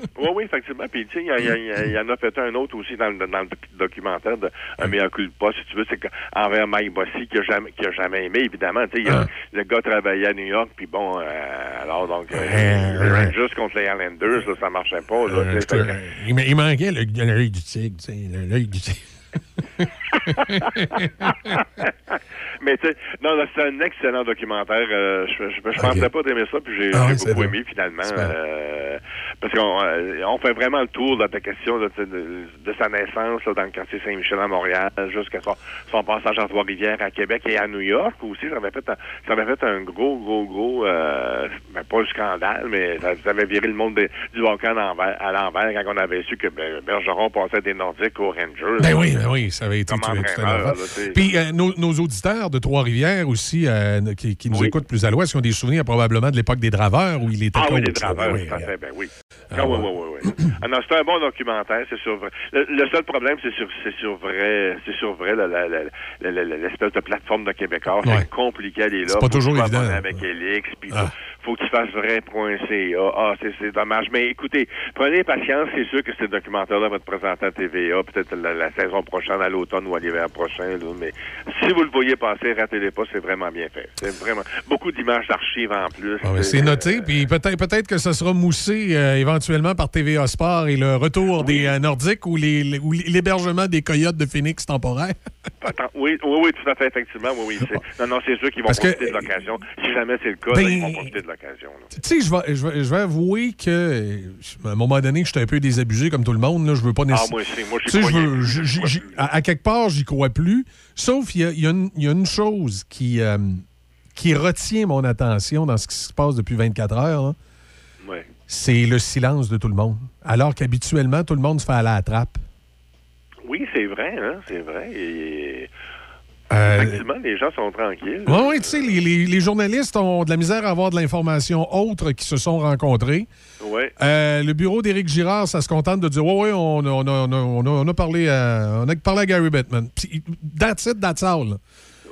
[LAUGHS] Oui, oui, effectivement. Puis, tu sais, il y, en a fait un autre aussi dans, le- dans le documentaire de un mea culpa, si tu veux, c'est envers Mike Bossy, qui a jamais, qui a jamais aimé, évidemment. Tu sais, le gars travaillait à New York, puis bon, euh, alors, donc, euh, Rangers contre les Islanders, là, ça marchait pas, là, que- il, ma- il manquait le- l'œil du tigre, tu sais, l'œil du tigre. [LAUGHS] Mais tu sais, non, c'est un excellent documentaire. Euh, je je, je pensais pas d'aimer ça, puis j'ai Ah beaucoup bon. aimé finalement. Euh, parce qu'on euh, on fait vraiment le tour de ta question de, de sa naissance là, dans le quartier Saint-Michel à Montréal, jusqu'à son, son passage à Trois-Rivières à Québec et à New York aussi. Ça avait fait un, ça avait fait un gros, gros, gros, euh, ben, pas un scandale, mais ça, ça avait viré le monde du l'envers, à l'envers quand on avait su que ben, Bergeron passait des Nordiques aux Rangers. Ben oui, ben oui, ça avait été Comme tout, là, tu sais. Puis euh, nos, nos auditeurs de Trois-Rivières aussi, euh, qui, qui nous écoutent plus à l'ouest, ils ont des souvenirs probablement de l'époque des Draveurs où il était Ah oui, les draveurs, Oui, à oui. ben oui. Ah, Ah, oui, oui, oui, oui. Ah c'est un bon documentaire, c'est sur vrai. Le, le seul problème, c'est sur, c'est sur vrai, c'est sur vrai, l'espèce de plateforme de Québécois. C'est compliqué à aller là. C'est pas toujours évident. avec Elix, puis Ah. Faut qu'il fasse vrai.ca. Ah, c'est, c'est dommage. Mais écoutez, prenez patience, c'est sûr que ce documentaire-là va être présenté à TVA, peut-être la, la saison prochaine, à l'automne ou à l'hiver prochain, là. Mais si vous le voyez passer, ratez-les pas, c'est vraiment bien fait. C'est vraiment, beaucoup d'images d'archives en plus. Ah, ben, c'est noté, puis peut-être peut-être que ça sera moussé euh, éventuellement par TVA Sport et le retour des euh, Nordiques ou l'hébergement des Coyotes de Phoenix temporaire. [LAUGHS] Attends, oui, oui, oui, tout à fait, effectivement, oui, oui. c'est- Non, non, c'est sûr qu'ils vont Parce que- profiter de l'occasion. Si jamais c'est le cas, Ben, là, ils vont profiter de l'occasion. L'occasion. Tu sais, je vais, je, vais, je vais avouer que, à un moment donné, j'étais un peu désabusé comme tout le monde. Là. Je veux pas Ah, nécessairement. moi aussi, moi, je suis je à, à quelque part, j'y crois plus. Sauf il y a, y a une- il y a une chose qui, euh, qui retient mon attention dans ce qui se passe depuis 24 heures. Ouais. C'est le silence de tout le monde. Alors qu'habituellement, tout le monde se fait aller à la trappe. Oui, c'est vrai, hein, c'est vrai. Et, Euh, effectivement, les gens sont tranquilles. Oui, oui, tu sais, les, les- les journalistes ont de la misère à avoir de l'information autre qui se sont rencontrés. Ouais. Euh, le bureau d'Éric Girard, ça se contente de dire Ouais, ouais, on a, on on on parlé, à, on a parlé à Gary Bettman. Puis, That's it, that's all.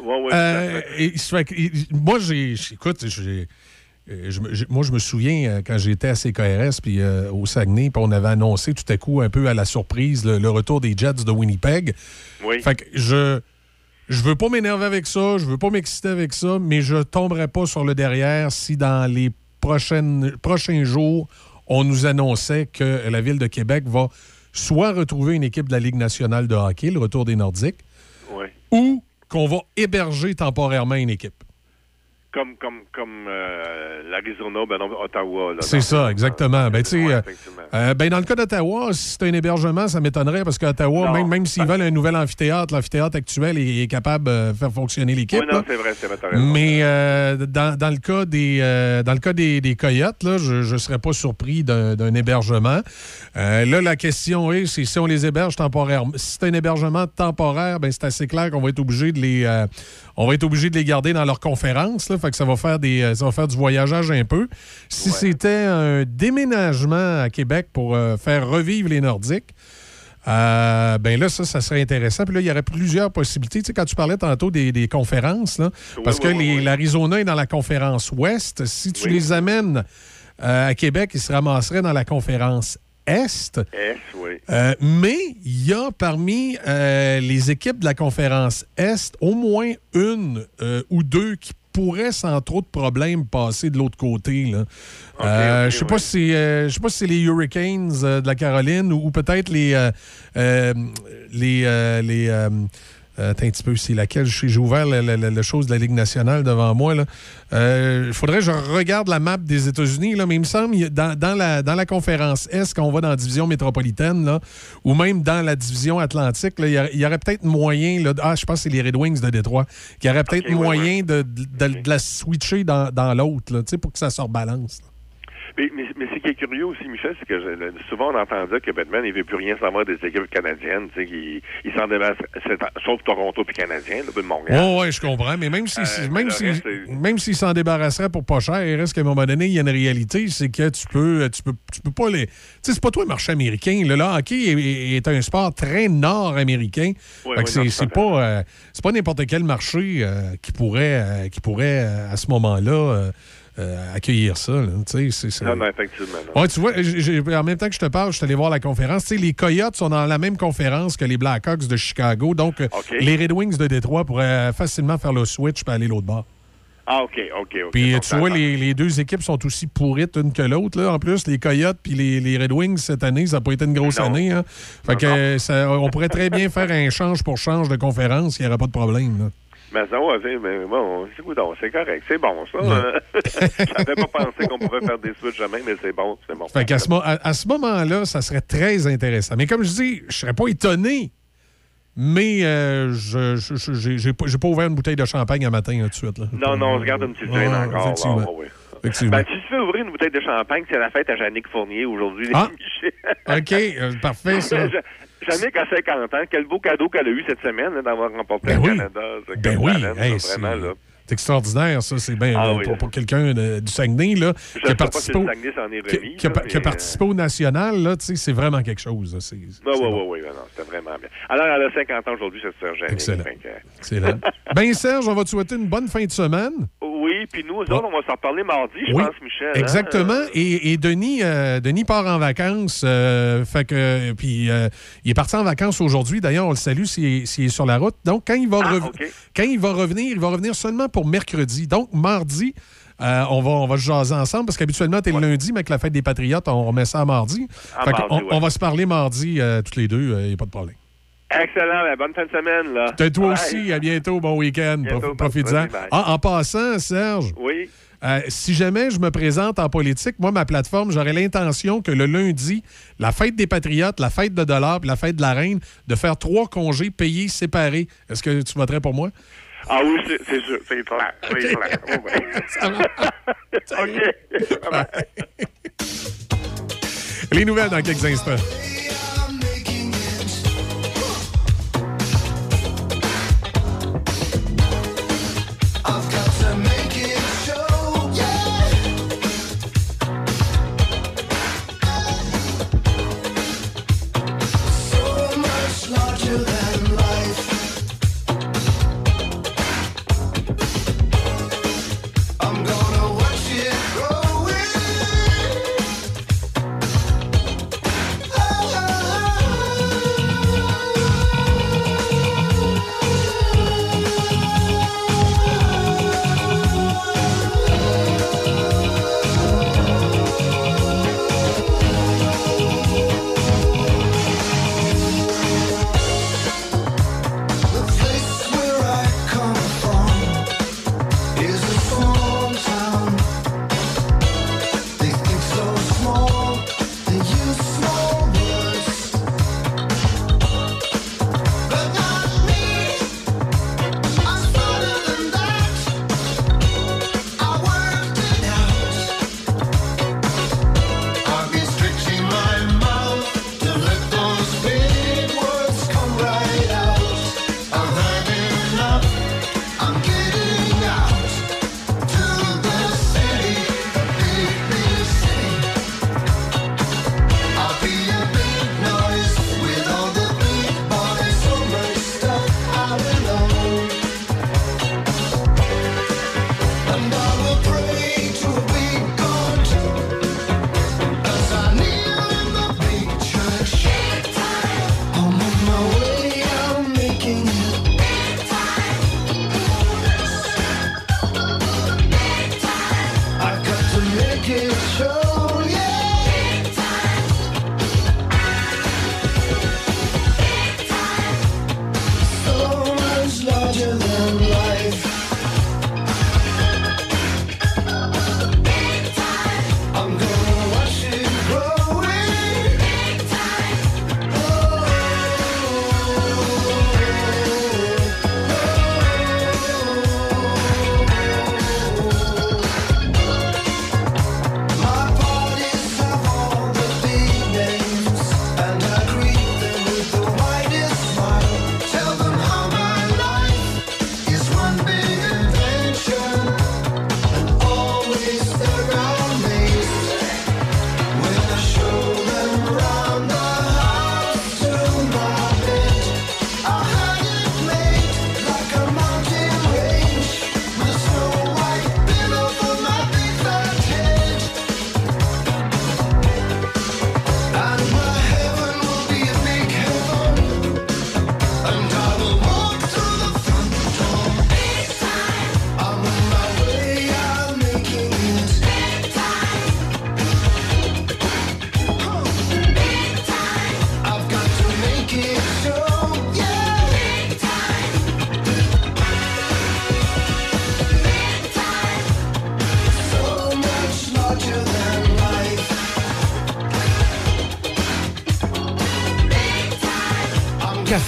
Ouais, ouais, Euh, et moi, j'ai. Écoute, j'ai. euh, moi, je me souviens quand j'étais à CKRS puis euh, au Saguenay, puis on avait annoncé tout à coup, un peu à la surprise, le, le retour des Jets de Winnipeg. Oui. Fait que je. Je veux pas m'énerver avec ça, je veux pas m'exciter avec ça, mais je tomberai pas sur le derrière si dans les prochaines, prochains jours, on nous annonçait que la Ville de Québec va soit retrouver une équipe de la Ligue nationale de hockey, le retour des Nordiques, Ouais. ou qu'on va héberger temporairement une équipe. Comme, comme, comme euh, l'Arizona, ben non, Ottawa. C'est ça, exactement. Ben, tu sais, Ouais, euh, euh, ben, dans le cas d'Ottawa, si c'est un hébergement, ça m'étonnerait parce qu'Ottawa, même, même s'ils veulent un nouvel amphithéâtre, l'amphithéâtre actuel est, est capable de faire fonctionner l'équipe. Oui, non, c'est vrai, c'est vrai. Mais euh, dans, dans le cas des dans le cas des, des coyotes, là, je ne serais pas surpris d'un hébergement. Là, la question est, c'est si on les héberge temporairement. Si c'est un hébergement temporaire, ben c'est assez clair qu'on va être obligé de les on va être obligé de les garder dans leur conférence. Là, fait que ça va faire des euh, ça va faire du voyageage un peu. Si c'était un déménagement à Québec pour euh, faire revivre les Nordiques. Euh, ben là, ça, ça serait intéressant. Puis là, il y aurait plusieurs possibilités. Tu sais, quand tu parlais tantôt des, des conférences, là, parce que oui, oui. l'Arizona est dans la conférence Ouest. Si tu les amènes euh, à Québec, ils se ramasseraient dans la conférence Est. Oui. Euh, mais il y a parmi euh, les équipes de la conférence Est au moins une euh, ou deux qui pourraient sans trop de problèmes passer de l'autre côté. là. Euh, je sais pas si euh, je sais pas si c'est les Hurricanes euh, de la Caroline ou, ou peut-être les les les attends un petit peu, c'est laquelle? J'ai ouvert la, la- la- la chose de la Ligue nationale devant moi. là. Euh, Il faudrait que je regarde la map des États-Unis, là, mais il me semble, il dans, dans la, dans la conférence Est, quand on va dans la division métropolitaine, là, ou même dans la division atlantique, il y aurait- il y, aurait peut-être moyen, là, ah, je pense que c'est les Red Wings de Détroit, qu'il y aurait peut-être ouais, moyen De, de- de la switcher dans, dans l'autre, là, tu sais, pour que ça se rebalance. là. Mais, mais, mais ce qui est curieux aussi, Michel, c'est que je- le- souvent on entend dire que Batman, il veut plus rien savoir des équipes canadiennes. Tu sais, qu'il il s'en débarrasse, sauf Toronto puis Canadien, là, de Montréal. Oui, ouais, je comprends. Mais même si, Euh, même le si, même s'il s'en débarrasserait pour pas cher, il reste qu'à un moment donné, il y a une réalité, c'est que tu peux, tu peux, tu peux pas les. Tu sais, c'est pas toi le marché américain. Le hockey est, est un sport très nord-américain. Ouais, ouais, c'est pas, euh, c'est pas n'importe quel marché euh, qui pourrait, qui pourrait à ce moment-là euh, accueillir ça. là. Non, non, effectivement. non. Ouais, tu vois, en même temps que je te parle, je suis allé voir la conférence. Les Coyotes sont dans la même conférence que les Blackhawks de Chicago. Donc, euh, les Red Wings de Détroit pourraient facilement faire le switch et aller l'autre bord. Ah, OK, OK, OK. Puis, tu vois, les, les deux équipes sont aussi pourrites une que l'autre. là. En plus, les Coyotes puis les, les Red Wings, cette année, ça n'a pas été une grosse Non. année. hein. Fait que, ça- on pourrait très bien faire un change pour change de conférence. Il n'y aurait pas de problème. là. Mais ça, ouais, c'est- mais bon, c'est coudonc, c'est correct, c'est bon, ça. hein. [LAUGHS] J'avais pas pensé qu'on pouvait faire des switches jamais, mais c'est bon, c'est bon. Fait qu'à ce, à, à ce moment-là, ça serait très intéressant. Mais comme je dis, je serais pas étonné, mais euh, je j'ai pas, ouvert une bouteille de champagne un matin tout de suite. Là. Non, non, on se garde une petite gêne Ah, encore. effectivement. là, ouais, ouais. Effectivement. Ben, si tu veux ouvrir une bouteille de champagne, c'est la fête à Jannick Fournier aujourd'hui. Ah. [LAUGHS] OK, euh, parfait, ça. Jannick a 50 ans. Quel beau cadeau qu'elle a eu cette semaine là, d'avoir remporté Ben le oui. Canada. Ben oui, talent, hey, là, vraiment, là. C'est extraordinaire, ça. C'est bien Ah euh, oui, pour, quelqu'un de- du Saguenay là, Je qui a participé au, qui- remis. qui a, là, pa- qui a mais, participé au national, là, tu sais, c'est vraiment quelque chose. C'est- euh, Oui, oui, oui, oui, non, c'était vraiment bien. Alors, elle a 50 ans aujourd'hui, cette Jannick. Excellent. que- Excellent. [LAUGHS] ben, Serge, on va te souhaiter une bonne fin de semaine. Oui, puis nous autres, on va s'en reparler mardi, je Oui, pense, Michel. hein? Exactement. Et, et Denis, euh, Denis part en vacances. euh, fait que, puis euh, il est parti en vacances aujourd'hui. D'ailleurs, on le salue s'il est, est sur la route. Donc, quand il va, Ah, quand il va revenir, il va revenir seulement pour mercredi. Donc, mardi, euh, on, va, on va se jaser ensemble parce qu'habituellement, t'es le lundi, mais avec la fête des Patriotes, on remet ça à mardi. À Fait mardi, qu'on- ouais. on va se parler mardi, euh, toutes les deux. Il n'y a pas de problème. Excellent, ben, bonne fin de semaine, là. Toi toi Bye. aussi, à bientôt. Bon week-end. Profite-en. Ah, en passant, Serge, Oui. Euh, si jamais je me présente en politique, moi, ma plateforme, j'aurais l'intention que le lundi, la fête des Patriotes, la fête de dollars puis la fête de la Reine, de faire trois congés payés séparés. Est-ce que tu voterais pour moi? Ah oui, c'est c'est sûr, c'est clair. C'est clair. Oh, ben. [LAUGHS] OK. Les nouvelles dans quelques instants.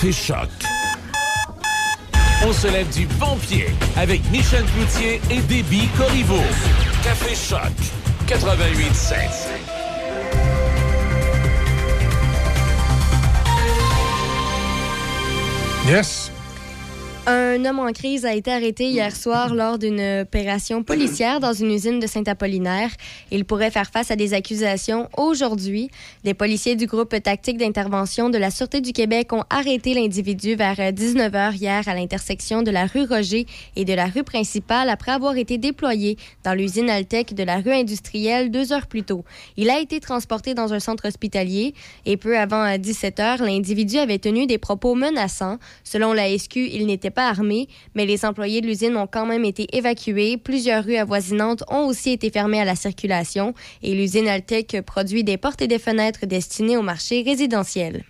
Café Choc. On se lève du bon pied avec Michel Cloutier et Déby Corriveau. Café Choc 88.7. Yes. Un homme en crise a été arrêté hier soir lors d'une opération policière dans une usine de Saint-Apollinaire. Il pourrait faire face à des accusations aujourd'hui. Des policiers du groupe tactique d'intervention de la Sûreté du Québec ont arrêté l'individu vers 19h hier à l'intersection de la rue Roger et de la rue principale après avoir été déployé dans l'usine Altec de la rue industrielle deux heures plus tôt. Il a été transporté dans un centre hospitalier et peu avant 17h, l'individu avait tenu des propos menaçants. Selon la SQ, il n'était pas armé, mais les employés de l'usine ont quand même été évacués. Plusieurs rues avoisinantes ont aussi été fermées à la circulation et l'usine Altec produit des portes et des fenêtres destinées au marché résidentiel.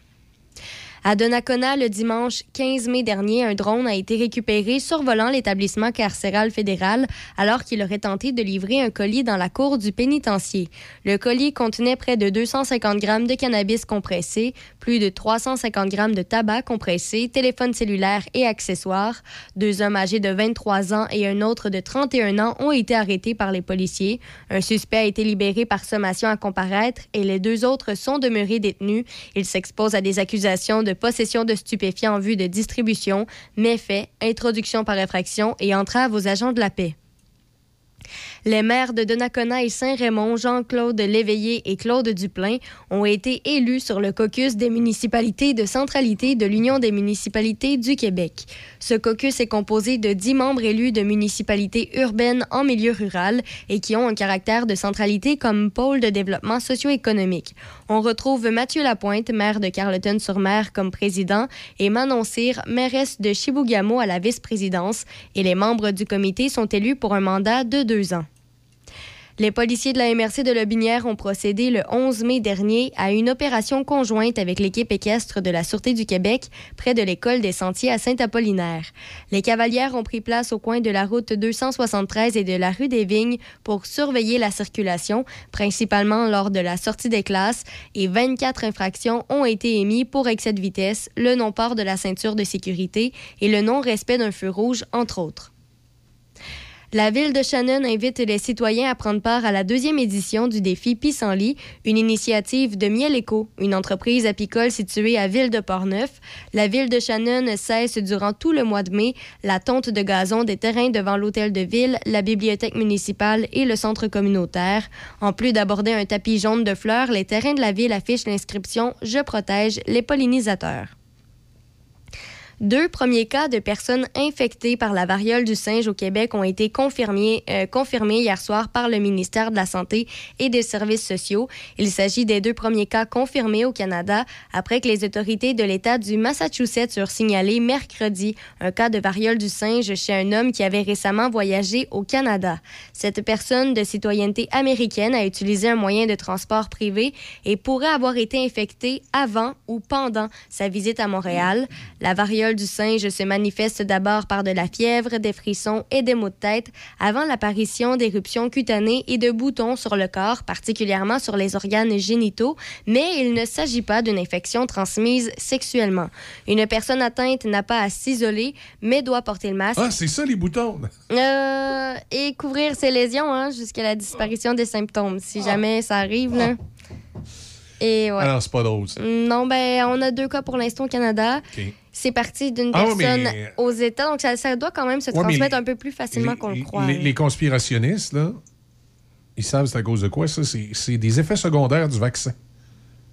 À Donnacona, le dimanche 15 mai dernier, un drone a été récupéré survolant l'établissement carcéral fédéral alors qu'il aurait tenté de livrer un colis dans la cour du pénitencier. Le colis contenait près de 250 grammes de cannabis compressé, plus de 350 grammes de tabac compressé, téléphone cellulaire et accessoires. Deux hommes âgés de 23 ans et un autre de 31 ans ont été arrêtés par les policiers. Un suspect a été libéré par sommation à comparaître et les deux autres sont demeurés détenus. Ils s'exposent à des accusations de possession de stupéfiants en vue de distribution, méfaits, introduction par effraction et entrave aux agents de la paix. Les maires de Donnacona et Saint-Raymond, Jean-Claude Léveillé et Claude Duplain, ont été élus sur le caucus des municipalités de centralité de l'Union des municipalités du Québec. Ce caucus est composé de dix membres élus de municipalités urbaines en milieu rural et qui ont un caractère de centralité comme pôle de développement socio-économique. On retrouve Mathieu Lapointe, maire de Carleton-sur-Mer, comme président et Manon Cyr, mairesse de Chibougamau à la vice-présidence, et les membres du comité sont élus pour un mandat de deux ans. Les policiers de la MRC de Lobinière ont procédé le 11 mai dernier à une opération conjointe avec l'équipe équestre de la Sûreté du Québec près de l'école des Sentiers à Saint-Apollinaire. Les cavalières ont pris place au coin de la route 273 et de la rue des Vignes pour surveiller la circulation, principalement lors de la sortie des classes, et 24 infractions ont été émises pour excès de vitesse, le non-port de la ceinture de sécurité et le non-respect d'un feu rouge, entre autres. La ville de Shannon invite les citoyens à prendre part à la deuxième édition du défi Pissenlit, une initiative de Miel Éco, une entreprise apicole située à Ville de Portneuf. La ville de Shannon cesse durant tout le mois de mai la tonte de gazon des terrains devant l'hôtel de ville, la bibliothèque municipale et le centre communautaire. En plus d'aborder un tapis jaune de fleurs, les terrains de la ville affichent l'inscription Je protège les pollinisateurs. Deux premiers cas de personnes infectées par la variole du singe au Québec ont été confirmés, euh, confirmés hier soir par le ministère de la Santé et des Services sociaux. Il s'agit des deux premiers cas confirmés au Canada après que les autorités de l'État du Massachusetts eurent signalé mercredi un cas de variole du singe chez un homme qui avait récemment voyagé au Canada. Cette personne de citoyenneté américaine a utilisé un moyen de transport privé et pourrait avoir été infectée avant ou pendant sa visite à Montréal. La variole du singe se manifeste d'abord par de la fièvre, des frissons et des maux de tête avant l'apparition d'éruptions cutanées et de boutons sur le corps, particulièrement sur les organes génitaux, mais il ne s'agit pas d'une infection transmise sexuellement. Une personne atteinte n'a pas à s'isoler, mais doit porter le masque. Ah, c'est ça, les boutons. [LAUGHS] Euh, et couvrir ses lésions hein, jusqu'à la disparition des symptômes, si jamais ça arrive. Là. Et ouais. Ah non, c'est pas drôle, ça. Non, ben, on a deux cas pour l'instant au Canada. OK. C'est parti d'une Ah personne mais- aux États, donc ça, ça doit quand même se transmettre un peu plus facilement qu'on le croit. Les, les conspirationnistes, là, ils savent c'est à cause de quoi, ça? C'est des effets secondaires du vaccin.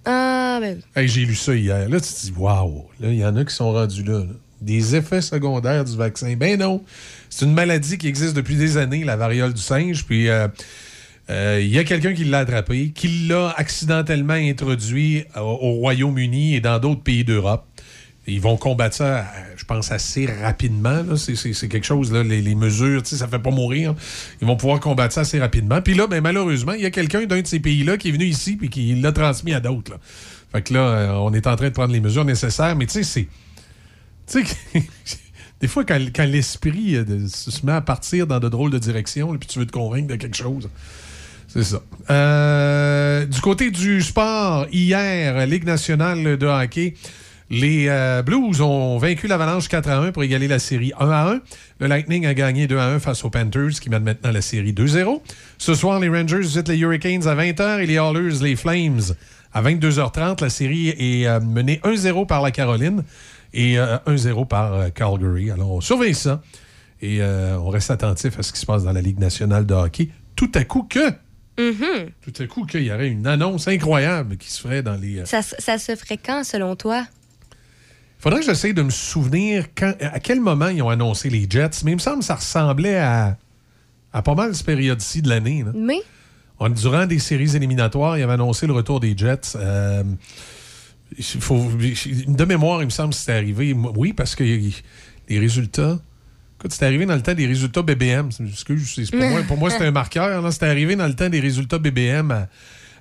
Ah, ben, Hey, J'ai lu ça hier. Là, tu te dis, waouh, là, il y en a qui sont rendus là, là. Des effets secondaires du vaccin. Ben non. C'est une maladie qui existe depuis des années, la variole du singe. Puis, euh, euh, il y a quelqu'un qui l'a attrapé, qui l'a accidentellement introduit au, au Royaume-Uni et dans d'autres pays d'Europe. Ils vont combattre ça, euh, je pense, assez rapidement. C'est- quelque chose, là, les, mesures, ça fait pas mourir. Ils vont pouvoir combattre ça assez rapidement. Puis là, ben, malheureusement, il y a quelqu'un d'un de ces pays-là qui est venu ici et qui l'a transmis à d'autres. Fait que là, euh, on est en train de prendre les mesures nécessaires. Mais tu sais, c'est. Tu sais, [LAUGHS] des fois, quand, l'esprit euh, se met à partir dans de drôles de directions, puis tu veux te convaincre de quelque chose. C'est ça. Du côté du sport, hier, Ligue nationale de hockey, les euh, Blues ont vaincu l'Avalanche 4 à 1 pour égaler la série 1 à 1. Le Lightning a gagné 2 à 1 face aux Panthers qui mènent maintenant la série 2-0. Ce soir, les Rangers visitent les Hurricanes à 20h et les Hallers les Flames à 22h30. La série est euh, menée 1-0 par la Caroline et euh, 1-0 par euh, Calgary. Alors, on surveille ça et on reste attentif à ce qui se passe dans la Ligue nationale de hockey. Tout à coup que, mhm. tout à coup qu'il y aurait une annonce incroyable qui se ferait dans les... ça, ça se ferait quand, selon toi? Faudrait que j'essaye de me souvenir quand, à quel moment ils ont annoncé les Jets, mais il me semble que ça ressemblait à, à pas mal cette période-ci de l'année. là. Mais? On- durant des séries éliminatoires, ils avaient annoncé le retour des Jets. Euh, faut, de mémoire, il me semble que c'était arrivé. Oui, parce que les résultats. Écoute, c'était arrivé dans le temps des résultats BBM. Excuse, c'est- pour moi, pour moi c'était un marqueur. là. C'était arrivé dans le temps des résultats BBM à,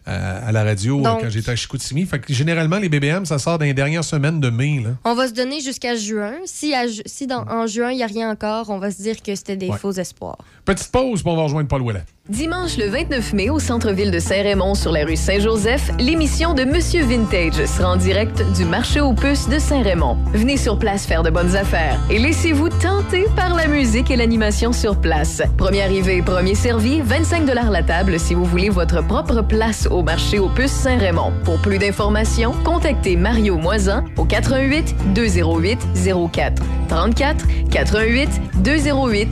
à, à la radio euh, Donc- quand j'étais à Chicoutimi. Fait que généralement, les BBM, ça sort dans les dernières semaines de mai. Là. On va se donner jusqu'à juin. Si, à ju- si dans, en juin, il n'y a rien encore, on va se dire que c'était des Ouais. faux espoirs. Petite pause, puis on va rejoindre Paul Ouellet. Dimanche le 29 mai au centre-ville de Saint-Raymond sur la rue Saint-Joseph, l'émission de Monsieur Vintage sera en direct du marché aux puces de Saint-Raymond. Venez sur place faire de bonnes affaires et laissez-vous tenter par la musique et l'animation sur place. Premier arrivé, premier servi, 25 la table si vous voulez votre propre place au marché aux puces Saint-Raymond. Pour plus d'informations, contactez Mario Moisan au 88 208 04 34 88 208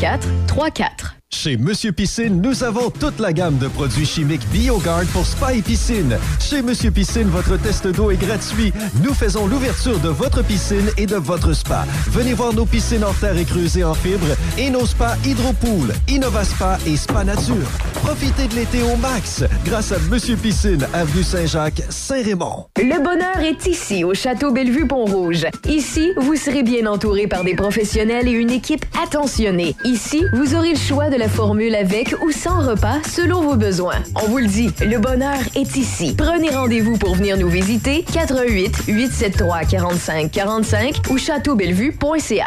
04 34. Chez Monsieur Piscine, nous avons toute la gamme de produits chimiques BioGuard pour spa et piscine. Chez Monsieur Piscine, votre test d'eau est gratuit. Nous faisons l'ouverture de votre piscine et de votre spa. Venez voir nos piscines en terre et creusées en fibre et nos spas Hydropool, InnovaSpa et Spa Nature. Profitez de l'été au max grâce à Monsieur Piscine, avenue Saint-Jacques, Saint-Raymond. Le bonheur est ici, au Château Bellevue-Pont-Rouge. Ici, vous serez bien entouré par des professionnels et une équipe attentionnée. Ici, vous aurez le choix de formule avec ou sans repas selon vos besoins. On vous le dit, le bonheur est ici. Prenez rendez-vous pour venir nous visiter 88 873 45 45 ou châteaubellevue.ca.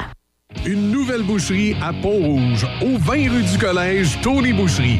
Une nouvelle boucherie à Pont-Rouge, au 20 rue du Collège, Tony Boucherie.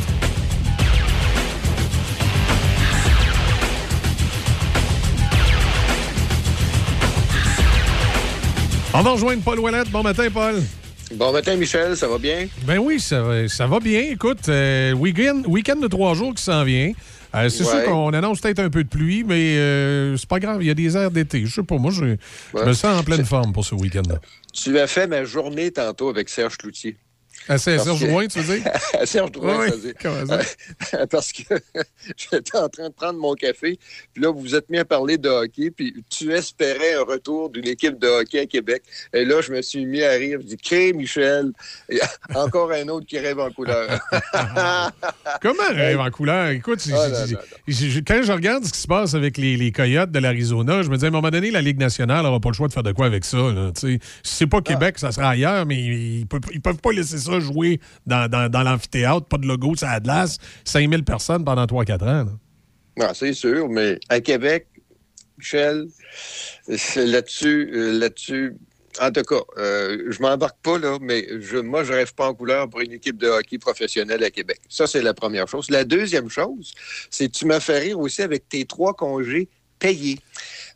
On va rejoindre Paul Ouellette. Bon matin, Paul. Bon matin, Michel, ça va bien? Ben oui, ça va, ça va bien. Écoute, euh, week-end, week-end de trois jours qui s'en vient. Euh, c'est Ouais. sûr qu'on annonce peut-être un peu de pluie, mais euh, c'est pas grave. Il y a des airs d'été. Je sais pas, moi, je, me sens en pleine forme pour ce week-end-là. Tu as fait ma journée tantôt avec Serge Cloutier. Ah, Parce Serge Drouin, tu veux dire? [LAUGHS] Serge Drouin, Oui, dire. comment ça? Euh, [LAUGHS] Parce que [LAUGHS] j'étais en train de prendre mon café, puis là, vous vous êtes mis à parler de hockey, puis tu espérais un retour d'une équipe de hockey à Québec. Et là, je me suis mis à rire. Je dis, Cré, Michel, Il y a encore un autre qui rêve en couleur. Comment rêve en couleur? Écoute, Oh c'est- c'est- quand je regarde ce qui se passe avec les, les Coyotes de l'Arizona, je me dis à un moment donné, la Ligue nationale n'aura pas le choix de faire de quoi avec ça. là. Si c'est pas Québec, ça sera ailleurs, mais ils peuvent, ils peuvent pas laisser ça jouer dans, dans, l'amphithéâtre, pas de logo, ça a de l'as, 5000 personnes pendant 3-4 ans. Non, c'est sûr, mais à Québec, Michel, là-dessus, euh, là-dessus. En tout cas, euh, je m'embarque pas là, mais je, moi, je rêve pas en couleur pour une équipe de hockey professionnelle à Québec. Ça, c'est la première chose. La deuxième chose, c'est que tu m'as fait rire aussi avec tes trois congés payés.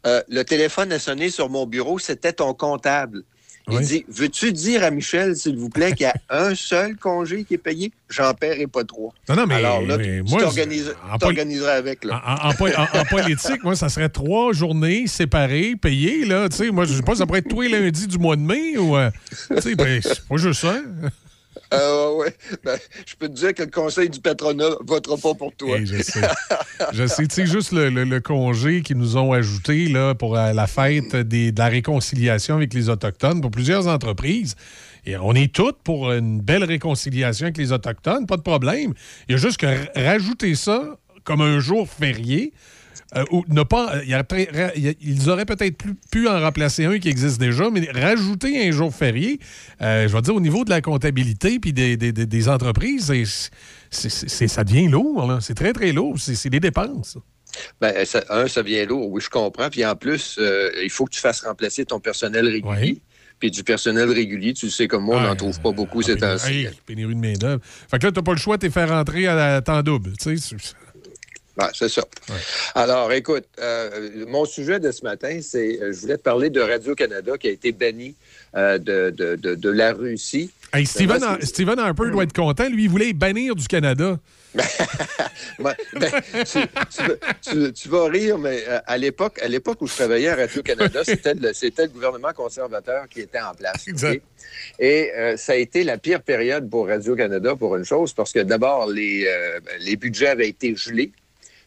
Euh, le téléphone a sonné sur mon bureau, c'était ton comptable. Il dit Veux-tu dire à Michel, s'il vous plaît, qu'il y a [LAUGHS] un seul congé qui est payé? J'en paierai pas trois. Non, non, mais- Alors là, mais tu t'organiseras avec. Là. En, en po- en- en [LAUGHS] politique, moi, ça serait trois journées séparées, payées. Là, tu sais, moi, je sais pas, ça pourrait être tous les lundis du mois de mai ou. euh, tu sais, ben, c'est pas juste ça. Euh, ouais. Ben, je peux te dire que le conseil du patronat votera pas pour toi. je sais. Je sais, juste le, congé qu'ils nous ont ajouté là, pour euh, la fête de la réconciliation avec les Autochtones pour plusieurs entreprises. Et on est toutes pour une belle réconciliation avec les Autochtones, pas de problème. Il y a juste que rajouter ça comme un jour férié. Euh, ou ne pas, y a y a- ils auraient peut-être pu en remplacer un qui existe déjà, mais rajouter un jour férié, euh, je vais dire, au niveau de la comptabilité puis des, des- des- entreprises, c'est- c'est- c'est- ça devient lourd. là. C'est très, très lourd. C'est des dépenses. Ben, ça- un, ça vient lourd, oui, je comprends. Puis en plus, euh, il faut que tu fasses remplacer ton personnel régulier. Puis du personnel régulier, tu le sais comme moi, on n'en trouve pas beaucoup ces temps-ci. Pénurie de main-d'œuvre. Fait que là, tu n'as pas le choix de te faire rentrer à la temps double. tu sais. C'est- Ouais, c'est ça. Alors, écoute, euh, mon sujet de ce matin, c'est, euh, je voulais te parler de Radio-Canada qui a été banni euh, de, de- de- de la Russie. Hey, Steven, c'est- Steven Harper doit être content. Lui, il voulait bannir du Canada. [LAUGHS] Ben, tu, tu- tu- tu vas rire, mais à l'époque, à l'époque où je travaillais à Radio-Canada, c'était le, c'était le gouvernement conservateur qui était en place. Et euh, ça a été la pire période pour Radio-Canada pour une chose, parce que d'abord, les, les budgets avaient été gelés,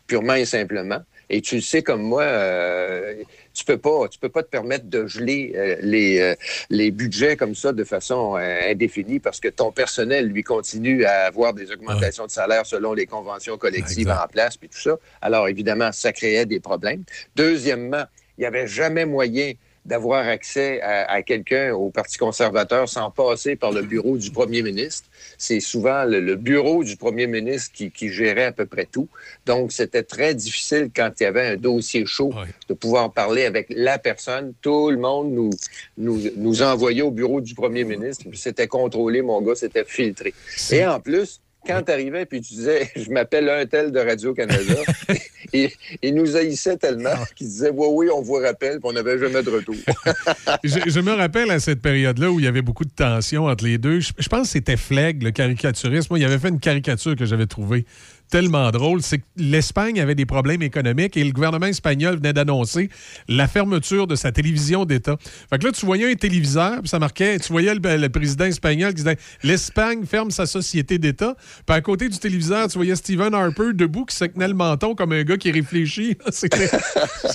purement et simplement. Et tu le sais comme moi, euh, tu peux pas, tu peux pas te permettre de geler euh, les, euh, les budgets comme ça de façon indéfinie parce que ton personnel, lui, continue à avoir des augmentations de salaire selon les conventions collectives en place, puis tout ça. Alors, évidemment, ça créait des problèmes. Deuxièmement, il n'y avait jamais moyen d'avoir accès à, à quelqu'un au Parti conservateur sans passer par le bureau du premier ministre. C'est souvent le, le bureau du premier ministre qui, qui gérait à peu près tout. Donc, c'était très difficile quand il y avait un dossier chaud de pouvoir parler avec la personne. Tout le monde nous, nous, nous envoyait au bureau du premier ministre. C'était contrôlé, mon gars, c'était filtré. Et en plus, quand tu arrivais puis tu disais [LAUGHS] je m'appelle un tel de Radio-Canada, [LAUGHS] il, il nous haïssait tellement qu'il disait oui, oui, on vous rappelle, puis on n'avait jamais de retour. [LAUGHS] je, je me rappelle à cette période-là où il y avait beaucoup de tensions entre les deux. Je, je pense que c'était Flegg, le caricaturiste. Moi, il avait fait une caricature que j'avais trouvée tellement drôle. C'est que l'Espagne avait des problèmes économiques et le gouvernement espagnol venait d'annoncer la fermeture de sa télévision d'État. Fait que là, tu voyais un téléviseur, puis ça marquait, tu voyais le, le président espagnol qui disait l'Espagne ferme sa société d'État. Puis à côté du téléviseur, tu voyais Stephen Harper debout qui se tenait le menton comme un gars qui réfléchit. [LAUGHS] C'était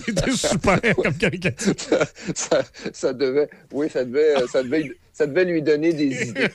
c'était super [LAUGHS] comme caricature. ça, ça devait, oui, ça devait, ça devait, ça devait lui donner des [LAUGHS] idées.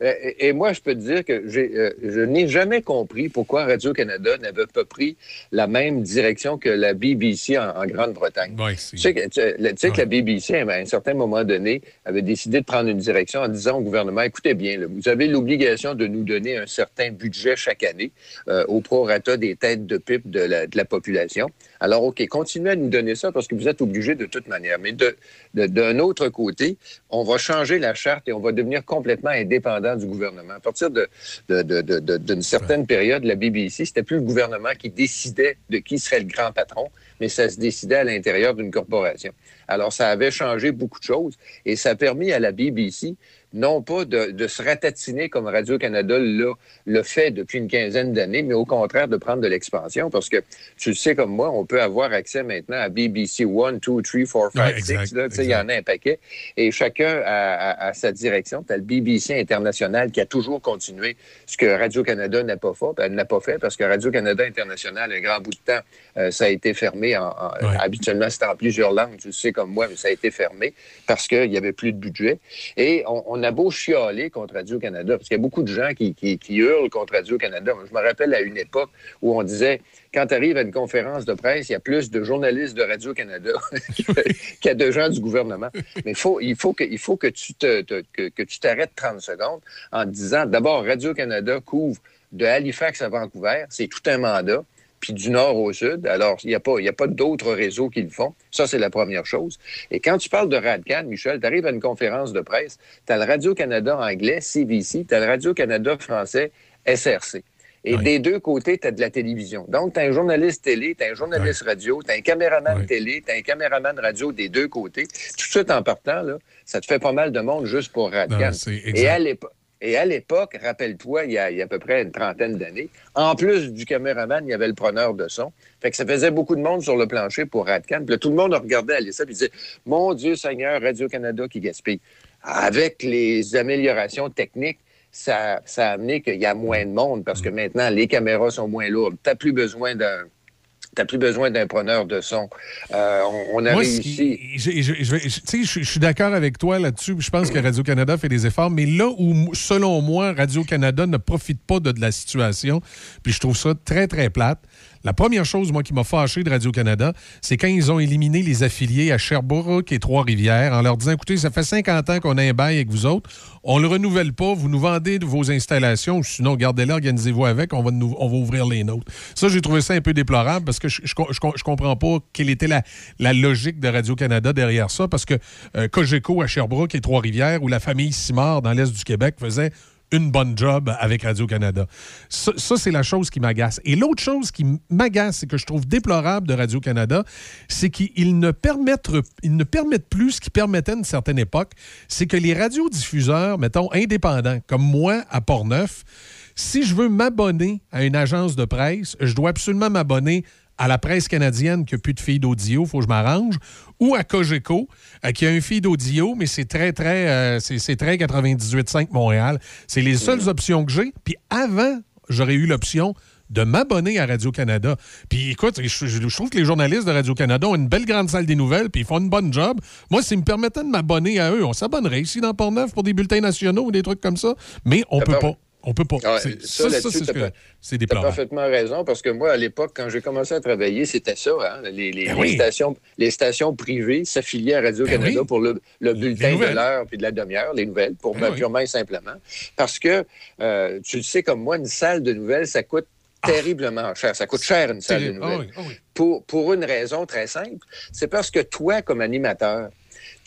[LAUGHS] et, et moi, je peux te dire que euh, je n'ai jamais compris pourquoi Radio-Canada n'avait pas pris la même direction que la BBC en, en Grande-Bretagne. tu sais, que, tu, tu sais que la BBC, à un certain moment donné, avait décidé de prendre une direction en disant au gouvernement, écoutez bien, là, vous avez l'obligation de nous donner un certain budget chaque année euh, au prorata des têtes de pipe de la, de la population. Alors, OK, continuez à nous donner ça parce que vous êtes obligés de toute manière. Mais de, de- d'un autre côté, on va changer la charte et on va devenir complètement indépendant du gouvernement. À partir de- d'une certaine période, la BBC, c'était plus le gouvernement qui décidait de qui serait le grand patron, mais ça se décidait à l'intérieur d'une corporation. Alors, ça avait changé beaucoup de choses et ça a permis à la BBC non pas de, de se ratatiner comme Radio-Canada l'a, le fait depuis une quinzaine d'années, mais au contraire de prendre de l'expansion parce que tu le sais comme moi, on peut avoir accès maintenant à BBC 1, 2, 3, 4, 5, Ouais, 6. exact, là, tu sais, Il y en a un paquet. Et chacun a, a- a sa direction. Tu as le BBC International qui a toujours continué ce que Radio-Canada n'a pas fait. Elle n'a pas fait parce que Radio-Canada International, un grand bout de temps, euh, ça a été fermé. En, en- Habituellement, c'était en plusieurs langues. Tu le sais comme moi, mais ça a été fermé parce qu'il n'y avait plus de budget. Et on, on a beau chialer contre Radio-Canada, parce qu'il y a beaucoup de gens qui, hurlent contre Radio-Canada. Je me rappelle à une époque où on disait, quand tu arrives à une conférence de presse, il y a plus de journalistes de Radio-Canada [LAUGHS] qu'il y a de gens du gouvernement. Mais il faut que, faut que tu que, tu t'arrêtes 30 secondes en disant, d'abord, Radio-Canada couvre de Halifax à Vancouver, c'est tout un mandat puis du nord au sud. Alors, il n'y a pas, il y a pas d'autres réseaux qui le font. Ça, c'est la première chose. Et quand tu parles de RADCAN, Michel, tu arrives à une conférence de presse, tu as le Radio-Canada anglais, CBC, tu as le Radio-Canada français, SRC. Et des deux côtés, tu as de la télévision. Donc, tu as un journaliste télé, tu as un journaliste radio, tu as un caméraman télé, tu as un caméraman radio des deux côtés. Tout de suite en partant, là, ça te fait pas mal de monde juste pour RADCAN. Et à l'époque, et à l'époque, rappelle-toi, il y, a, il y a à peu près une trentaine d'années, en plus du caméraman, il y avait le preneur de son. Fait que ça faisait beaucoup de monde sur le plancher pour Radcan. Puis là, tout le monde regardait ça et disait Mon Dieu Seigneur, Radio-Canada qui gaspille. Avec les améliorations techniques, ça, ça a amené qu'il y a moins de monde parce que maintenant, les caméras sont moins lourdes. Tu n'as plus besoin d'un. T'as plus besoin d'un preneur de son. Euh, on, on a Moi, réussi. je, suis d'accord avec toi là-dessus. Je pense que Radio-Canada fait des efforts. Mais là où, selon moi, Radio-Canada ne profite pas de, de la situation, puis je trouve ça très, très plate. La première chose, moi, qui m'a fâché de Radio-Canada, c'est quand ils ont éliminé les affiliés à Sherbrooke et Trois-Rivières en leur disant écoutez, ça fait 50 ans qu'on a un bail avec vous autres, on le renouvelle pas, vous nous vendez de vos installations, sinon gardez-les, organisez-vous avec, on va, ouvrir les nôtres. Ça, j'ai trouvé ça un peu déplorable parce que je, comprends pas quelle était la, la logique de Radio-Canada derrière ça, parce que euh, Cogeco à Sherbrooke et Trois-Rivières, où la famille Simard dans l'Est du Québec faisait une bonne job avec Radio-Canada. Ça, c'est la chose qui m'agace. Et l'autre chose qui m'agace et que je trouve déplorable de Radio-Canada, c'est qu'ils ne permettent, ne permettent plus ce qu'ils permettaient à une certaine époque, c'est que les radiodiffuseurs, mettons, indépendants, comme moi à Portneuf, si je veux m'abonner à une agence de presse, je dois absolument m'abonner à la presse canadienne qui n'a plus de feed audio, il faut que je m'arrange, ou à Cogeco, euh, qui a un feed audio, mais c'est très, très, euh, c'est très 98.5 Montréal. C'est les seules options que j'ai. Puis avant, j'aurais eu l'option de m'abonner à Radio-Canada. Puis écoute, je, je- je trouve que les journalistes de Radio-Canada ont une belle grande salle des nouvelles, puis ils font une bonne job. Moi, s'ils me permettaient de m'abonner à eux, on s'abonnerait ici dans Port-Neuf pour des bulletins nationaux ou des trucs comme ça, mais on peut pas. On peut pas. Ah, ça, ça, ça, là-dessus, c'est ce que- pas- c'est T'as déplorable. parfaitement raison, parce que moi, à l'époque, quand j'ai commencé à travailler, c'était ça. hein, les, les- Ben les stations, les stations privées s'affiliaient à Radio-Canada Ben oui. pour le, le bulletin de l'heure puis de la demi-heure, les nouvelles, pour Ben ben, oui. purement et simplement. Parce que, euh, tu le sais comme moi, une salle de nouvelles, ça coûte terriblement cher. Ça coûte cher, une salle de. Ah nouvelles. oui, ah oui. Pour, pour une raison très simple, c'est parce que toi, comme animateur,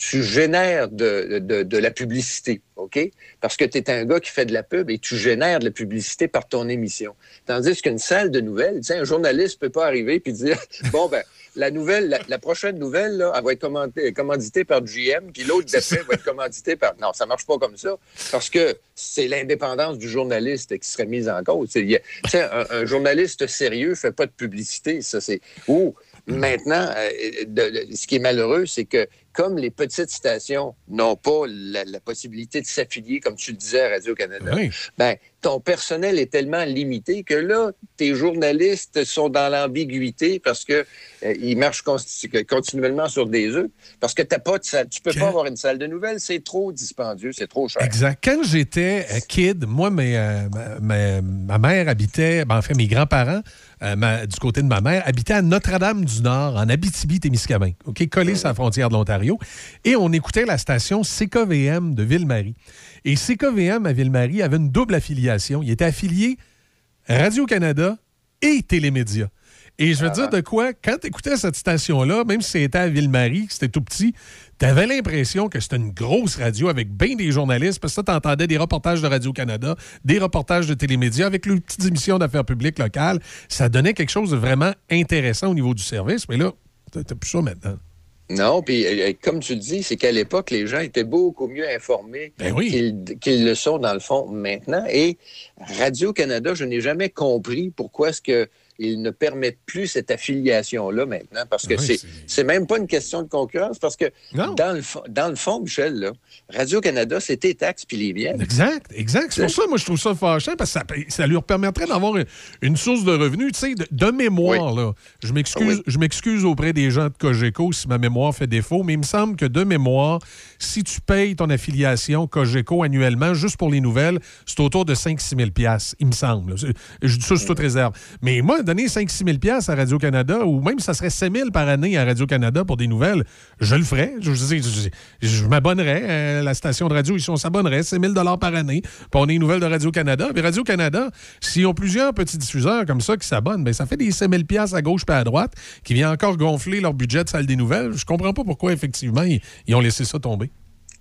tu génères de, de- la publicité, OK? Parce que tu es un gars qui fait de la pub et tu génères de la publicité par ton émission. Tandis qu'une salle de nouvelles, un journaliste peut pas arriver puis dire, [LAUGHS] bon, ben, la nouvelle, la, prochaine nouvelle, là, elle va être commanditée par GM, puis l'autre d'après va être commanditée par... Non, ça marche pas comme ça, parce que c'est l'indépendance du journaliste qui serait mise en cause. Tu sais, un, journaliste sérieux fait pas de publicité, ça, c'est... Ou, maintenant, euh, ce qui est malheureux, c'est que comme les petites stations n'ont pas la, la possibilité de s'affilier, comme tu le disais à Radio-Canada, Oui. ben, ton personnel est tellement limité que là, tes journalistes sont dans l'ambiguïté parce que euh, ils marchent continuellement sur des œufs. Parce que t'as pas de salle. Tu peux pas avoir une salle de nouvelles, c'est trop dispendieux, c'est trop cher. Exact. Quand j'étais euh, kid, moi, mes, euh, ma, ma- ma mère habitait, ben, en fait, mes grands-parents, euh, du côté de ma mère, habitaient à Notre-Dame-du-Nord, en Abitibi-Témiscamingue, OK, collé sur la frontière de l'Ontario. Et on écoutait la station CKVM de Ville-Marie. Et CKVM à Ville-Marie avait une double affiliation. Il était affilié Radio-Canada et Télémédia. Et je veux dire de quoi, quand tu écoutais cette station-là, même si c'était à Ville-Marie, que c'était tout petit, tu avais l'impression que c'était une grosse radio avec bien des journalistes, parce que ça, tu entendais des reportages de Radio-Canada, des reportages de Télémédia avec leurs petites émissions d'affaires publiques locales. Ça donnait quelque chose de vraiment intéressant au niveau du service. Mais là, t'as plus ça maintenant. Non, puis euh, comme tu le dis, c'est qu'à l'époque, les gens étaient beaucoup mieux informés Ben oui. qu'ils qu'ils le sont dans le fond maintenant. Et Radio-Canada, je n'ai jamais compris pourquoi est-ce que ils ne permettent plus cette affiliation-là maintenant, parce que Oui, c'est même pas une question de concurrence, parce que Non. dans le, fond- dans le fond, Michel, Radio-Canada, tes taxes puis les miennes. Exact, exact. C'est pour ça, moi, je trouve ça fâchant, parce que ça, ça lui permettrait d'avoir une, une source de revenus. Tu sais, de, de mémoire, là. Je m'excuse, je m'excuse auprès des gens de Cogeco si ma mémoire fait défaut, mais il me semble que de mémoire, si tu payes ton affiliation Cogeco annuellement, juste pour les nouvelles, c'est autour de 5-6 000 il me semble. Je dis ça sous toute réserve. Mais moi, donner 5-6 000 à Radio-Canada, ou même ça serait 7 000 par année à Radio-Canada pour des nouvelles, je le ferais. Je, je, je- je- m'abonnerais à la station de radio. Ici, on s'abonnerait. C'est 000 par année. Puis on est une nouvelle de Radio-Canada. Puis Radio-Canada, s'ils ont plusieurs petits diffuseurs comme ça qui s'abonnent, ben ça fait des 5 000 à gauche puis à droite qui vient encore gonfler leur budget de salle des nouvelles. Je comprends pas pourquoi, effectivement, ils ont laissé ça tomber.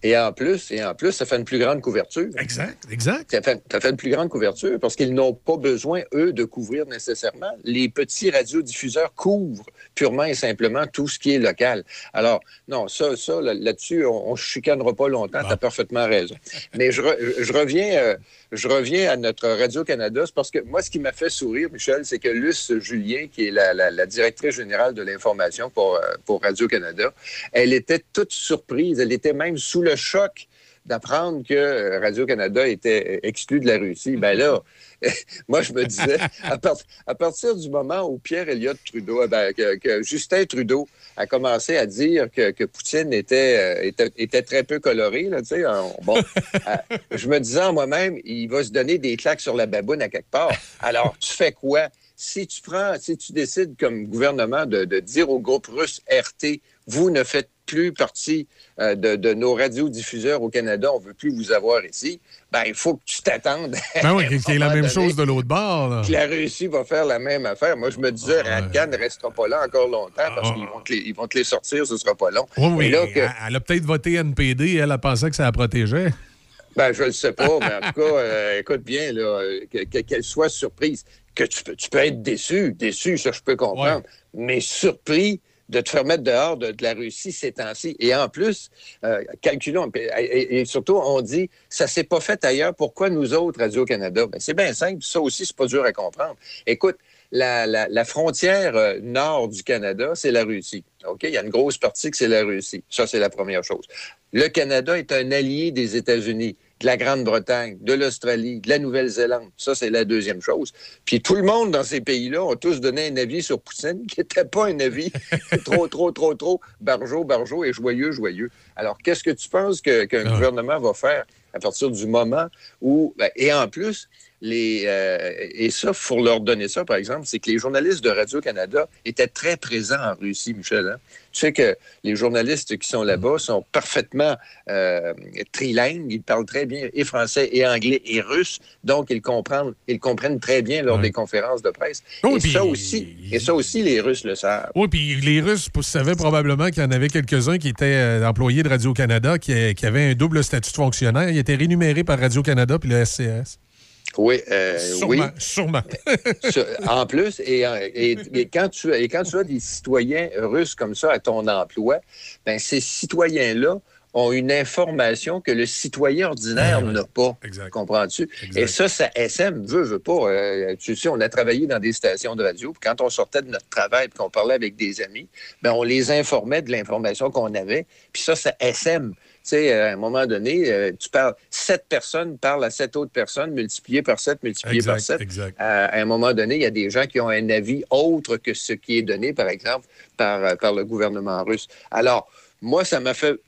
Et en plus, et en plus, ça fait une plus grande couverture. Exact, exact. Ça fait, ça fait une plus grande couverture parce qu'ils n'ont pas besoin, eux, de couvrir nécessairement. Les petits radiodiffuseurs couvrent purement et simplement tout ce qui est local. Alors, non, ça, ça là- là-dessus, on ne chicanera pas longtemps. Tu as parfaitement raison. Mais je, re- je reviens, euh, je reviens à notre Radio-Canada. Parce que moi, ce qui m'a fait sourire, Michel, c'est que Luce Julien, qui est la, la- la directrice générale de l'information pour, euh, pour Radio-Canada, elle était toute surprise. Elle était même sous le choc d'apprendre que euh, Radio-Canada était euh, exclu de la Russie. Ben là, [LAUGHS] moi, je me disais, à, part- à partir du moment où Pierre Elliott Trudeau, eh ben, que, que Justin Trudeau a commencé à dire que, que Poutine était, euh, était, était très peu coloré, là, tu sais, on- bon, [LAUGHS] euh, je me disais en moi-même, il va se donner des claques sur la baboune à quelque part. Alors, tu fais quoi? Si tu prends, si tu décides comme gouvernement de, de dire au groupe russe RT, vous ne faites plus partie euh, de, de nos radiodiffuseurs au Canada, on ne veut plus vous avoir ici, ben il faut que tu t'attendes. Ben oui, qu'il y ait la même chose de l'autre bord. là. que la Russie va faire la même affaire. Moi, je me disais, Radcan ne restera pas là encore longtemps parce qu'ils vont, te les- ils vont te les sortir, ce sera pas long. Oui, oui. Et là, que- Elle- a peut-être voté NPD, elle a pensé que ça la protégeait. Ben, je ne sais pas, mais en tout cas, euh, écoute bien, là, que- que- qu'elle soit surprise. Que tu peux, tu peux être déçu, déçu, ça, je peux comprendre, mais surpris de te faire mettre dehors de, la Russie ces temps-ci. Et en plus, euh, calculons, et, et- et surtout, on dit, ça s'est pas fait ailleurs, pourquoi nous autres, Radio-Canada? Ben, c'est bien simple, ça aussi, c'est pas dur à comprendre. Écoute, la, la- la frontière euh, nord du Canada, c'est la Russie. OK? Il y a une grosse partie que c'est la Russie. Ça, c'est la première chose. Le Canada est un allié des États-Unis. De la Grande-Bretagne, de l'Australie, de la Nouvelle-Zélande. Ça, c'est la deuxième chose. Puis tout le monde dans ces pays-là ont tous donné un avis sur Poutine qui n'était pas un avis [LAUGHS] trop, trop, trop, trop barjot, barjot et joyeux, joyeux. Alors, qu'est-ce que tu penses qu'un gouvernement va faire à partir du moment où... ben, et en plus, les, euh, et ça, faut leur donner ça, par exemple, c'est que les journalistes de Radio-Canada étaient très présents en Russie, Michel. hein. Tu sais que les journalistes qui sont là-bas sont parfaitement euh, trilingues. Ils parlent très bien et français et anglais et russe. Donc, ils comprennent, ils comprennent très bien lors des conférences de presse. Oh, et, ça aussi, et ça aussi, les Russes le savent. Oui, puis les Russes savaient probablement qu'il y en avait quelques-uns qui étaient euh, employés de Radio-Canada, qui, qui avaient un double statut de fonctionnaire. Ils étaient rémunérés par Radio-Canada puis le SCS. Oui, euh, Sûrement, oui. sûrement. Sur- en plus, et, et- et quand tu, et quand tu as des citoyens russes comme ça à ton emploi, ben ces citoyens-là ont une information que le citoyen ordinaire n'a pas. Comprends-tu? Et ça, ça SM veut, veut pas. Euh, tu sais, on a travaillé dans des stations de radio, puis quand on sortait de notre travail, puis qu'on parlait avec des amis, ben on les informait de l'information qu'on avait. Puis ça, ça SM. Tu sais, euh, à un moment donné, euh, tu parles, sept personnes parlent à sept autres personnes, multiplié par sept, multiplié par Exact, sept. exact. Euh, à un moment donné, il y a des gens qui ont un avis autre que ce qui est donné, par exemple, par, euh, par le gouvernement russe. Alors, moi, ça m'a fait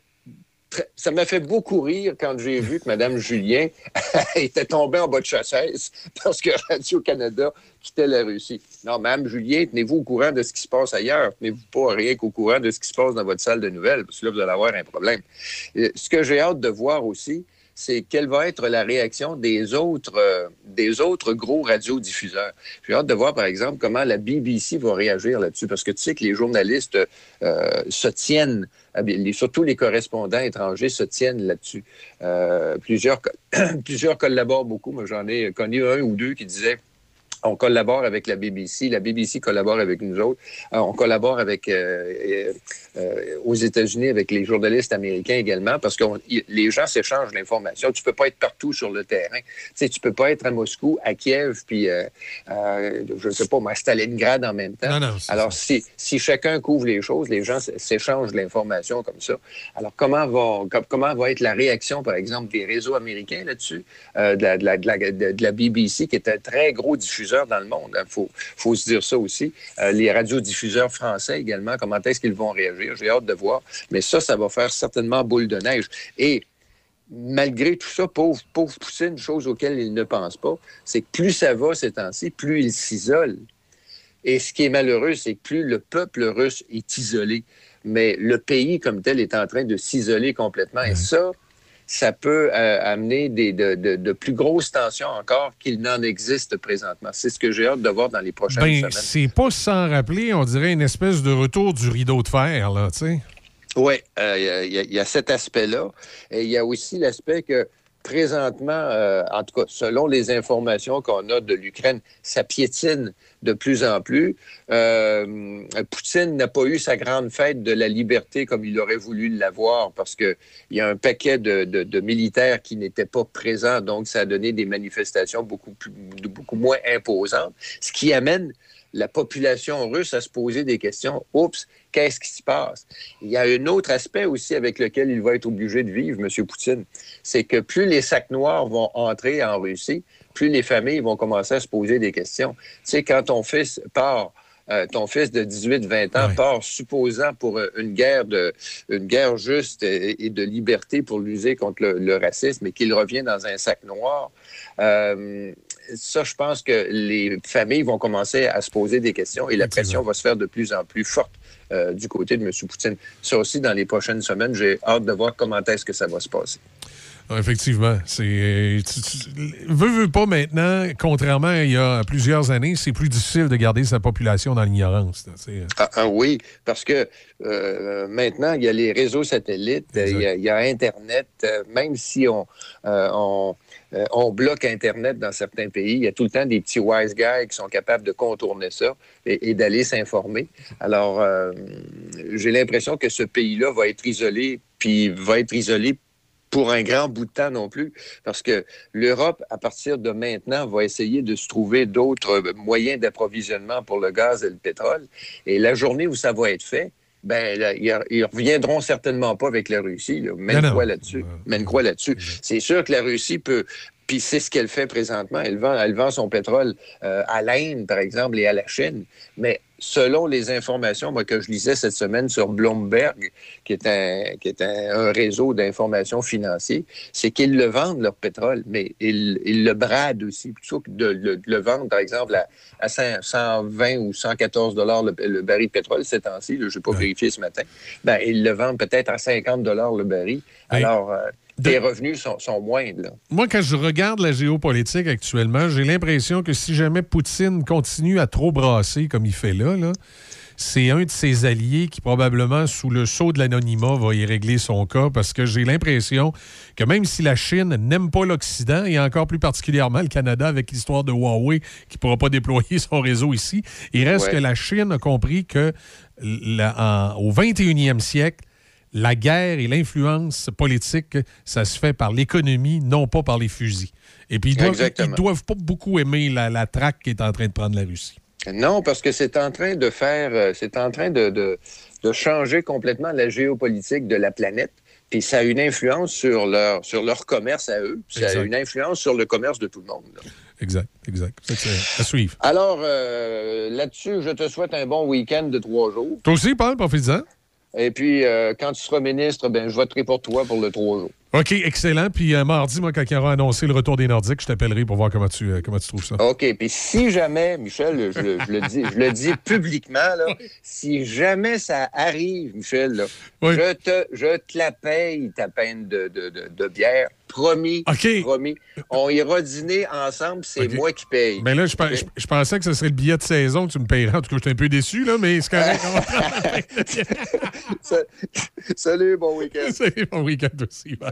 ça m'a fait beaucoup rire quand j'ai vu que Mme Julien [LAUGHS] était tombée en bas de chassesse parce que Radio-Canada quittait la Russie. Non, Mme Julien, tenez-vous au courant de ce qui se passe ailleurs. Tenez-vous pas rien qu'au courant de ce qui se passe dans votre salle de nouvelles, parce que là, vous allez avoir un problème. Euh, Ce que j'ai hâte de voir aussi, c'est quelle va être la réaction des autres, euh, des autres gros radiodiffuseurs. J'ai hâte de voir, par exemple, comment la BBC va réagir là-dessus, parce que tu sais que les journalistes euh, se tiennent, ah surtout les correspondants étrangers se tiennent là-dessus. Euh, plusieurs, [CLEARS THROAT] plusieurs collaborent beaucoup. Moi, j'en ai connu un ou deux qui disaient on collabore avec la BBC, la BBC collabore avec nous autres, Euh, on collabore avec euh, euh, aux États-Unis avec les journalistes américains également parce que les gens s'échangent l'information. Tu peux pas être partout sur le terrain. Tu sais, tu peux pas être à Moscou, à Kiev, puis euh, je sais pas, à Stalingrad en même temps. Non, non, c'est Alors si, si chacun couvre les choses, les gens s'échangent l'information comme ça. Alors comment va com- comment va être la réaction, par exemple, des réseaux américains là-dessus, de, la, de, la, de, la, de- de la BBC qui est un très gros diffuseur dans le monde. Il faut, faut se dire ça aussi. Euh, les radiodiffuseurs français également, comment est-ce qu'ils vont réagir? J'ai hâte de voir. Mais ça, ça va faire certainement boule de neige. Et malgré tout ça, pauvre, pauvre Poutine, chose auquel il ne pense pas, c'est que plus ça va ces temps-ci, plus il s'isole. Et ce qui est malheureux, c'est que plus le peuple russe est isolé, mais le pays comme tel est en train de s'isoler complètement. Et ça, ça peut euh, amener des, de, de- de plus grosses tensions encore qu'il n'en existe présentement. C'est ce que j'ai hâte de voir dans les prochaines Ben, semaines. c'est pas sans rappeler, on dirait une espèce de retour du rideau de fer, là, tu sais. Oui, il y, y a cet aspect-là. Et il y a aussi l'aspect que présentement, euh, en tout cas, selon les informations qu'on a de l'Ukraine, ça piétine de plus en plus. Euh, Poutine n'a pas eu sa grande fête de la liberté comme il aurait voulu l'avoir parce qu'il y a un paquet de, militaires qui n'étaient pas présents, donc ça a donné des manifestations beaucoup, beaucoup moins imposantes, ce qui amène la population russe à se poser des questions. Oups, qu'est-ce qui se passe? Il y a un autre aspect aussi avec lequel il va être obligé de vivre, M. Poutine. C'est que plus les sacs noirs vont entrer en Russie, plus les familles vont commencer à se poser des questions. Tu sais, quand ton fils part, euh, ton fils de 18-20 ans part supposant pour euh, une guerre de une guerre juste et, et de liberté pour lutter contre le, le racisme et qu'il revient dans un sac noir. euh, ça, je pense que les familles vont commencer à se poser des questions et la pression va se faire de plus en plus forte euh, du côté de M. Poutine. Ça aussi, dans les prochaines semaines, j'ai hâte de voir comment est-ce que ça va se passer. Ah, Effectivement. C'est. tu- Veux, veux pas maintenant, contrairement à il y a plusieurs années, c'est plus difficile de garder sa population dans l'ignorance. sais. Ah, ah oui, parce que euh, maintenant, il y a les réseaux satellites, euh, il y, a- il y a Internet, euh, même si on, euh, on, euh, on bloque Internet dans certains pays, il y a tout le temps des petits wise guys qui sont capables de contourner ça et, d'aller s'informer. Alors, euh, j'ai l'impression que ce pays-là va être isolé, puis va être isolé pour un grand bout de temps non plus, parce que l'Europe, à partir de maintenant, va essayer de se trouver d'autres moyens d'approvisionnement pour le gaz et le pétrole. Et la journée où ça va être fait, ben, là, ils, ils reviendront certainement pas avec la Russie. Là. Non. croix là-dessus? Une croix là-dessus? C'est sûr que la Russie peut. Puis c'est ce qu'elle fait présentement. Elle vend, elle vend son pétrole euh, à l'Inde, par exemple, et à la Chine. Mais selon les informations moi, que je lisais cette semaine sur Bloomberg, qui est un, qui est un, un réseau d'informations financiers, c'est qu'ils le vendent, leur pétrole, mais ils, ils le bradent aussi. Plutôt que de, le- de le vendre, par exemple, à, à 100 120 ou 114 dollars le, le baril de pétrole ces temps-ci, je n'ai pas vérifié ce matin, ben, ils le vendent peut-être à 50 dollars le baril. Alors, euh, les revenus sont, sont moindres. là. Moi, quand je regarde la géopolitique actuellement, j'ai l'impression que si jamais Poutine continue à trop brasser comme il fait là, là, c'est un de ses alliés qui, probablement, sous le sceau de l'anonymat, va y régler son cas parce que j'ai l'impression que même si la Chine n'aime pas l'Occident, et encore plus particulièrement le Canada avec l'histoire de Huawei qui ne pourra pas déployer son réseau ici, il reste Ouais. que la Chine a compris que la- en- au 21e siècle, la guerre et l'influence politique, ça se fait par l'économie, non pas par les fusils. Et puis, ils doivent, ils doivent pas beaucoup aimer la, la traque qui est en train de prendre la Russie. Non, parce que c'est en train de faire, euh, c'est en train de, de, de changer complètement la géopolitique de la planète. Puis ça a une influence sur leur, sur leur commerce à eux. Ça a une influence sur le commerce de tout le monde. là. Exact, exact. C'est à suivre. Alors, euh, là-dessus, je te souhaite un bon week-end de trois jours. Toi aussi, Paul, profite-en. Et puis, euh, quand tu seras ministre, ben, je voterai pour toi pour le trois jours. OK, excellent. Puis euh, mardi, moi, quand il y aura annoncé le retour des Nordiques, je t'appellerai pour voir comment tu, euh, comment tu trouves ça. OK. Puis si jamais, Michel, je, le- je le dis, je le dis publiquement, là, si jamais ça arrive, Michel, là, je, te, je te la paye, ta peine de, de, de, de bière. Promis. Promis. On ira dîner ensemble, c'est moi qui paye. Mais là, je, pe- je- je pensais que ce serait le billet de saison que tu me payerais. En tout cas, j'étais un peu déçu, là, mais c'est correct. [LAUGHS] Salut, bon week-end. [LAUGHS] Salut, bon week-end aussi. Bye.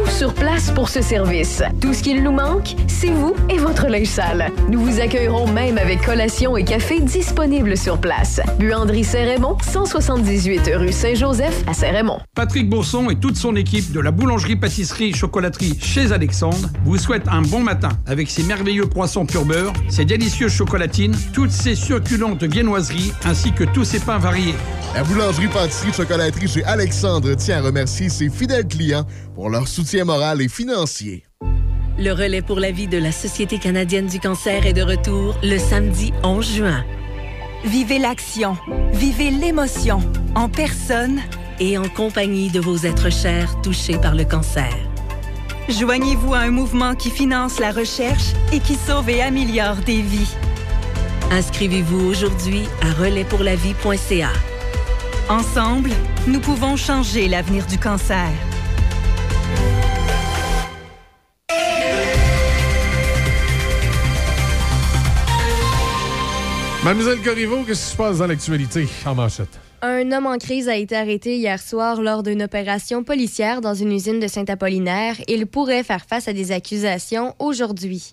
tout sur place pour ce service. Tout ce qu'il nous manque, c'est vous et votre linge sale. Nous vous accueillerons même avec collation et café disponibles sur place. Buanderie Saint-Raymond, 178 rue Saint-Joseph à Saint-Raymond. Patrick Bourson et toute son équipe de la boulangerie-pâtisserie-chocolaterie chez Alexandre vous souhaitent un bon matin avec ses merveilleux poissons pur beurre, ses délicieuses chocolatines, toutes ses succulentes viennoiseries ainsi que tous ses pains variés. La boulangerie pâtisserie chocolaterie chez Alexandre tient à remercier ses fidèles clients pour leur soutien moral et financier. Le relais pour la vie de la Société canadienne du cancer est de retour le samedi 11 juin. Vivez l'action, vivez l'émotion, en personne et en compagnie de vos êtres chers touchés par le cancer. Joignez-vous à un mouvement qui finance la recherche et qui sauve et améliore des vies. Inscrivez-vous aujourd'hui à relaispourlavie.ca. Ensemble, nous pouvons changer l'avenir du cancer. Mademoiselle Corriveau, qu'est-ce qui se passe dans l'actualité en manchette? Un homme en crise a été arrêté hier soir lors d'une opération policière dans une usine de Saint-Apollinaire. Il pourrait faire face à des accusations aujourd'hui.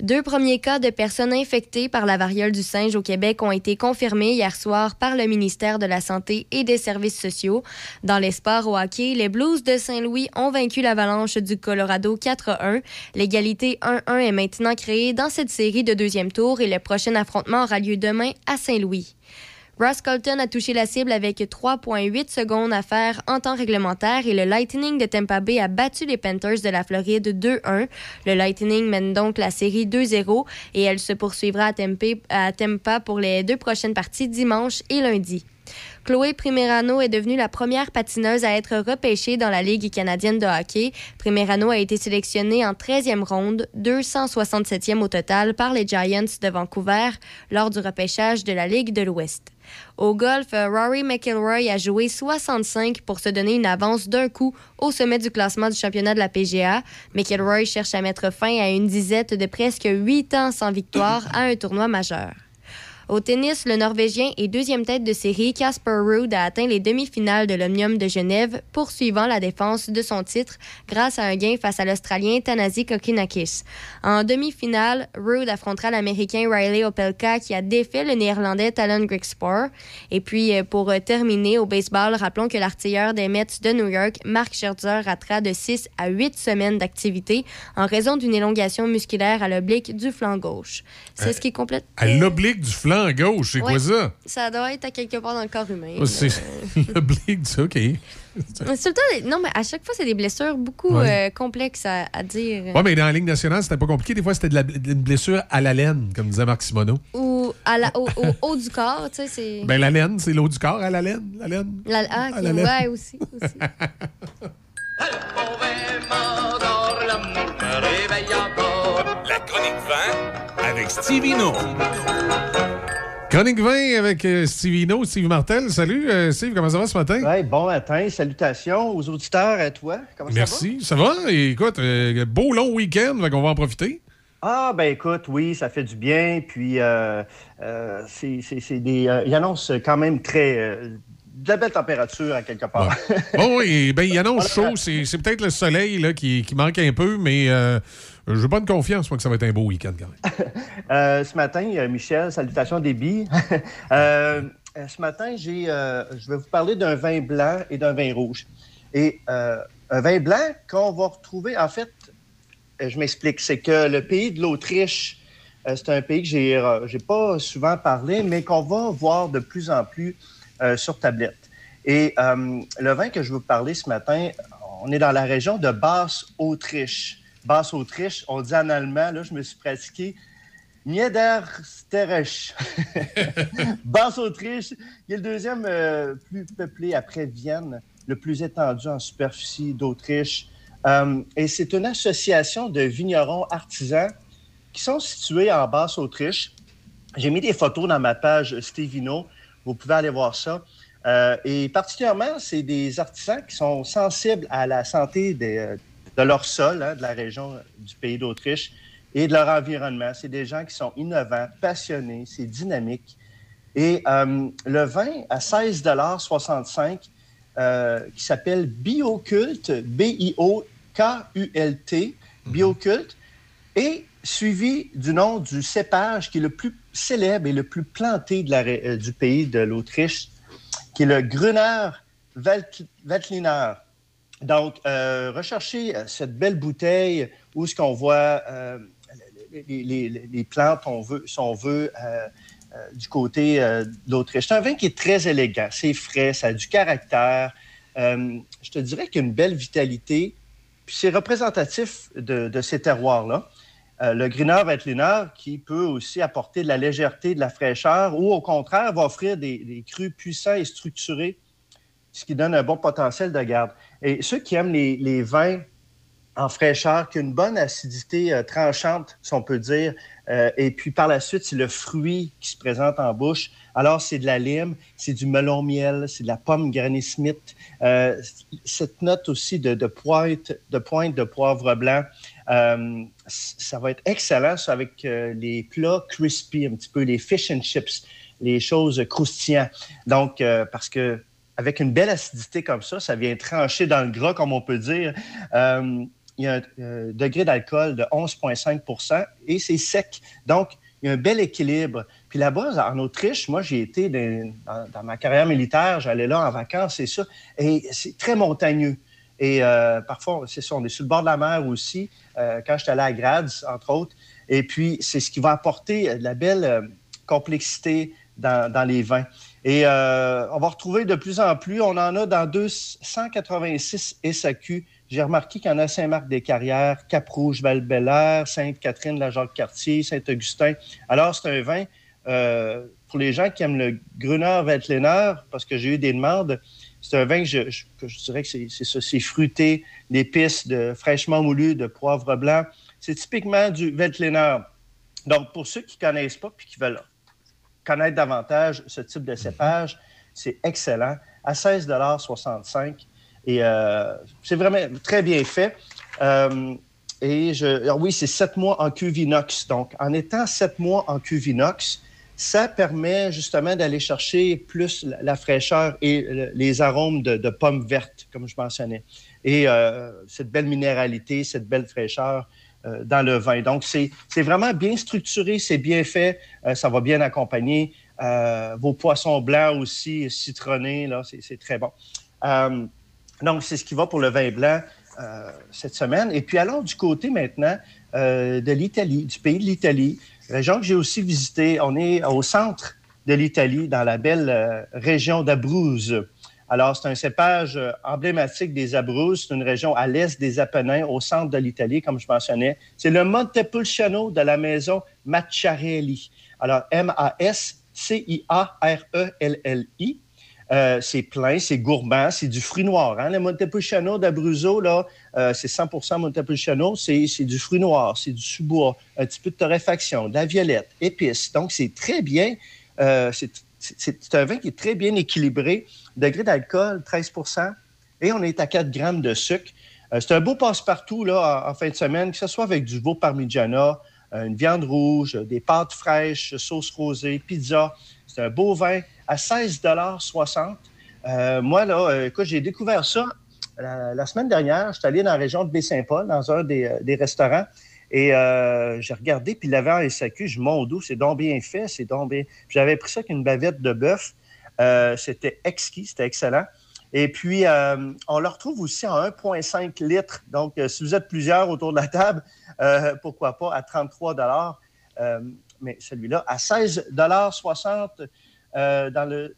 Deux premiers cas de personnes infectées par la variole du singe au Québec ont été confirmés hier soir par le ministère de la Santé et des Services sociaux. Dans les sports au hockey, les Blues de Saint-Louis ont vaincu l'Avalanche du Colorado 4-1. L'égalité 1-1 est maintenant créée dans cette série de deuxième tour et le prochain affrontement aura lieu demain à Saint-Louis. Ross Colton a touché la cible avec 3,8 secondes à faire en temps réglementaire et le Lightning de Tampa Bay a battu les Panthers de la Floride 2-1. Le Lightning mène donc la série 2-0 et elle se poursuivra à Tampa, pour les deux prochaines parties dimanche et lundi. Chloé Primerano est devenue la première patineuse à être repêchée dans la Ligue canadienne de hockey. Primerano a été sélectionnée en 13e ronde, 267e au total par les Giants de Vancouver lors du repêchage de la Ligue de l'Ouest. Au golf, Rory McIlroy a joué 65 pour se donner une avance d'un coup au sommet du classement du championnat de la PGA. McIlroy cherche à mettre fin à une disette de presque 8 ans sans victoire à un tournoi majeur. Au tennis, le Norvégien et deuxième tête de série Casper Ruud a atteint les demi-finales de l'Omnium de Genève, poursuivant la défense de son titre grâce à un gain face à l'Australien Tanasi Kokinakis. En demi-finale, Ruud affrontera l'Américain Riley Opelka qui a défait le Néerlandais Talon Grigspor. Et puis, euh, pour euh, terminer, au baseball, rappelons que l'artilleur des Mets de New York, Mark Scherzer, ratera de 6 à 8 semaines d'activité en raison d'une élongation musculaire à l'oblique du flanc gauche. C'est Euh, ce qui complète. À l'oblique du flanc gauche, c'est quoi ça? Ça doit être à quelque part dans le corps humain. Oh, c'est [LAUGHS] l'oblique du... OK. Mais c'est tout le temps des- Non, mais à chaque fois, c'est des blessures beaucoup Ouais. euh, complexes à, à dire. Ouais, mais dans la Ligue nationale, c'était pas compliqué. Des fois, c'était de la- une blessure à la laine, comme disait Marc Simoneau. Ou à la- au, au haut du corps, tu sais, c'est. [LAUGHS] Ben, la laine, c'est l'eau du corps à la laine. La laine. La- ah, ok, à la laine. ouais, aussi. aussi. [LAUGHS] La chronique vin avec Stevie. Chronique 20 avec euh, Stevie No, Steve Martel. Salut, euh, Steve, comment ça va ce matin? Ouais, bon matin, salutations aux auditeurs, à toi. Comment Merci. Ça va? Et écoute, euh, beau long week-end, qu'on va en profiter. Ah, ben écoute, oui, ça fait du bien. Puis, euh, euh, c'est des. il annonce quand même très. de la belle température à quelque part. Bon, oui, ben, il [LAUGHS] annonce chaud. C'est c'est peut-être le soleil là, qui, qui manque un peu, mais euh, j'ai bonne confiance, moi, que ça va être un beau week-end quand même. [LAUGHS] Euh, ce matin, euh, Michel, salutations. [LAUGHS] Euh, euh, ce matin, j'ai, euh, je vais vous parler d'un vin blanc et d'un vin rouge. Et euh, un vin blanc qu'on va retrouver, en fait, euh, je m'explique, c'est que le pays de l'Autriche, euh, c'est un pays que j'ai, euh, j'ai pas souvent parlé, mais qu'on va voir de plus en plus euh, sur tablette. Et euh, le vin que je veux vous parler ce matin, on est dans la région de Basse-Autriche. Basse-Autriche, on dit en allemand, là, je me suis pratiqué, Niedersterreich. [LAUGHS] Basse-Autriche, qui est le deuxième euh, plus peuplé après Vienne, le plus étendu en superficie d'Autriche. Euh, et c'est une association de vignerons artisans qui sont situés en Basse-Autriche. J'ai mis des photos dans ma page Stevino. Vous pouvez aller voir ça. Euh, et particulièrement, c'est des artisans qui sont sensibles à la santé des, de leur sol, hein, de la région du pays d'Autriche et de leur environnement. C'est des gens qui sont innovants, passionnés, c'est dynamique. Et euh, le vin à 16,65 euh, qui s'appelle Bioculte, B-I-O-K-U-L-T, Bioculte, est suivi du nom du cépage qui est le plus célèbre et le plus planté de la euh, du pays de l'Autriche, qui est le Gruner Velt- Veltliner. Donc, euh, recherchez euh, cette belle bouteille où ce qu'on voit euh, les, plantes, on veut, si on veut, du côté de l'Autriche. C'est un vin qui est très élégant, c'est frais, ça a du caractère. Je te dirais qu'il a une belle vitalité, puis c'est représentatif de, ces terroirs-là. Le Greener Veltliner qui peut aussi apporter de la légèreté, de la fraîcheur, ou au contraire va offrir des, des crus puissants et structurés, ce qui donne un bon potentiel de garde. Et ceux qui aiment les, vins en fraîcheur, qui ont une bonne acidité euh, tranchante, si on peut dire, euh, et puis par la suite, c'est le fruit qui se présente en bouche. Alors, c'est de la lime, c'est du melon miel, c'est de la pomme Granny Smith, euh, cette note aussi de, pointe, de poivre blanc. Ça va être excellent avec les plats crispy, un petit peu les fish and chips, les choses croustillantes. Donc, parce que avec une belle acidité comme ça, ça vient trancher dans le gras, comme on peut dire. Euh, il y a un euh, degré d'alcool de 11,5 et c'est sec. Donc, il y a un bel équilibre. Puis là-bas, en Autriche, moi, j'ai été dans, ma carrière militaire, j'allais là en vacances, c'est ça. Et c'est très montagneux. Et euh, parfois, c'est ça, on est sur le bord de la mer aussi, euh, quand j'étais allé à Graz, entre autres. Et puis, c'est ce qui va apporter de la belle complexité dans les vins. Et euh, on va retrouver de plus en plus, on en a dans 286 SAQ. J'ai remarqué qu'il y en a Saint-Marc-des-Carrières, Cap-Rouge, val Sainte-Catherine, la Jacques-Cartier, Saint-Augustin. Alors, c'est un vin, euh, pour les gens qui aiment le Gruner Veltliner, parce que j'ai eu des demandes, c'est un vin que je, dirais que c'est c'est ça, c'est fruité, d'épices, de fraîchement moulu, de poivre blanc. C'est typiquement du Veltliner. Donc, pour ceux qui ne connaissent pas puis qui veulent connaître davantage ce type de cépage, c'est excellent. À 16,65 Et euh, c'est vraiment très bien fait. Euh, et oui, c'est sept mois en cuve inox. Donc, en étant sept mois en cuve inox, ça permet justement d'aller chercher plus la, fraîcheur et le- les arômes de, de pommes vertes, comme je mentionnais. Et euh, cette belle minéralité, cette belle fraîcheur euh, dans le vin. Donc, c'est vraiment bien structuré, c'est bien fait, euh, ça va bien accompagner. Euh, vos poissons blancs aussi, citronnés, là, c'est très bon. Donc, c'est ce qui va pour le vin blanc cette semaine. Et puis, allons du côté maintenant de l'Italie, du pays de l'Italie, région que j'ai aussi visitée. On est au centre de l'Italie, dans la belle région d'Abruzzes. Alors, c'est un cépage euh, emblématique des Abruzzes. C'est une région à l'est des Apennins, au centre de l'Italie, comme je mentionnais. C'est le Montepulciano de la maison Macciarelli. Alors, M-A-S-C-I-A-R-E-L-L-I. Euh, c'est plein, c'est gourmand, c'est du fruit noir. Hein? Le Montepulciano d'Abruzzo, là, euh, c'est 100% Montepulciano, c'est c'est du fruit noir, c'est du sous-bois, un petit peu de torréfaction, de la violette, épices. Donc, c'est très bien. c'est c'est- un vin qui est très bien équilibré. Degré d'alcool, 13% et on est à 4 grammes de sucre. Euh, c'est un beau passe-partout là, en, fin de semaine, que ce soit avec du veau parmigiana, euh, une viande rouge, euh, des pâtes fraîches, sauce rosée, pizza. C'est un beau vin à 16,60 Euh, Moi, là, j'ai découvert ça la, semaine dernière. Je suis allé dans la région de Baie-Saint-Paul, dans un des restaurants. Et euh, j'ai regardé, puis il l'avait en SAQ. Je mon dos, c'est donc bien fait, c'est donc bien. J'avais pris ça avec une bavette de bœuf. Euh, c'était exquis, c'était excellent. Et puis, euh, on le retrouve aussi en 1,5 litres. Donc, si vous êtes plusieurs autour de la table, pourquoi pas à 33 euh, Mais celui-là, à 16,60 euh, dans le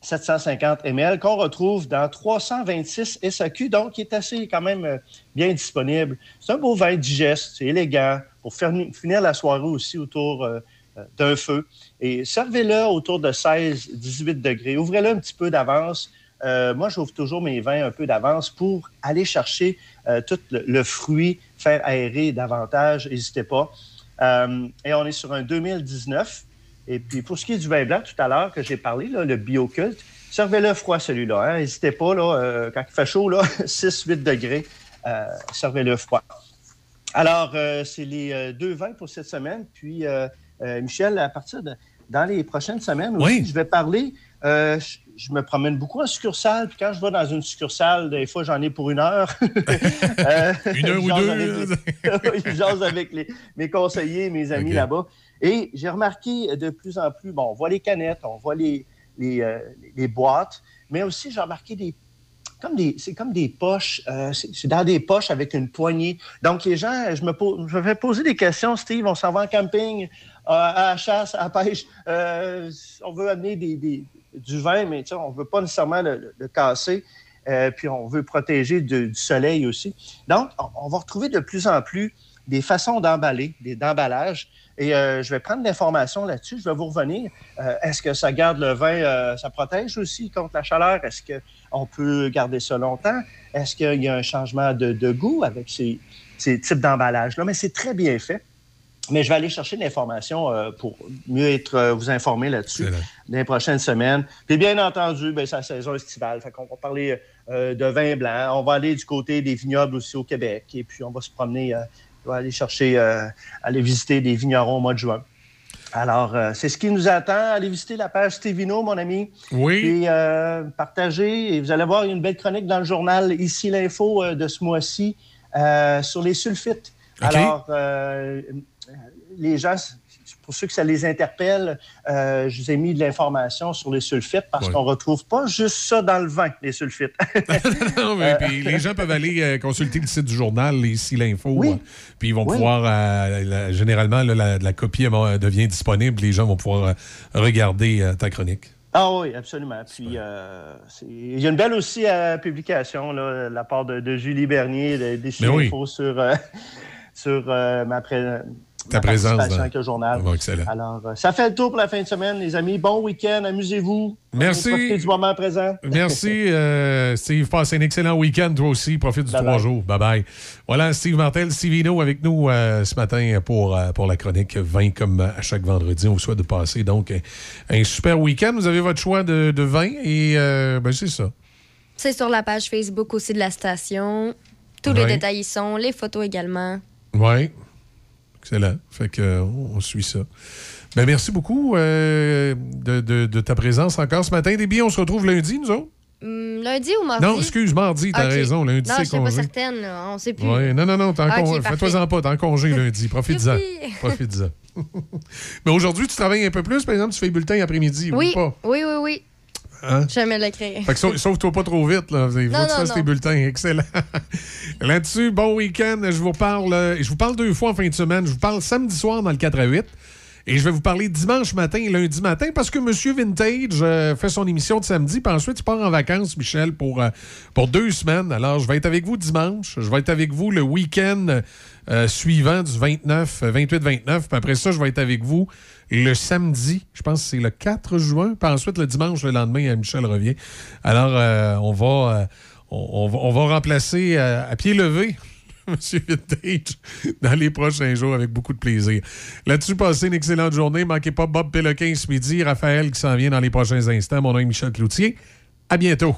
750 ml qu'on retrouve dans 326 SAQ, donc qui est assez quand même euh, bien disponible. C'est un beau vin digeste, c'est élégant pour finir la soirée aussi autour euh, euh, d'un feu. Et servez-le autour de 16-18 degrés. Ouvrez-le un petit peu d'avance. Moi, j'ouvre toujours mes vins un peu d'avance pour aller chercher tout le, fruit, faire aérer davantage. N'hésitez pas. Et on est sur un 2019. Et puis, pour ce qui est du vin blanc, tout à l'heure que j'ai parlé, là, le bioculte, servez-le froid, celui-là. hein. N'hésitez pas, là, euh, quand il fait chaud, là, [LAUGHS] 6-8 degrés, euh, servez-le froid. Alors, euh, c'est les deux vins pour cette semaine. Puis, Michel, à partir de dans les prochaines semaines aussi, je vais parler. euh, je, je me promène beaucoup en succursale. Puis quand je vais dans une succursale, des fois, j'en ai pour une heure. [LAUGHS] Euh, Une heure ou deux. avec les- [LAUGHS] avec les- mes conseillers, mes amis là-bas. Et j'ai remarqué de plus en plus, bon, on voit les canettes, on voit les, euh, boîtes, mais aussi j'ai remarqué des comme des, c'est comme des poches, euh, c'est dans des poches avec une poignée. Donc, les gens, je me, pose, fais poser des questions, Steve, on s'en va en camping, euh, à la chasse, à la pêche, on veut amener du vin, mais on ne veut pas nécessairement le, casser, puis on veut protéger du soleil aussi. Donc, on, on va retrouver de plus en plus des façons d'emballer, des d'emballage. Et euh, je vais prendre l'information là-dessus. Je vais vous revenir. Euh, Est-ce que ça garde le vin, euh, ça protège aussi contre la chaleur? Est-ce qu'on peut garder ça longtemps? Est-ce qu'il y a un changement de, de goût avec ces, ces types d'emballage-là? Mais c'est très bien fait. Mais je vais aller chercher l'information euh, pour mieux être, euh, vous informer là-dessus dans les prochaines semaines. Puis bien entendu, ben, c'est la saison estivale. Fait qu'on va parler euh, de vin blanc. On va aller du côté des vignobles aussi au Québec. Et puis on va se promener, va aller chercher, euh, aller visiter des vignerons au mois de juin. Alors, euh, c'est ce qui nous attend. Allez visiter la page Stevino, mon ami. Oui. Puis euh, partagez. Et vous allez voir une belle chronique dans le journal Ici l'info euh, de ce mois-ci sur les sulfites. Alors, les gens, pour ceux que ça les interpelle, euh, je vous ai mis de l'information sur les sulfites parce Ouais. qu'on retrouve pas juste ça dans le vin, les sulfites. [LAUGHS] Non, mais puis les gens peuvent aller euh, consulter le site du journal, ici l'info. Oui. euh, puis ils vont Oui. pouvoir, euh, la- généralement, là, la, la copie devient disponible. Les gens vont pouvoir regarder ta chronique. Ah oui, absolument. Puis, euh, il y a une belle aussi euh, publication là, de la part de, de Julie Bernier, de, des Mais oui. infos sur, euh, [LAUGHS] sur ma, pré- Ta ma présence dans- avec le journal. Bon, excellent. Alors, euh, ça fait le tour pour la fin de semaine, les amis. Bon week-end, amusez-vous. Merci. Profitez du moment présent. [LAUGHS] Merci, euh, Steve. Passe un excellent week-end, toi aussi. Profite du Bye trois bye. jours. Bye-bye. Voilà, Steve Martel, Stevino avec nous euh, ce matin pour, euh, pour la chronique 20 comme à chaque vendredi. On vous souhaite de passer donc un, super week-end. Vous avez votre choix de, de vin et euh, ben, c'est ça. C'est sur la page Facebook aussi de la station. Tous Ouais. les détails y sont, les photos également. Oui. Excellent. Fait que, on, suit ça. Ben, merci beaucoup euh, de, de- de ta présence encore ce matin. Déby, on se retrouve lundi, nous autres? Hum, lundi ou mardi? Non, excuse, mardi, t'as raison. Lundi, non, c'est j'étais pas congé. certaine. là. On sait plus. Oui, non, non, non, t'es en Ok, con- parfait. fais-toi-en pas, t'es en congé lundi. [LAUGHS] Profite-en. Profite-en. [LAUGHS] Mais aujourd'hui, tu travailles un peu plus. Par exemple, tu fais le bulletin après-midi. Oui, Ou pas? oui, oui, oui. Hein? Me l'écrire. Fait que sau- sauve-toi pas trop vite. Là. Il faut Non, que tu fasses tes bulletins. Excellent. [LAUGHS] Là-dessus, bon week-end. Je vous parle. euh, Je vous parle deux fois en fin de semaine. Je vous parle samedi soir dans le 4 à 8. Et je vais vous parler dimanche matin et lundi matin parce que Monsieur Vintage euh, fait son émission de samedi. Puis ensuite, il part en vacances, Michel, pour, euh, pour deux semaines. Alors, je vais être avec vous dimanche. Je vais être avec vous le week-end euh, suivant du 29, euh, 28-29. Puis après ça, je vais être avec vous le samedi. Je pense que c'est le 4 juin. Puis ensuite, le dimanche, le lendemain, Michel revient. Alors, on, va, on, va, on va remplacer à pied levé [LAUGHS] Monsieur Vintage dans les prochains jours avec beaucoup de plaisir. Là-dessus, passez une excellente journée. Manquez pas Bob Péloquin ce midi, Raphaël qui s'en vient dans les prochains instants. Mon nom est Michel Cloutier. À bientôt.